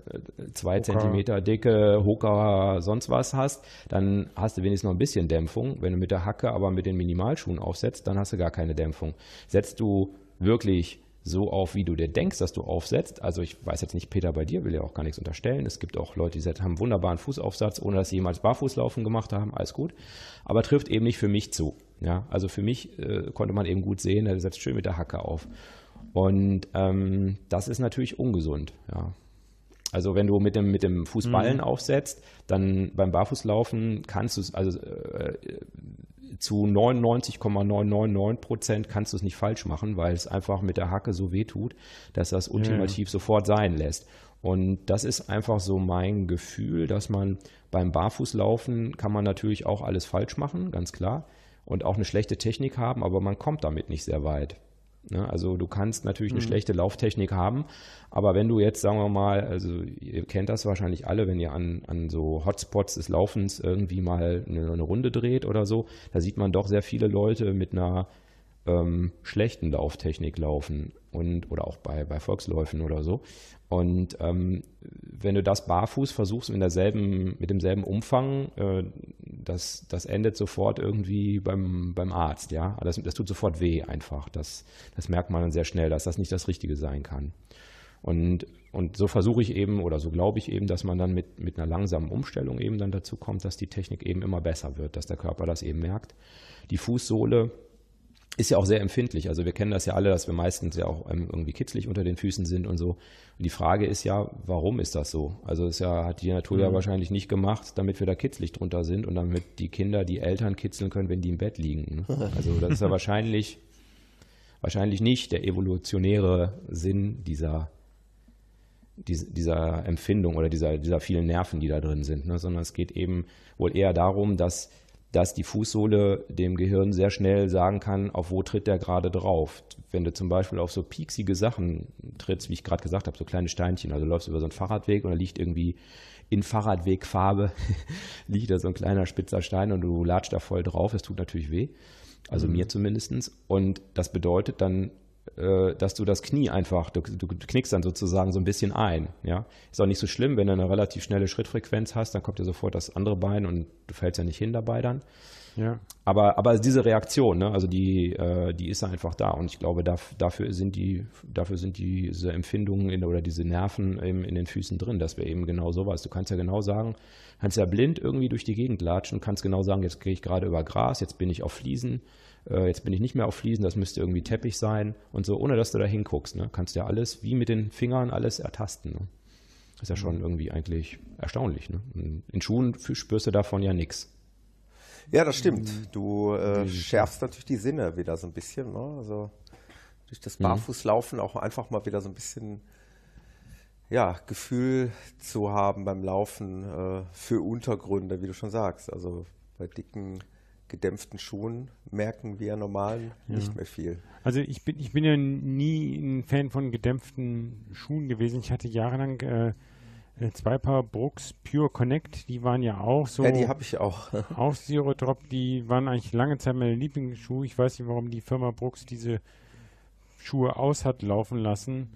zwei Hoka. Zentimeter dicke Hoka sonst was hast, dann hast du wenigstens noch ein bisschen Dämpfung. Wenn du mit der Hacke aber mit den Minimalschuhen aufsetzt, dann hast du gar keine Dämpfung. Setzt du wirklich so auf, wie du dir denkst, dass du aufsetzt. Also ich weiß jetzt nicht, Peter, bei dir will ja auch gar nichts unterstellen. Es gibt auch Leute, die haben einen wunderbaren Fußaufsatz, ohne dass sie jemals Barfußlaufen gemacht haben, alles gut. Aber trifft eben nicht für mich zu. Ja, also für mich äh, konnte man eben gut sehen, er setzt schön mit der Hacke auf. Und ähm, das ist natürlich ungesund. Ja. Also wenn du mit dem, mit dem Fußballen mhm. aufsetzt, dann beim Barfußlaufen kannst du es, also äh, zu 99,999 Prozent kannst du es nicht falsch machen, weil es einfach mit der Hacke so weh tut, dass das ultimativ ja. sofort sein lässt. Und das ist einfach so mein Gefühl, dass man beim Barfußlaufen kann man natürlich auch alles falsch machen, ganz klar. Und auch eine schlechte Technik haben, aber man kommt damit nicht sehr weit. Ne? Also du kannst natürlich eine mhm. schlechte Lauftechnik haben, aber wenn du jetzt, sagen wir mal, also ihr kennt das wahrscheinlich alle, wenn ihr an, an so Hotspots des Laufens irgendwie mal eine, eine Runde dreht oder so, da sieht man doch sehr viele Leute mit einer ähm, schlechten Lauftechnik laufen und oder auch bei, bei Volksläufen oder so. Und ähm, wenn du das barfuß versuchst mit derselben, mit demselben Umfang, äh, das, das endet sofort irgendwie beim, beim Arzt, ja. Das, das tut sofort weh einfach. Das, das merkt man dann sehr schnell, dass das nicht das Richtige sein kann. Und, und so versuche ich eben oder so glaube ich eben, dass man dann mit, mit einer langsamen Umstellung eben dann dazu kommt, dass die Technik eben immer besser wird, dass der Körper das eben merkt. Die Fußsohle ist ja auch sehr empfindlich. Also wir kennen das ja alle, dass wir meistens ja auch ähm, irgendwie kitzlig unter den Füßen sind und so. Und die Frage ist ja, warum ist das so? Also es ja, hat die Natur mhm. ja wahrscheinlich nicht gemacht, damit wir da kitzlig drunter sind und damit die Kinder die Eltern kitzeln können, wenn die im Bett liegen. Ne? Also das ist ja wahrscheinlich, wahrscheinlich nicht der evolutionäre Sinn dieser, dieser Empfindung oder dieser, dieser vielen Nerven, die da drin sind, ne? sondern es geht eben wohl eher darum, dass dass die Fußsohle dem Gehirn sehr schnell sagen kann, auf wo tritt der gerade drauf. Wenn du zum Beispiel auf so pieksige Sachen trittst, wie ich gerade gesagt habe, so kleine Steinchen, also du läufst über so einen Fahrradweg und da liegt irgendwie in Fahrradwegfarbe, liegt da so ein kleiner spitzer Stein und du latscht da voll drauf, es tut natürlich weh. Also mhm. mir zumindest. Und das bedeutet dann dass du das Knie einfach, du, du, knickst dann sozusagen so ein bisschen ein. Ja? Ist auch nicht so schlimm, wenn du eine relativ schnelle Schrittfrequenz hast, dann kommt dir sofort das andere Bein und du fällst ja nicht hin dabei dann. Ja. Aber, aber diese Reaktion, ne, also die, äh, die ist einfach da und ich glaube, da, dafür sind die, dafür sind diese Empfindungen in, oder diese Nerven in, in den Füßen drin, dass wir eben genau sowas. Du kannst ja genau sagen, kannst ja blind irgendwie durch die Gegend latschen, kannst genau sagen, jetzt gehe ich gerade über Gras, jetzt bin ich auf Fliesen, äh, jetzt bin ich nicht mehr auf Fliesen, das müsste irgendwie Teppich sein und so, ohne dass du da hinguckst. Ne? Kannst ja alles wie mit den Fingern alles ertasten. Ne? ist ja schon irgendwie eigentlich erstaunlich. Ne? In Schuhen spürst du davon ja nichts. Ja, das stimmt. Du äh, schärfst natürlich die Sinne wieder so ein bisschen. Ne? Also durch das mhm. Barfußlaufen auch einfach mal wieder so ein bisschen ja, Gefühl zu haben beim Laufen äh, für Untergründe, wie du schon sagst. Also bei dicken gedämpften Schuhen merken wir normalen ja. nicht mehr viel. Also ich bin, ich bin ja nie ein Fan von gedämpften Schuhen gewesen. Ich hatte jahrelang äh, äh zwei Paar Brooks Pure Connect, die waren ja auch so. Ja, die habe ich auch. auch Zero Drop, die waren eigentlich lange Zeit meine Lieblingsschuhe. Ich weiß nicht, warum die Firma Brooks diese Schuhe aus hat laufen lassen.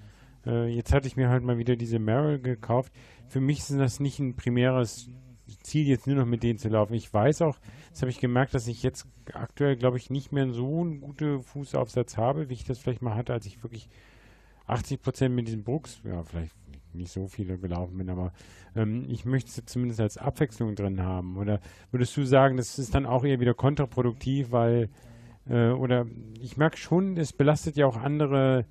Äh, jetzt hatte ich mir halt mal wieder diese Merrill gekauft. Für mich ist das nicht ein primäres Ziel, jetzt nur noch mit denen zu laufen. Ich weiß auch, das habe ich gemerkt, dass ich jetzt aktuell, glaube ich, nicht mehr so einen guten Fußaufsatz habe, wie ich das vielleicht mal hatte, als ich wirklich 80 Prozent mit diesen Brooks, ja, vielleicht nicht so viele gelaufen bin, aber ähm, ich möchte es zumindest als Abwechslung drin haben. Oder würdest du sagen, das ist dann auch eher wieder kontraproduktiv, weil äh, oder ich merke schon, es belastet ja auch andere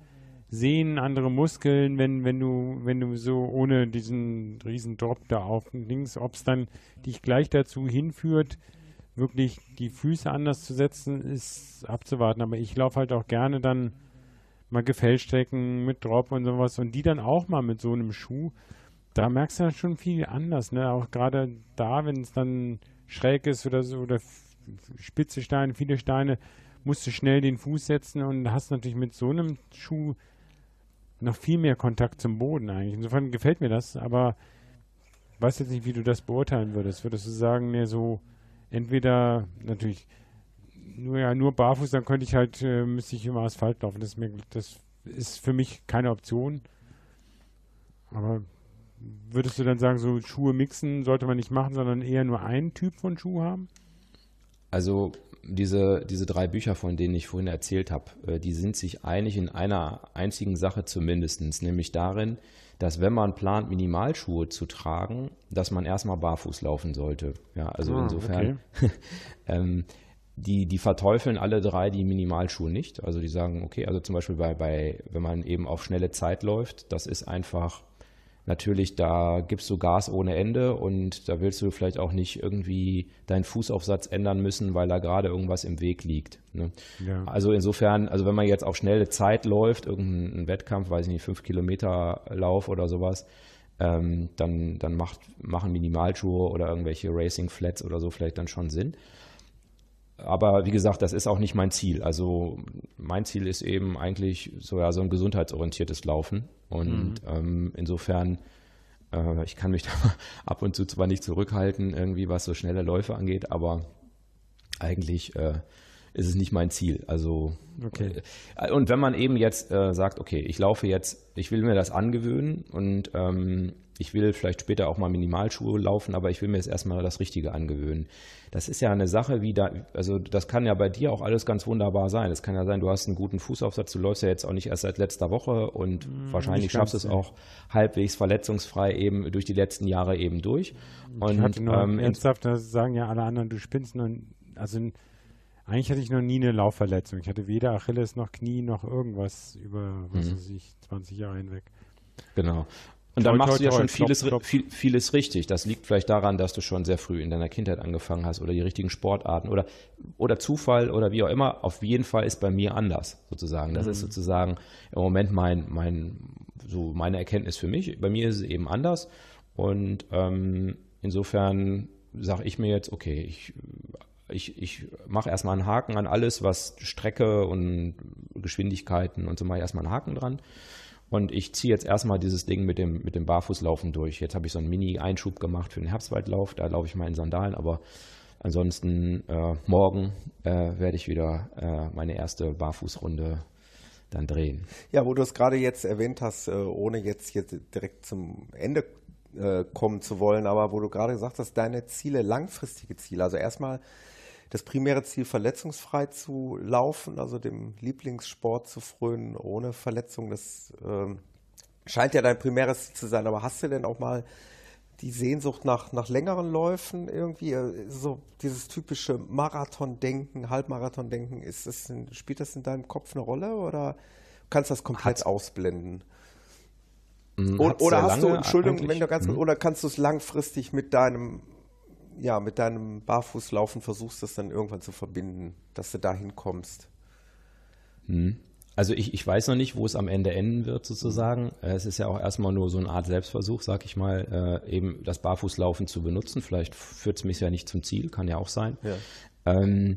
Sehnen, andere Muskeln, wenn, wenn du, wenn du so ohne diesen riesen Drop da auf links, ob es dann dich gleich dazu hinführt, wirklich die Füße anders zu setzen, ist abzuwarten. Aber ich laufe halt auch gerne dann mal Gefällstrecken mit Drop und sowas und die dann auch mal mit so einem Schuh. Da merkst du dann schon viel anders, ne? Auch gerade da, wenn es dann schräg ist oder so, oder spitze Steine, viele Steine, musst du schnell den Fuß setzen und hast natürlich mit so einem Schuh noch viel mehr Kontakt zum Boden eigentlich. Insofern gefällt mir das, aber ich weiß jetzt nicht, wie du das beurteilen würdest. Würdest du sagen, ne, so entweder natürlich nur ja nur barfuß, dann könnte ich halt äh, müsste ich immer Asphalt laufen. Das ist, mir, das ist für mich keine Option. Aber würdest du dann sagen, so Schuhe mixen sollte man nicht machen, sondern eher nur einen Typ von Schuh haben? Also diese, diese drei Bücher, von denen ich vorhin erzählt habe, äh, die sind sich einig in einer einzigen Sache zumindest, nämlich darin, dass wenn man plant, Minimalschuhe zu tragen, dass man erstmal barfuß laufen sollte. Ja, also Ah, insofern, ähm, die, die verteufeln alle drei die Minimalschuhe nicht. Also die sagen, okay, also zum Beispiel bei, bei, wenn man eben auf schnelle Zeit läuft, das ist einfach natürlich, da gibst du Gas ohne Ende und da willst du vielleicht auch nicht irgendwie deinen Fußaufsatz ändern müssen, weil da gerade irgendwas im Weg liegt. Ne? Ja. Also insofern, also wenn man jetzt auf schnelle Zeit läuft, irgendein Wettkampf, weiß ich nicht, fünf Kilometer Lauf oder sowas, ähm, dann, dann macht, machen Minimalschuhe oder irgendwelche Racing Flats oder so vielleicht dann schon Sinn. Aber wie gesagt, das ist auch nicht mein Ziel. Also mein Ziel ist eben eigentlich so, ja, so ein gesundheitsorientiertes Laufen. Und ähm, insofern, äh, ich kann mich da ab und zu zwar nicht zurückhalten, irgendwie was so schnelle Läufe angeht, aber eigentlich äh, ist es nicht mein Ziel. Also Okay. äh, und wenn man eben jetzt äh, sagt, okay, ich laufe jetzt, ich will mir das angewöhnen und ähm, ich will vielleicht später auch mal Minimalschuhe laufen, aber ich will mir jetzt erstmal das Richtige angewöhnen. Das ist ja eine Sache, wie da, also das kann ja bei dir auch alles ganz wunderbar sein. Es kann ja sein, du hast einen guten Fußaufsatz, du läufst ja jetzt auch nicht erst seit letzter Woche und wahrscheinlich nicht schaffst du es auch halbwegs verletzungsfrei eben durch die letzten Jahre eben durch. Und ich hatte nur ähm, ernsthaft, das sagen ja alle anderen, du spinnst nur, also eigentlich hatte ich noch nie eine Laufverletzung. Ich hatte weder Achilles noch Knie noch irgendwas über, was Mhm. weiß ich, 20 Jahre hinweg. Genau. Und dann Toi, machst toi, du ja toi, schon vieles, klopf. Viel, vieles richtig. Das liegt vielleicht daran, dass du schon sehr früh in deiner Kindheit angefangen hast oder die richtigen Sportarten oder, oder Zufall oder wie auch immer. Auf jeden Fall ist bei mir anders sozusagen. Das Mhm. ist sozusagen im Moment mein, mein, so meine Erkenntnis für mich. Bei mir ist es eben anders. Und ähm, insofern sage ich mir jetzt, okay, ich, ich, ich mache erstmal einen Haken an alles, was Strecke und Geschwindigkeiten und so ich erstmal einen Haken dran. Und ich ziehe jetzt erstmal dieses Ding mit dem, mit dem Barfußlaufen durch. Jetzt habe ich so einen Mini-Einschub gemacht für den Herbstwaldlauf. Da laufe ich mal in Sandalen, aber ansonsten äh, morgen äh, werde ich wieder äh, meine erste Barfußrunde dann drehen. Ja, wo du es gerade jetzt erwähnt hast, äh, ohne jetzt, jetzt direkt zum Ende äh, kommen zu wollen, aber wo du gerade gesagt hast, deine Ziele, langfristige Ziele, also erstmal das primäre Ziel, verletzungsfrei zu laufen, also dem Lieblingssport zu frönen, ohne Verletzung, das ähm, scheint ja dein primäres Ziel zu sein, aber hast du denn auch mal die Sehnsucht nach, nach längeren Läufen irgendwie, äh, so dieses typische Marathon-Denken, Halbmarathon-Denken, ist das in, spielt das in deinem Kopf eine Rolle oder kannst du das komplett ausblenden? Oder, Hat's oder sehr hast du, Entschuldigung, eigentlich- wenn du ganz, Mhm. oder kannst du es langfristig mit deinem, ja, mit deinem Barfußlaufen versuchst, das dann irgendwann zu verbinden, dass du dahin kommst? Also ich, ich weiß noch nicht, wo es am Ende enden wird sozusagen. Es ist ja auch erstmal nur so eine Art Selbstversuch, sag ich mal, äh, eben das Barfußlaufen zu benutzen. Vielleicht führt es mich ja nicht zum Ziel, kann ja auch sein. Ähm,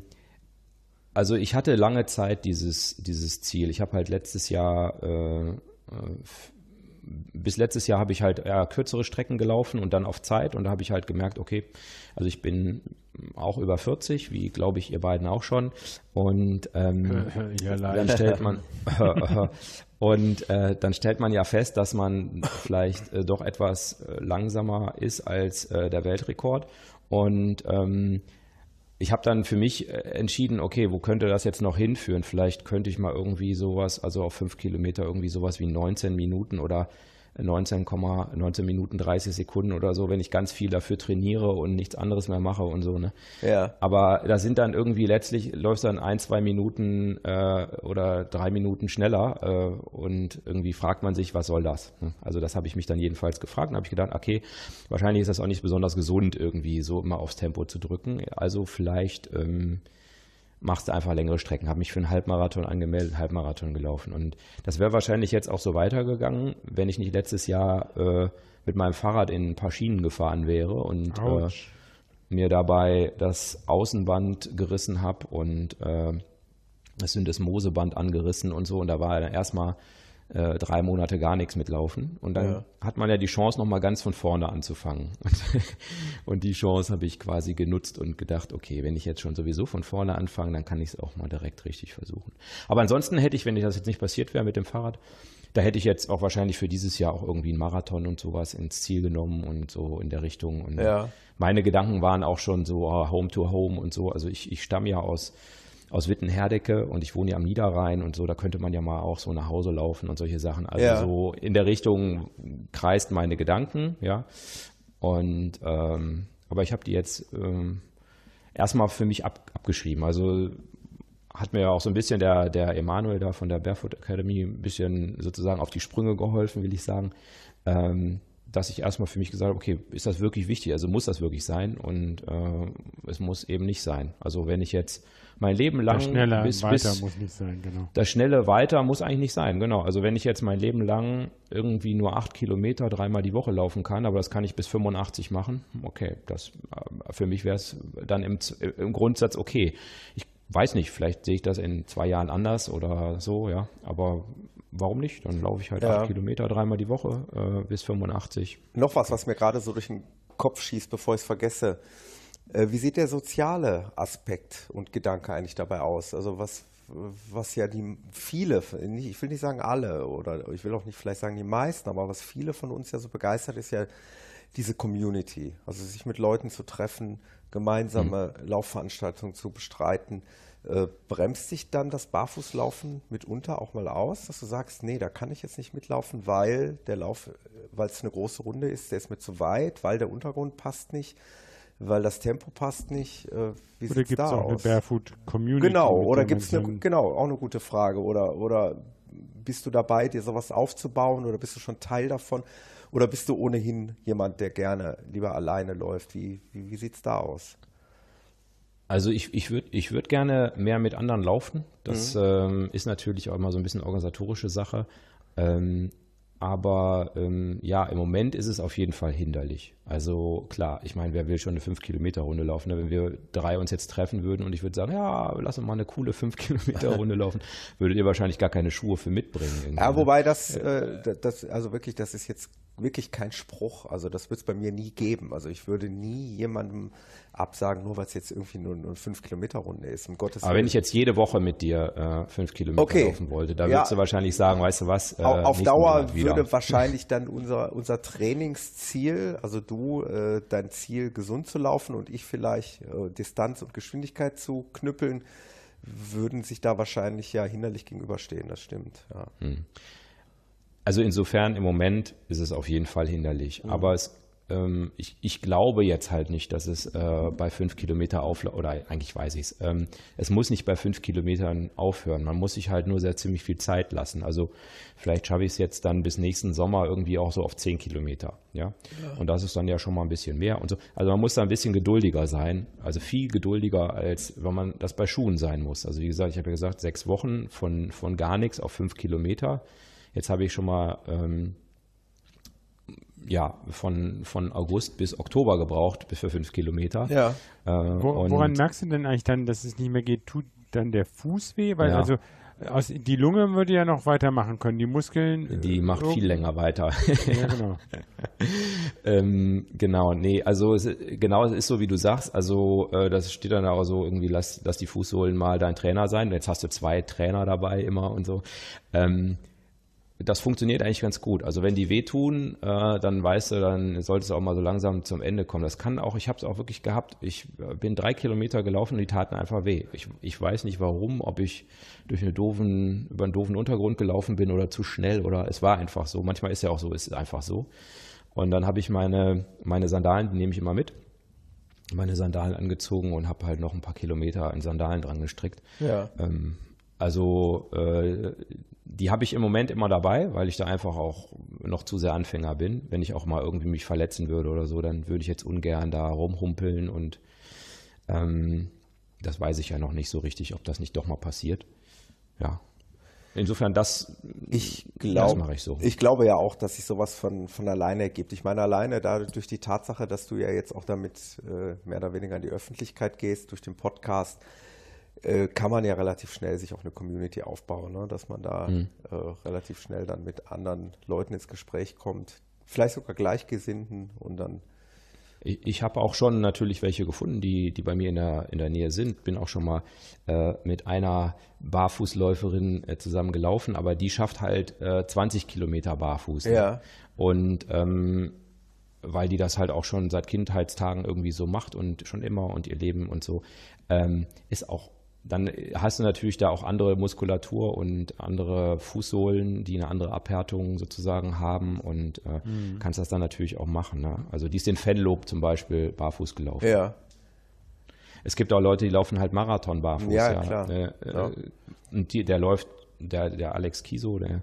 also ich hatte lange Zeit dieses, dieses Ziel. Ich habe halt letztes Jahr, äh, äh, bis letztes Jahr habe ich halt eher kürzere Strecken gelaufen und dann auf Zeit. Und da habe ich halt gemerkt, okay, also ich bin auch über 40, wie glaube ich ihr beiden auch schon. Und ähm, Ja, dann stellt man und äh, dann stellt man ja fest, dass man vielleicht äh, doch etwas äh, langsamer ist als äh, der Weltrekord. Und ähm, ich habe dann für mich äh, entschieden, okay, wo könnte das jetzt noch hinführen? Vielleicht könnte ich mal irgendwie sowas, also auf fünf Kilometer irgendwie sowas wie 19 Minuten oder 19, 19 Minuten 30 Sekunden oder so, wenn ich ganz viel dafür trainiere und nichts anderes mehr mache und so. Ne? Ja. Aber da sind dann irgendwie letztlich läuft dann ein, zwei Minuten äh, oder drei Minuten schneller äh, und irgendwie fragt man sich, was soll das? Ne? Also das habe ich mich dann jedenfalls gefragt und habe ich gedacht, okay, wahrscheinlich ist das auch nicht besonders gesund irgendwie so immer aufs Tempo zu drücken. Also vielleicht ähm, machst du einfach längere Strecken. Habe mich für einen Halbmarathon angemeldet, Halbmarathon gelaufen. Und das wäre wahrscheinlich jetzt auch so weitergegangen, wenn ich nicht letztes Jahr äh, mit meinem Fahrrad in ein paar Schienen gefahren wäre und äh, mir dabei das Außenband gerissen habe und äh, das Syndesmoseband angerissen und so. Und da war dann erstmal äh, drei Monate gar nichts mitlaufen. Und dann Ja. hat man ja die Chance, nochmal ganz von vorne anzufangen. Und, die Chance habe ich quasi genutzt und gedacht, okay, wenn ich jetzt schon sowieso von vorne anfange, dann kann ich es auch mal direkt richtig versuchen. Aber ansonsten hätte ich, wenn das jetzt nicht passiert wäre mit dem Fahrrad, da hätte ich jetzt auch wahrscheinlich für dieses Jahr auch irgendwie einen Marathon und sowas ins Ziel genommen und so in der Richtung. Und Ja. meine Gedanken waren auch schon so ah, Home to Home und so. Also ich, ich stamme ja aus, aus Wittenherdecke und ich wohne ja am Niederrhein und so. Da könnte man ja mal auch so nach Hause laufen und solche Sachen. Also Ja. so in der Richtung kreist meine Gedanken, ja. Und ähm, aber ich habe die jetzt ähm, erstmal für mich ab, abgeschrieben. Also hat mir ja auch so ein bisschen der, der Emanuel da von der Barefoot Academy ein bisschen sozusagen auf die Sprünge geholfen, will ich sagen. Ähm, dass ich erstmal für mich gesagt habe, okay, ist das wirklich wichtig? Also muss das wirklich sein? Und äh, es muss eben nicht sein. Also wenn ich jetzt mein Leben lang Das schneller bis, weiter bis, muss nicht sein, genau. das schnelle Weiter muss eigentlich nicht sein, genau. Also wenn ich jetzt mein Leben lang irgendwie nur acht Kilometer dreimal die Woche laufen kann, aber das kann ich bis 85 machen, okay, das äh, für mich wäre es dann im, Z- im Grundsatz okay. Ich weiß nicht, vielleicht sehe ich das in zwei Jahren anders oder so, ja. Aber warum nicht? Dann laufe ich halt Ja. acht Kilometer dreimal die Woche äh, bis 85. Noch was, was mir gerade so durch den Kopf schießt, bevor ich es vergesse. Äh, wie sieht der soziale Aspekt und Gedanke eigentlich dabei aus? Also was, was ja die viele, ich will nicht sagen alle oder ich will auch nicht vielleicht sagen die meisten, aber was viele von uns ja so begeistert ist ja diese Community. Also sich mit Leuten zu treffen, gemeinsame Laufveranstaltungen zu bestreiten. Äh, bremst sich dann das Barfußlaufen mitunter auch mal aus, dass du sagst, nee, da kann ich jetzt nicht mitlaufen, weil der Lauf, äh, weil es eine große Runde ist, der ist mir zu weit, weil der Untergrund passt nicht, weil das Tempo passt nicht. Äh, wie Oder gibt es da auch eine aus? Barefoot Community? Genau, oder der gibt es eine, genau, auch eine gute Frage. Oder, oder bist du dabei, dir sowas aufzubauen oder bist du schon Teil davon? Oder bist du ohnehin jemand, der gerne lieber alleine läuft? Wie, wie, wie sieht es da aus? Also ich, ich würde ich würd gerne mehr mit anderen laufen. Das Mhm. ähm, ist natürlich auch immer so ein bisschen organisatorische Sache. Ähm, aber ähm, ja, im Moment ist es auf jeden Fall hinderlich. Also klar, ich meine, wer will schon eine 5-Kilometer-Runde laufen? Ne? Wenn wir drei uns jetzt treffen würden und ich würde sagen, ja, lass uns mal eine coole 5-Kilometer-Runde laufen, würdet ihr wahrscheinlich gar keine Schuhe für mitbringen. Ja, ne? wobei das, äh, da- das, also wirklich, das ist jetzt wirklich kein Spruch. Also das wird es bei mir nie geben. Also ich würde nie jemandem absagen, nur weil es jetzt irgendwie nur eine 5-Kilometer-Runde ist. Um Gottes Aber wenn ich jetzt jede Woche mit dir äh, fünf Kilometer Okay. laufen wollte, da Ja. würdest du wahrscheinlich sagen, weißt du was, äh, Au- auf Dauer würde wahrscheinlich dann unser, unser Trainingsziel, also du, äh, dein Ziel gesund zu laufen und ich vielleicht äh, Distanz und Geschwindigkeit zu knüppeln, würden sich da wahrscheinlich ja hinderlich gegenüberstehen. Das stimmt. Ja. Also insofern im Moment ist es auf jeden Fall hinderlich. Mhm. Aber es, ähm, ich, ich glaube jetzt halt nicht, dass es äh, bei fünf Kilometer aufhört, oder eigentlich weiß ich es. Ähm, es muss nicht bei fünf Kilometern aufhören. Man muss sich halt nur sehr ziemlich viel Zeit lassen. Also vielleicht schaffe ich es jetzt dann bis nächsten Sommer irgendwie auch so auf zehn Kilometer. Ja? Und das ist dann ja schon mal ein bisschen mehr und so. Also man muss da ein bisschen geduldiger sein. Also viel geduldiger, als wenn man das bei Schuhen sein muss. Also wie gesagt, ich habe ja gesagt, sechs Wochen von, von gar nichts auf fünf Kilometer. Jetzt habe ich schon mal ähm, ja, von, von August bis Oktober gebraucht bis für fünf Kilometer. Ja. Äh, Wo, und woran merkst du denn eigentlich dann, dass es nicht mehr geht? Tut dann der Fuß weh? Weil Ja. also aus, die Lunge würde ja noch weitermachen können. Die Muskeln. die äh, macht irgend- viel länger weiter. Ja, genau. ähm, genau, nee, also es, genau, es ist so, wie du sagst. Also äh, das steht dann auch so irgendwie, lass, lass die Fußsohlen mal dein Trainer sein. Jetzt hast du zwei Trainer dabei immer und so. Ähm, das funktioniert eigentlich ganz gut. Also wenn die wehtun, äh, dann weißt du, dann solltest du auch mal so langsam zum Ende kommen. Das kann auch, ich habe es auch wirklich gehabt. Ich äh, bin drei Kilometer gelaufen und die taten einfach weh. Ich, ich weiß nicht warum, ob ich durch eine doofen, über einen doofen Untergrund gelaufen bin oder zu schnell oder es war einfach so. Manchmal ist ja auch so, es ist einfach so. Und dann habe ich meine, meine Sandalen, die nehme ich immer mit meine Sandalen angezogen und habe halt noch ein paar Kilometer in Sandalen dran gestrickt. Ja. Ähm, also äh, die habe ich im Moment immer dabei, weil ich da einfach auch noch zu sehr Anfänger bin. Wenn ich auch mal irgendwie mich verletzen würde oder so, dann würde ich jetzt ungern da rumhumpeln und ähm, das weiß ich ja noch nicht so richtig, ob das nicht doch mal passiert. Ja. Insofern, das, Ich das glaube, mache ich so. ich glaube ja auch, dass sich sowas von, von alleine ergibt. Ich meine, alleine da durch die Tatsache, dass du ja jetzt auch damit äh, mehr oder weniger in die Öffentlichkeit gehst, durch den Podcast, äh, kann man ja relativ schnell sich auch eine Community aufbauen, ne? dass man da Mhm. äh, relativ schnell dann mit anderen Leuten ins Gespräch kommt, vielleicht sogar Gleichgesinnten und dann Ich, ich habe auch schon natürlich welche gefunden, die, die bei mir in der, in der Nähe sind. Bin auch schon mal äh, mit einer Barfußläuferin äh, zusammen gelaufen, aber die schafft halt äh, 20 Kilometer barfuß. ne? Ja. Und ähm, weil die das halt auch schon seit Kindheitstagen irgendwie so macht und schon immer und ihr Leben und so, ähm, ist auch, dann hast du natürlich da auch andere Muskulatur und andere Fußsohlen, die eine andere Abhärtung sozusagen haben und äh, kannst das dann natürlich auch machen. Ne? Also die ist den Fenlob zum Beispiel barfuß gelaufen. ja, Es gibt auch Leute, die laufen halt Marathon barfuß. Ja, klar. Äh, Ja. äh, Und die, der läuft, der, der Alex Kiso, der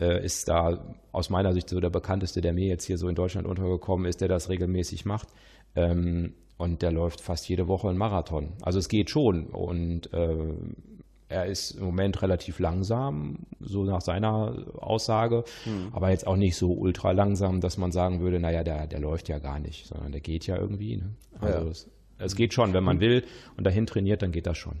äh, ist da aus meiner Sicht so der bekannteste, der mir jetzt hier so in Deutschland untergekommen ist, der das regelmäßig macht. Ähm, und der läuft fast jede Woche einen Marathon. Also es geht schon. Und äh, er ist im Moment relativ langsam, so nach seiner Aussage, aber jetzt auch nicht so ultra langsam, dass man sagen würde, naja, der, der läuft ja gar nicht, sondern der geht ja irgendwie. Ne? Also Ja. es, es geht schon, wenn man will und dahin trainiert, dann geht das schon.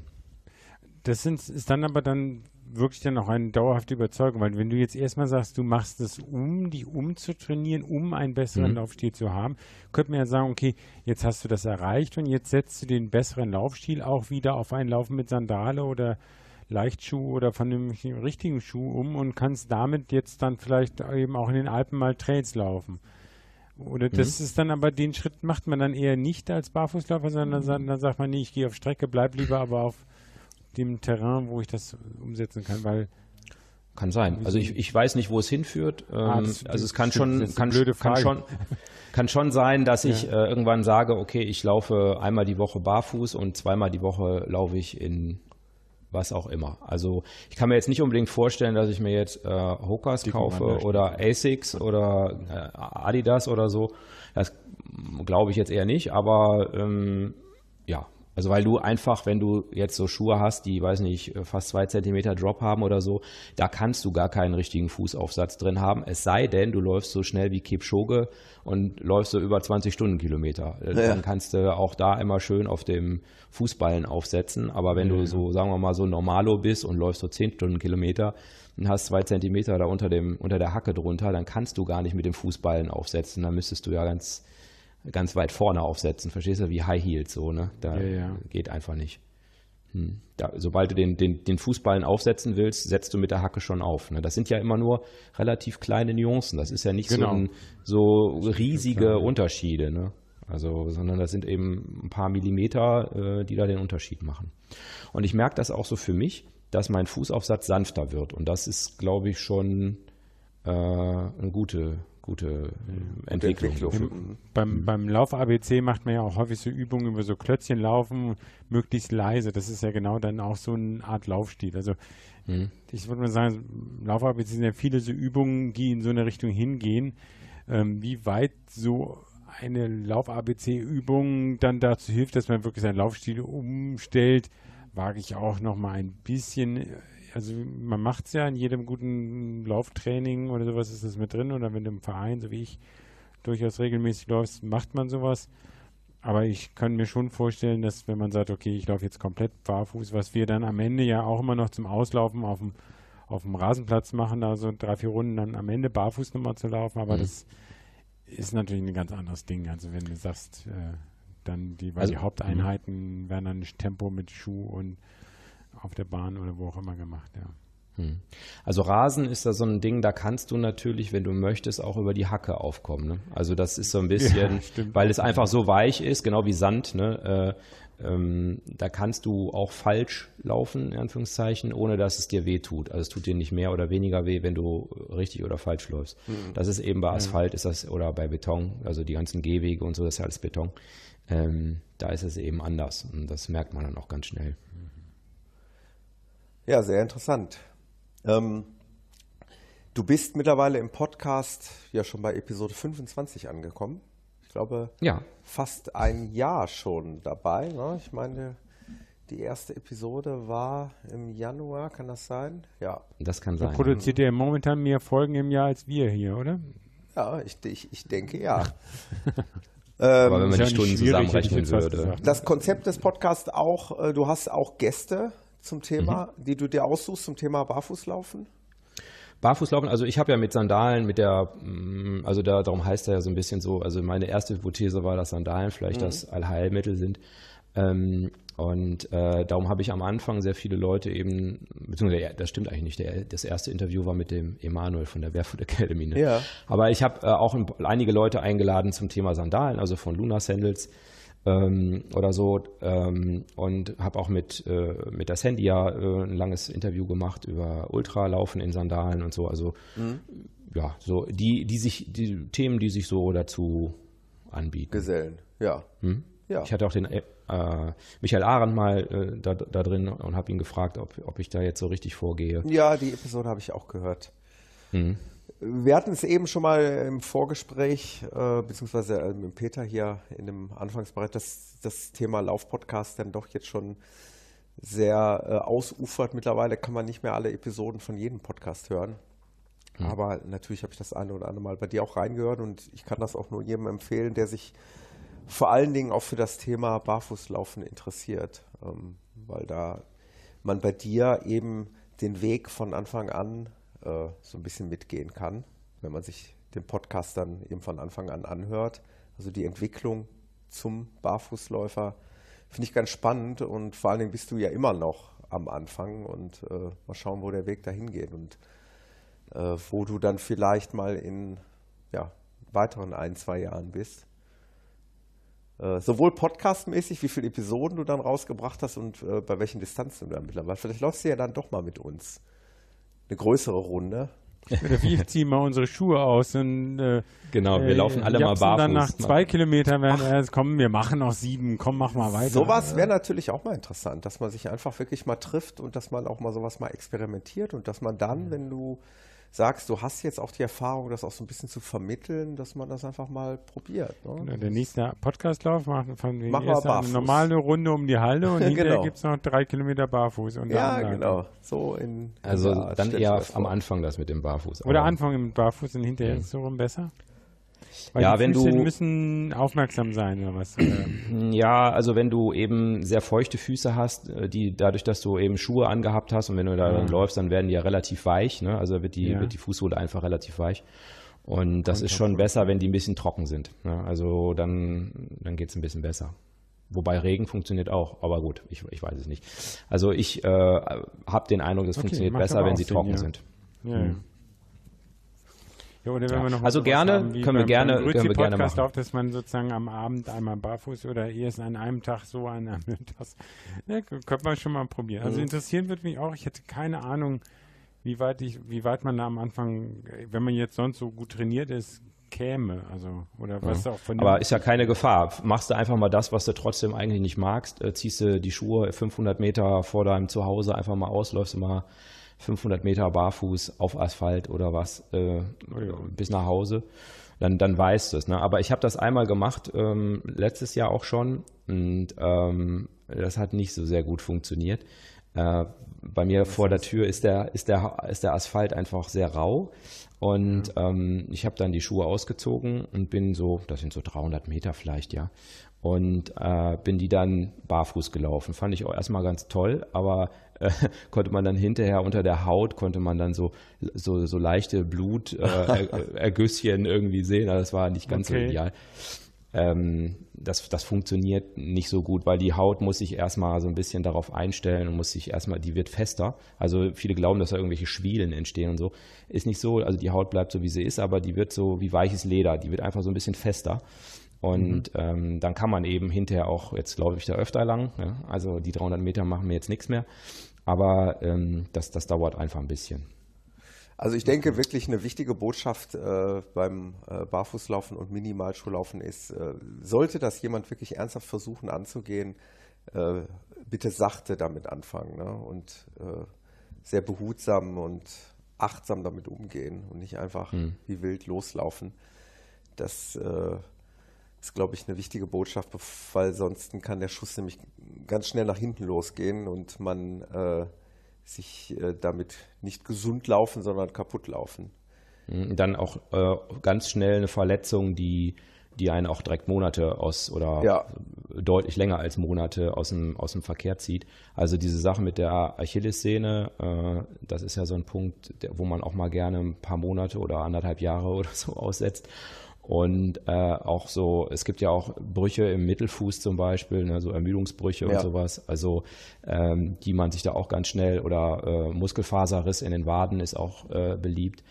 Das sind, ist dann aber dann wirklich dann auch eine dauerhafte Überzeugung, weil wenn du jetzt erstmal sagst, du machst es um, dich umzutrainieren, um einen besseren Mhm. Laufstil zu haben, könnte man ja sagen, okay, jetzt hast du das erreicht und jetzt setzt du den besseren Laufstil auch wieder auf einen Laufen mit Sandale oder Leichtschuh oder von dem richtigen Schuh um und kannst damit jetzt dann vielleicht eben auch in den Alpen mal Trails laufen. Oder das ist dann aber, den Schritt macht man dann eher nicht als Barfußläufer, sondern dann, dann sagt man, nee, ich gehe auf Strecke, bleib lieber aber auf dem Terrain, wo ich das umsetzen kann, weil Kann sein. Also ich, ich weiß nicht, wo es hinführt. Ähm, Ah, das- also es kann schon, kann, kann schon, kann schon sein, dass ich äh, irgendwann sage, okay, ich laufe einmal die Woche barfuß und zweimal die Woche laufe ich in was auch immer. Also ich kann mir jetzt nicht unbedingt vorstellen, dass ich mir jetzt äh, Hokas kaufe Wanderstiefel. oder Asics oder äh, Adidas oder so. Das glaube ich jetzt eher nicht, aber ähm, ja, also weil du einfach, wenn du jetzt so Schuhe hast, die, weiß nicht, fast zwei Zentimeter Drop haben oder so, da kannst du gar keinen richtigen Fußaufsatz drin haben. Es sei denn, du läufst so schnell wie Kipchoge und läufst so über 20 Stundenkilometer. Dann kannst du auch da immer schön auf dem Fußballen aufsetzen. Aber wenn du so, sagen wir mal, so Normalo bist und läufst so 10 Stundenkilometer und hast zwei Zentimeter da unter, dem, unter der Hacke drunter, dann kannst du gar nicht mit dem Fußballen aufsetzen. Dann müsstest du ja ganz ganz weit vorne aufsetzen. Verstehst du? Wie High Heels so, ne? Da Ja, ja. geht einfach nicht. Hm. Da, sobald du den, den, den Fußballen aufsetzen willst, setzt du mit der Hacke schon auf. Ne? Das sind ja immer nur relativ kleine Nuancen. Das ist ja nicht Genau. so, ein, so riesige Unterschiede, ne? Also, sondern das sind eben ein paar Millimeter, äh, die da den Unterschied machen. Und ich merke das auch so für mich, dass mein Fußaufsatz sanfter wird. Und das ist, glaube ich, schon äh, eine gute, gute äh, Entwicklung. Entwicklung. beim, beim Lauf-ABC macht man ja auch häufig so Übungen über so Klötzchen laufen, möglichst leise. Das ist ja genau dann auch so eine Art Laufstil. Also ich würde mal sagen, Lauf-ABC sind ja viele so Übungen, die in so eine Richtung hingehen. Ähm, wie weit so eine Lauf-ABC-Übung dann dazu hilft, dass man wirklich seinen Laufstil umstellt, wage ich auch noch mal ein bisschen. Also man macht es ja in jedem guten Lauftraining oder sowas ist das mit drin oder wenn du im Verein, so wie ich, durchaus regelmäßig läufst, macht man sowas. Aber ich kann mir schon vorstellen, dass wenn man sagt, okay, ich laufe jetzt komplett barfuß, was wir dann am Ende ja auch immer noch zum Auslaufen auf dem, auf dem Rasenplatz machen, da so drei, vier Runden dann am Ende barfuß nochmal zu laufen, aber das ist natürlich ein ganz anderes Ding. Also wenn du sagst, äh, dann die, weil Also, die Haupteinheiten werden dann Tempo mit Schuh und auf der Bahn oder wo auch immer gemacht, ja. Also Rasen ist da so ein Ding, da kannst du natürlich, wenn du möchtest, auch über die Hacke aufkommen. Ne? Also das ist so ein bisschen, stimmt. weil es einfach so weich ist, genau wie Sand. Ne? Äh, ähm, da kannst du auch falsch laufen, in Anführungszeichen, ohne dass es dir weh tut. Also es tut dir nicht mehr oder weniger weh, wenn du richtig oder falsch läufst. Das ist eben bei Asphalt ist das oder bei Beton, also die ganzen Gehwege und so, das ist ja alles Beton. Ähm, da ist es eben anders und das merkt man dann auch ganz schnell. Ja, sehr interessant. Ähm, du bist mittlerweile im Podcast ja schon bei Episode 25 angekommen. Ich glaube, Ja, fast ein Jahr schon dabei. Ne? Ich meine, die erste Episode war im Januar, kann das sein? Ja. das kann Da sein. produziert er momentan mehr Folgen im Jahr als wir hier, oder? Ja, ich, ich, ich denke ja. Aber wenn man die Stunden zusammenrechnen würde. gesagt. Das Konzept des Podcasts auch, äh, du hast auch Gäste zum Thema, die du dir aussuchst zum Thema Barfußlaufen. Barfußlaufen, also ich habe ja mit Sandalen, mit der, mm, also da, darum heißt er ja so ein bisschen so, also meine erste Hypothese war, dass Sandalen vielleicht das Allheilmittel sind. Ähm, und äh, darum habe ich am Anfang sehr viele Leute eben, beziehungsweise das stimmt eigentlich nicht, der, das erste Interview war mit dem Emanuel von der Barefoot Academy. Ne? Ja. Aber ich habe äh, auch ein, einige Leute eingeladen zum Thema Sandalen, also von Luna Sandals ähm, oder so ähm, und habe auch mit, äh, mit der Sandy ja äh, ein langes Interview gemacht über Ultralaufen in Sandalen und so. Also ja, so die, die sich, die Themen, die sich so dazu anbieten. Gesellen, ja. Hm? Ja. Ich hatte auch den äh, Michael Arendt mal äh, da, da drin und habe ihn gefragt, ob, ob ich da jetzt so richtig vorgehe. Ja, die Episode habe ich auch gehört. Mhm. Wir hatten es eben schon mal im Vorgespräch, äh, beziehungsweise äh, mit Peter hier in dem Anfangsbereich, dass das Thema Laufpodcast dann doch jetzt schon sehr äh, ausufert. Mittlerweile kann man nicht mehr alle Episoden von jedem Podcast hören. Aber natürlich habe ich das eine oder andere Mal bei dir auch reingehört und ich kann das auch nur jedem empfehlen, der sich vor allen Dingen auch für das Thema Barfußlaufen interessiert, ähm, weil da man bei dir eben den Weg von Anfang an äh, so ein bisschen mitgehen kann, wenn man sich den Podcast dann eben von Anfang an anhört. Also die Entwicklung zum Barfußläufer finde ich ganz spannend und vor allen Dingen bist du ja immer noch am Anfang und äh, mal schauen, wo der Weg dahin geht und äh, wo du dann vielleicht mal in ja, weiteren ein, zwei Jahren bist. Äh, sowohl podcastmäßig, wie viele Episoden du dann rausgebracht hast und äh, bei welchen Distanzen du dann mittlerweile. Vielleicht läufst du ja dann doch mal mit uns. Eine größere Runde. Oder wir ziehen mal unsere Schuhe aus und äh, Genau, wir äh, laufen alle mal barfuß. dann nach zwei Kilometern werden erst, komm, wir machen noch sieben, komm, mach mal weiter. Sowas wäre natürlich auch mal interessant, dass man sich einfach wirklich mal trifft und dass man auch mal sowas mal experimentiert und dass man dann, wenn du sagst, du hast jetzt auch die Erfahrung, das auch so ein bisschen zu vermitteln, dass man das einfach mal probiert. Ne? Ja, Der nächste Podcastlauf machen von Machen wir erst eine normale Runde um die Halle und hinterher Genau. gibt es noch drei Kilometer barfuß. Und Ja, Anleitung. genau. So in, Also Art dann eher am. Anfang das mit dem Barfuß. Oder Anfang mit barfuß und hinterher ist es so rum besser? Weil Ja, die wenn Füße du- müssen aufmerksam sein oder was? Ja, also wenn du eben sehr feuchte Füße hast, äh, die dadurch, dass du eben Schuhe angehabt hast und wenn du da dann läufst, dann werden die ja relativ weich. Ne? Also wird die, Ja. wird die Fußsohle einfach relativ weich. Und das ist schon besser, wenn die ein bisschen trocken sind. Ne? Also dann, dann geht es ein bisschen besser. Wobei Regen funktioniert auch, aber gut, ich, ich weiß es nicht. Also ich äh, habe den Eindruck, es Okay, funktioniert besser, wenn sie Sinn, trocken ja. sind. Ja, ja. Ja, oder wenn Ja. wir noch Also gerne, haben können wir beim- gerne- beim können wir gerne machen. auch, dass man sozusagen am Abend einmal barfuß oder erst an einem Tag so, an einem Tag. Ja, k- könnte man schon mal probieren. Mhm. Also interessieren würde mich auch, ich hätte keine Ahnung, wie weit ich, wie weit man da am Anfang, wenn man jetzt sonst so gut trainiert ist, käme. Also, oder was auch von Aber ist ja keine Gefahr. Machst du einfach mal das, was du trotzdem eigentlich nicht magst. Äh, ziehst du die Schuhe 500 Meter vor deinem Zuhause einfach mal aus, läufst du mal 500 Meter barfuß auf Asphalt oder was äh, bis nach Hause. Dann, dann weißt du es. Ne? Aber ich habe das einmal gemacht, ähm, letztes Jahr auch schon. Und ähm, das hat nicht so sehr gut funktioniert. Äh, bei mir vor der Tür ist der, ist, der, ist der Asphalt einfach sehr rau. Und ähm, ich habe dann die Schuhe ausgezogen und bin so, das sind so 300 Meter vielleicht, ja. Und äh, bin die dann barfuß gelaufen. Fand ich auch erstmal ganz toll, aber äh, konnte man dann hinterher unter der Haut, konnte man dann so, so, so leichte Blutergüsschen äh, irgendwie sehen. Also das war nicht ganz so Okay. ideal. ähm, das, das funktioniert nicht so gut, weil die Haut muss sich erstmal so ein bisschen darauf einstellen und muss sich erstmal, die wird fester. Also viele glauben, dass da irgendwelche Schwielen entstehen und so. Ist nicht so, also die Haut bleibt so, wie sie ist, aber die wird so wie weiches Leder, die wird einfach so ein bisschen fester. Und mhm. ähm, dann kann man eben hinterher auch, jetzt glaube ich da öfter lang, ja? also die 300 Meter machen mir jetzt nichts mehr, aber ähm, das, das dauert einfach ein bisschen. Also ich denke wirklich eine wichtige Botschaft äh, beim äh, Barfußlaufen und Minimalschuhlaufen ist, äh, sollte das jemand wirklich ernsthaft versuchen anzugehen, äh, bitte sachte damit anfangen ne? und äh, sehr behutsam und achtsam damit umgehen und nicht einfach hm. wie wild loslaufen. Das äh, ist, glaube ich, eine wichtige Botschaft, weil sonst kann der Schuss nämlich ganz schnell nach hinten losgehen und man sich äh, damit nicht gesund laufen, sondern kaputt laufen. Mhm, dann auch äh, ganz schnell eine Verletzung, die, die einen auch direkt Monate aus oder ja. deutlich länger als Monate aus dem, aus dem Verkehr zieht. Also diese Sache mit der Achillessehne, äh, das ist ja so ein Punkt, der, wo man auch mal gerne ein paar Monate oder anderthalb Jahre oder so aussetzt. Und äh, auch so, es gibt ja auch Brüche im Mittelfuß zum Beispiel, ne, so Ermüdungsbrüche ja. und sowas, also ähm, die man sich da auch ganz schnell oder äh, Muskelfaserriss in den Waden ist auch äh, beliebt.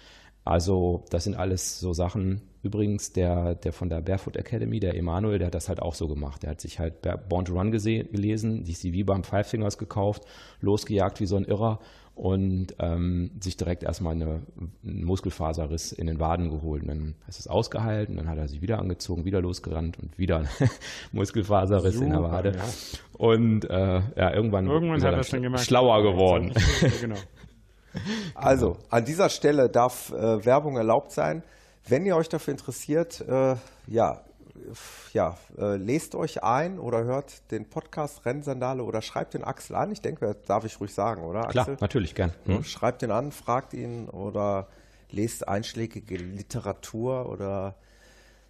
Also das sind alles so Sachen. Übrigens, der, der von der Barefoot Academy, der Emanuel, der hat das halt auch so gemacht. Der hat sich halt Born to Run gelesen, sich sie wie beim Five Fingers gekauft, losgejagt wie so ein Irrer und ähm, sich direkt erstmal eine, einen Muskelfaserriss in den Waden geholt. Und dann ist es ausgeheilt und dann hat er sich wieder angezogen, wieder losgerannt und wieder ein Muskelfaserriss Super, in der Wade. Ja. Und äh, ja, irgendwann, irgendwann ist er dann gemerkt, schlauer geworden. genau. Also, an dieser Stelle darf äh, Werbung erlaubt sein. Wenn ihr euch dafür interessiert, äh, ja, ja, äh, lest euch ein oder hört den Podcast Rennsandale oder schreibt den Axel an. Ich denke, das darf ich ruhig sagen, oder? Axel? Klar, natürlich, gern. Mhm. Schreibt ihn an, fragt ihn oder lest einschlägige Literatur oder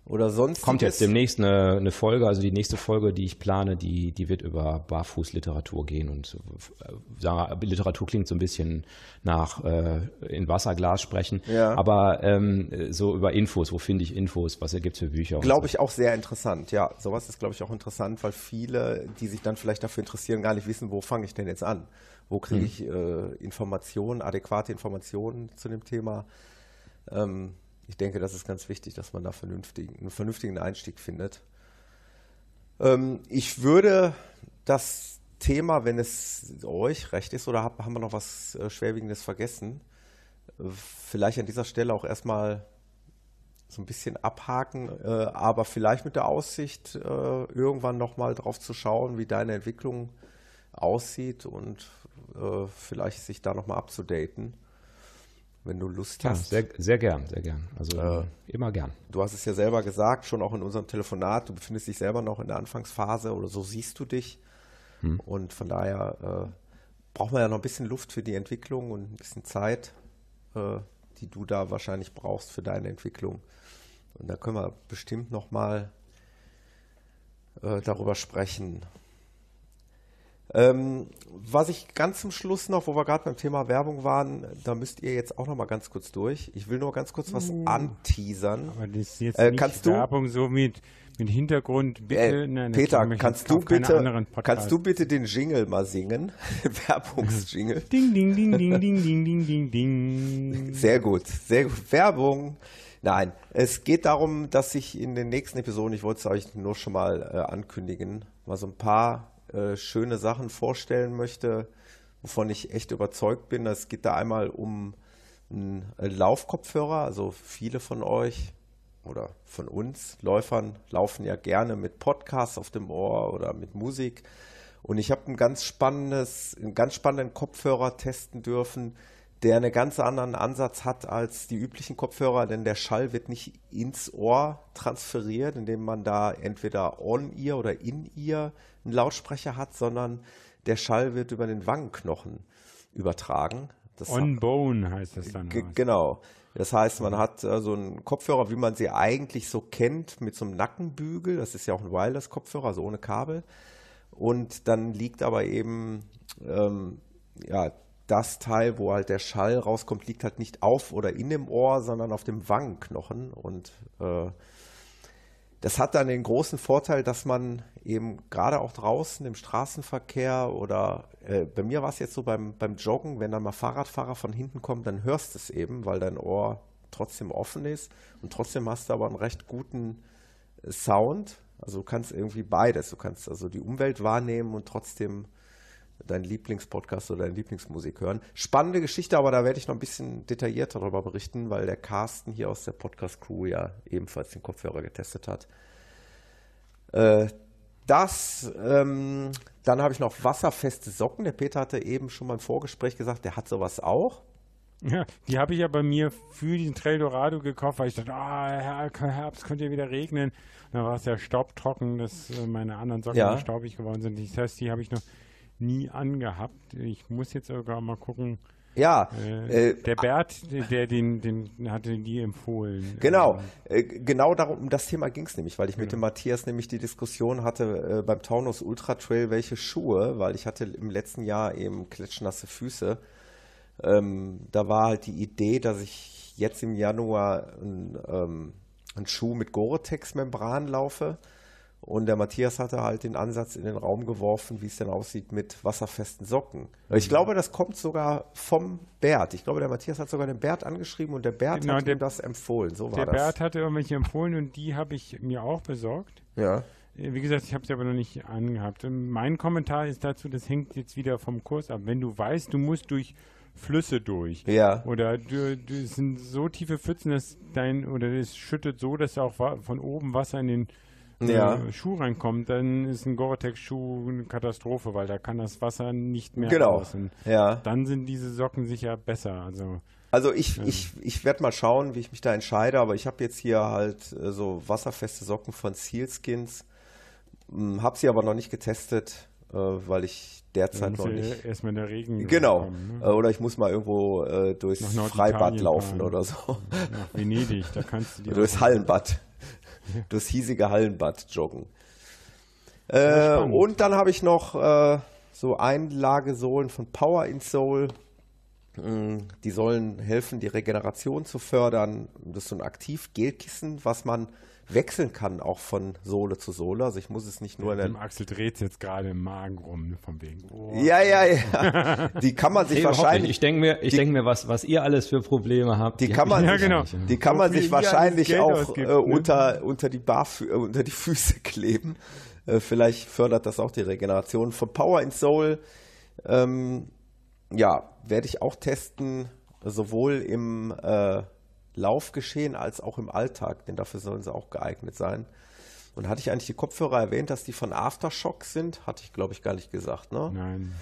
oder sonst. Kommt jetzt demnächst eine, eine, Folge, also die nächste Folge, die ich plane, die, die wird über Barfußliteratur gehen und äh, Literatur klingt so ein bisschen nach äh, in Wasserglas sprechen, ja. aber ähm, so über Infos, wo finde ich Infos, was ergibt es für Bücher? Glaube so. ich auch sehr interessant, ja. Sowas ist, glaube ich, auch interessant, weil viele, die sich dann vielleicht dafür interessieren, gar nicht wissen, wo fange ich denn jetzt an? Wo kriege hm. ich äh, Informationen, adäquate Informationen zu dem Thema? Ähm, ich denke, das ist ganz wichtig, dass man da vernünftigen, einen vernünftigen Einstieg findet. Ähm, ich würde das Thema, wenn es euch recht ist, oder haben wir noch was äh, Schwerwiegendes vergessen, äh, vielleicht an dieser Stelle auch erstmal so ein bisschen abhaken, äh, aber vielleicht mit der Aussicht, äh, irgendwann nochmal drauf zu schauen, wie deine Entwicklung aussieht und äh, vielleicht sich da nochmal abzudaten wenn du Lust ja, hast. Sehr, sehr gern, sehr gern. Also äh, immer gern. Du hast es ja selber gesagt, schon auch in unserem Telefonat, du befindest dich selber noch in der Anfangsphase oder so siehst du dich. Hm. Und von daher äh, braucht man ja noch ein bisschen Luft für die Entwicklung und ein bisschen Zeit, äh, die du da wahrscheinlich brauchst für deine Entwicklung. Und da können wir bestimmt nochmal äh, darüber sprechen. Ähm, was ich ganz zum Schluss noch, wo wir gerade beim Thema Werbung waren, da müsst ihr jetzt auch noch mal ganz kurz durch. Ich will nur ganz kurz was uh. anteasern. Aber das ist jetzt äh, kannst du, Werbung so mit, mit Hintergrund. Bitte, äh, nein, Peter, kannst du bitte, kannst du bitte den Jingle mal singen? Werbungsjingle. ding, ding, ding, ding, ding, ding, ding, ding, ding. Sehr gut, sehr gut. Werbung. Nein, es geht darum, dass ich in den nächsten Episoden, ich wollte es euch nur schon mal äh, ankündigen, mal so ein paar äh, schöne Sachen vorstellen möchte, wovon ich echt überzeugt bin. Es geht da einmal um einen Laufkopfhörer. Also viele von euch oder von uns Läufern laufen ja gerne mit Podcasts auf dem Ohr oder mit Musik. Und ich habe ein ganz spannendes, einen ganz spannenden Kopfhörer testen dürfen, der einen ganz anderen Ansatz hat als die üblichen Kopfhörer, denn der Schall wird nicht ins Ohr transferiert, indem man da entweder on-ear oder in-ear einen Lautsprecher hat, sondern der Schall wird über den Wangenknochen übertragen. Das On Bone heißt das dann. Genau. Das heißt, man hat äh, so einen Kopfhörer, wie man sie eigentlich so kennt, mit so einem Nackenbügel. Das ist ja auch ein Wireless-Kopfhörer, also ohne Kabel. Und dann liegt aber eben ähm, ja, das Teil, wo halt der Schall rauskommt, liegt halt nicht auf oder in dem Ohr, sondern auf dem Wangenknochen. Und äh, das hat dann den großen Vorteil, dass man eben gerade auch draußen im Straßenverkehr oder äh, bei mir war es jetzt so beim, beim Joggen, wenn dann mal Fahrradfahrer von hinten kommen, dann hörst du es eben, weil dein Ohr trotzdem offen ist und trotzdem hast du aber einen recht guten äh, Sound. Also du kannst irgendwie beides. Du kannst also die Umwelt wahrnehmen und trotzdem deinen Lieblingspodcast oder deine Lieblingsmusik hören. Spannende Geschichte, aber da werde ich noch ein bisschen detaillierter darüber berichten, weil der Carsten hier aus der Podcast-Crew ja ebenfalls den Kopfhörer getestet hat. Äh, das, ähm, dann habe ich noch wasserfeste Socken. Der Peter hatte eben schon mal im Vorgespräch gesagt, der hat sowas auch. Ja, die habe ich ja bei mir für diesen Trail Dorado gekauft, weil ich dachte, ah, Herbst könnte ja wieder regnen. Dann war es ja staubtrocken, dass äh, meine anderen Socken Ja. staubig geworden sind. Das heißt, die habe ich noch nie angehabt. Ich muss jetzt sogar mal gucken. Ja, Äh, äh, der Bert, der, den, den hatte die empfohlen. Genau, Ähm, äh, genau darum, um das Thema ging es nämlich, weil ich mit dem Matthias nämlich die Diskussion hatte äh, beim Taunus Ultra Trail, welche Schuhe, weil ich hatte im letzten Jahr eben klatschnasse Füße. Ähm, da war halt die Idee, dass ich jetzt im Januar ein, ähm, einen Schuh mit Gore-Tex-Membran laufe. Und der Matthias hatte halt den Ansatz in den Raum geworfen, wie es denn aussieht mit wasserfesten Socken. Ich Mhm. glaube, das kommt sogar vom Bert. Ich glaube, der Matthias hat sogar den Bert angeschrieben und der Bert Genau, hat der- ihm das empfohlen. So war Der das. Bert hatte irgendwelche empfohlen und die habe ich mir auch besorgt. ja. Äh, Wie gesagt, ich habe sie aber noch nicht angehabt. Ähm, Mein Kommentar ist dazu, das hängt jetzt wieder vom Kurs ab. Wenn du weißt, du musst durch Flüsse durch. Ja. Oder du, du es sind so tiefe Pfützen, dass dein, oder es schüttet so, dass auch von oben Wasser in den Ja. Schuh reinkommt, dann ist ein Gore-Tex-Schuh eine Katastrophe, weil da kann das Wasser nicht mehr Genau. raus. Und Ja. Dann sind diese Socken sicher besser. Also Also ich, ich, ich werde mal schauen, wie ich mich da entscheide, aber ich habe jetzt hier halt äh, so wasserfeste Socken von Sealskins. Hm, Habe sie aber noch nicht getestet, äh, weil ich derzeit noch nicht. erstmal der Regen Genau. kommen, Äh, ne? Oder ich muss mal irgendwo äh, durchs Freibad laufen fahren. oder so. Nach Venedig, da kannst du die durchs Hallenbad. durchs hiesige Hallenbad joggen. Äh, und dann habe ich noch äh, so Einlagesohlen von Power in Soul. Mm, Die sollen helfen, die Regeneration zu fördern. Das ist so ein Aktiv-Gelkissen, was man wechseln kann, auch von Sohle zu Sohle. Also ich muss es nicht nur in Dem den Axel dreht jetzt gerade im Magen rum, vom wegen. Oh. ja, ja, ja. Die kann man sich wahrscheinlich, Ich denke mir, ich die- denk mir was, was ihr alles für Probleme habt. die kann man, Ja, sich, genau. die kann man sich wahrscheinlich auch ausgibt, äh, ne? unter, unter, die Barfü äh, unter die Füße kleben. Äh, vielleicht fördert das auch die Regeneration. Von Power in Soul, ähm, ja, werde ich auch testen, sowohl im äh, Laufgeschehen als auch im Alltag, denn dafür sollen sie auch geeignet sein. Und hatte ich eigentlich die Kopfhörer erwähnt, dass die von Aftershock sind? Hatte ich, glaube ich, gar nicht gesagt. Ne? Nein.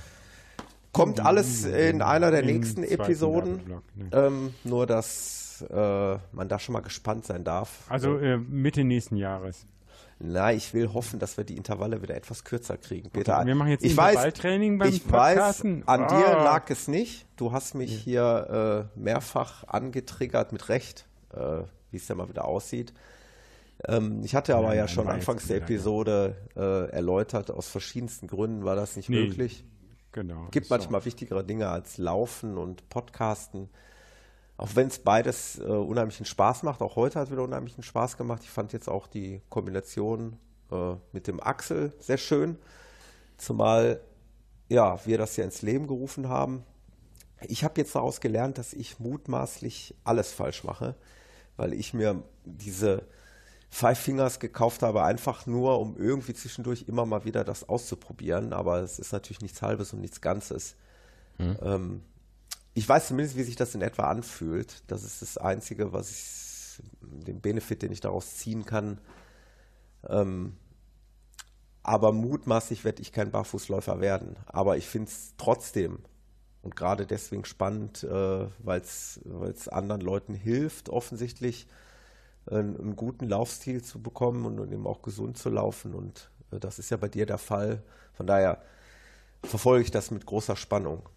Kommt alles in einer der Im nächsten Episoden. Ne. Ähm, nur, dass äh, man da schon mal gespannt sein darf. Also äh, Mitte nächsten Jahres. Na, ich will hoffen, dass wir die Intervalle wieder etwas kürzer kriegen. Peter, wir machen jetzt ich weiß, Intervalltraining beim ich weiß, an Ah. dir lag es nicht. Du hast mich hier äh, mehrfach angetriggert, mit Recht, äh, wie es ja mal wieder aussieht. Ähm, ich hatte aber ja nein, schon anfangs der Episode äh, erläutert, aus verschiedensten Gründen war das nicht Nee, möglich. Genau. gibt So. manchmal wichtigere Dinge als Laufen und Podcasten. Auch wenn es beides äh, unheimlichen Spaß macht. Auch heute hat wieder unheimlichen Spaß gemacht. Ich fand jetzt auch die Kombination äh, mit dem Axel sehr schön. Zumal ja, wir das ja ins Leben gerufen haben. Ich habe jetzt daraus gelernt, dass ich mutmaßlich alles falsch mache, weil ich mir diese Five Fingers gekauft habe, einfach nur, um irgendwie zwischendurch immer mal wieder das auszuprobieren. Aber es ist natürlich nichts Halbes und nichts Ganzes. Ähm, ich weiß zumindest, wie sich das in etwa anfühlt. Das ist das Einzige, was ich, den Benefit, den ich daraus ziehen kann. Ähm, aber mutmaßlich werde ich kein Barfußläufer werden. Aber ich finde es trotzdem und gerade deswegen spannend, äh, weil es anderen Leuten hilft, offensichtlich einen, einen guten Laufstil zu bekommen und, und eben auch gesund zu laufen. Und äh, das ist ja bei dir der Fall. Von daher verfolge ich das mit großer Spannung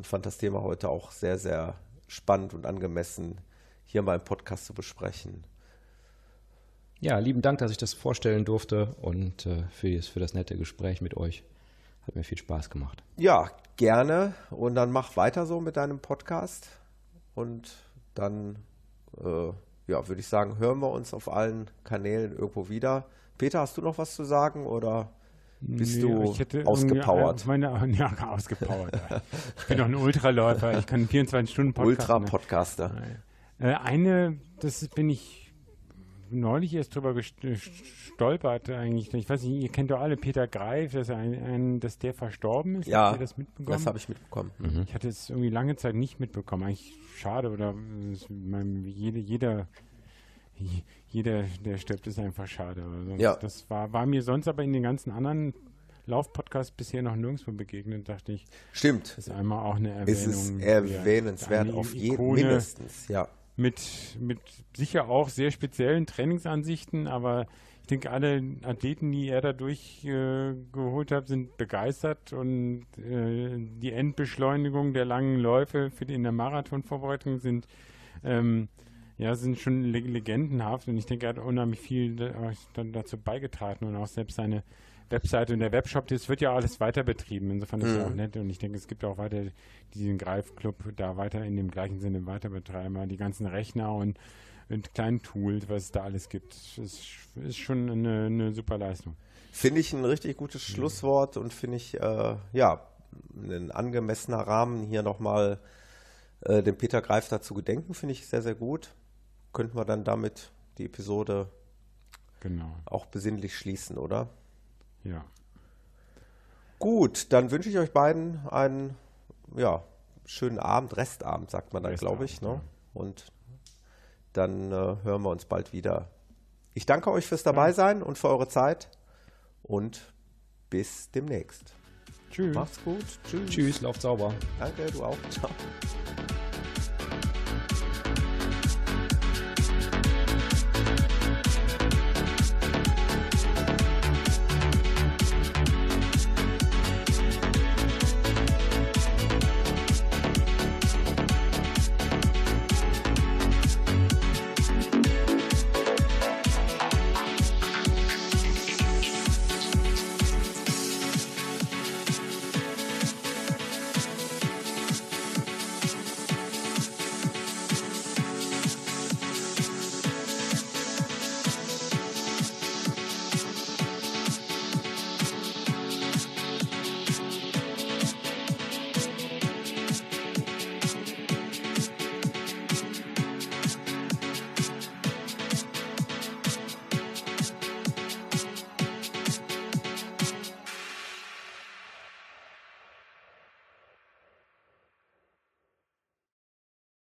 und fand das Thema heute auch sehr, sehr spannend und angemessen, hier mal im Podcast zu besprechen. Ja, lieben Dank, dass ich das vorstellen durfte und äh, für, das, für das nette Gespräch mit euch. Hat mir viel Spaß gemacht. Ja, gerne. Und dann mach weiter so mit deinem Podcast. Und dann, äh, ja, würde ich sagen, hören wir uns auf allen Kanälen irgendwo wieder. Peter, hast du noch was zu sagen oder bist Nee, du hätte ausgepowert? irgendwie Meine, ja, ausgepowert. ja. Ich bin doch ein Ultraläufer. Ich kann 24 Stunden Podcast. ne? Ultra-Podcaster. Äh, eine, das bin ich neulich erst drüber gest- gestolpert eigentlich. Ich weiß nicht, ihr kennt doch alle Peter Greif, dass, ein, ein, dass der verstorben ist. Ja, Habt ihr das mitbekommen? Das habe ich mitbekommen. Ich hatte es irgendwie lange Zeit nicht mitbekommen. Eigentlich schade oder jede, jeder, jeder, der stirbt, ist einfach schade. Sonst, Ja. Das war, war mir sonst aber in den ganzen anderen Laufpodcasts bisher noch nirgendwo begegnet, dachte ich. Stimmt. Ist einmal auch eine Erwähnung. Ist es erwähnenswert auf jeden mindestens, ja. Mit, mit sicher auch sehr speziellen Trainingsansichten, aber ich denke, alle Athleten, die er dadurch äh, geholt hat, sind begeistert und äh, die Endbeschleunigung der langen Läufe für die in der Marathonvorbereitung sind ähm, ja, sind schon le legendenhaft und ich denke, er hat unheimlich viel dann dazu beigetragen und auch selbst seine Webseite und der Webshop, das wird ja alles weiter betrieben. Insofern ist es auch nett und ich denke, es gibt auch weiter diesen Greifclub da weiter in dem gleichen Sinne weiter betreiben. Die ganzen Rechner und, und kleinen Tools, was es da alles gibt, ist, ist schon eine, eine super Leistung. Finde ich ein richtig gutes Schlusswort und finde ich, äh, ja, ein angemessener Rahmen hier nochmal äh, dem Peter Greif dazu gedenken, finde ich sehr, sehr gut. Könnten wir dann damit die Episode Genau, auch besinnlich schließen, oder? ja. Gut, dann wünsche ich euch beiden einen ja, schönen Abend, Restabend, sagt man dann, glaube ich. Ne? Und dann äh, hören wir uns bald wieder. Ich danke euch fürs Dabeisein und für eure Zeit und bis demnächst. Tschüss. Macht's gut. Tschüss. Tschüss, lauft sauber. Danke, du auch. Ciao.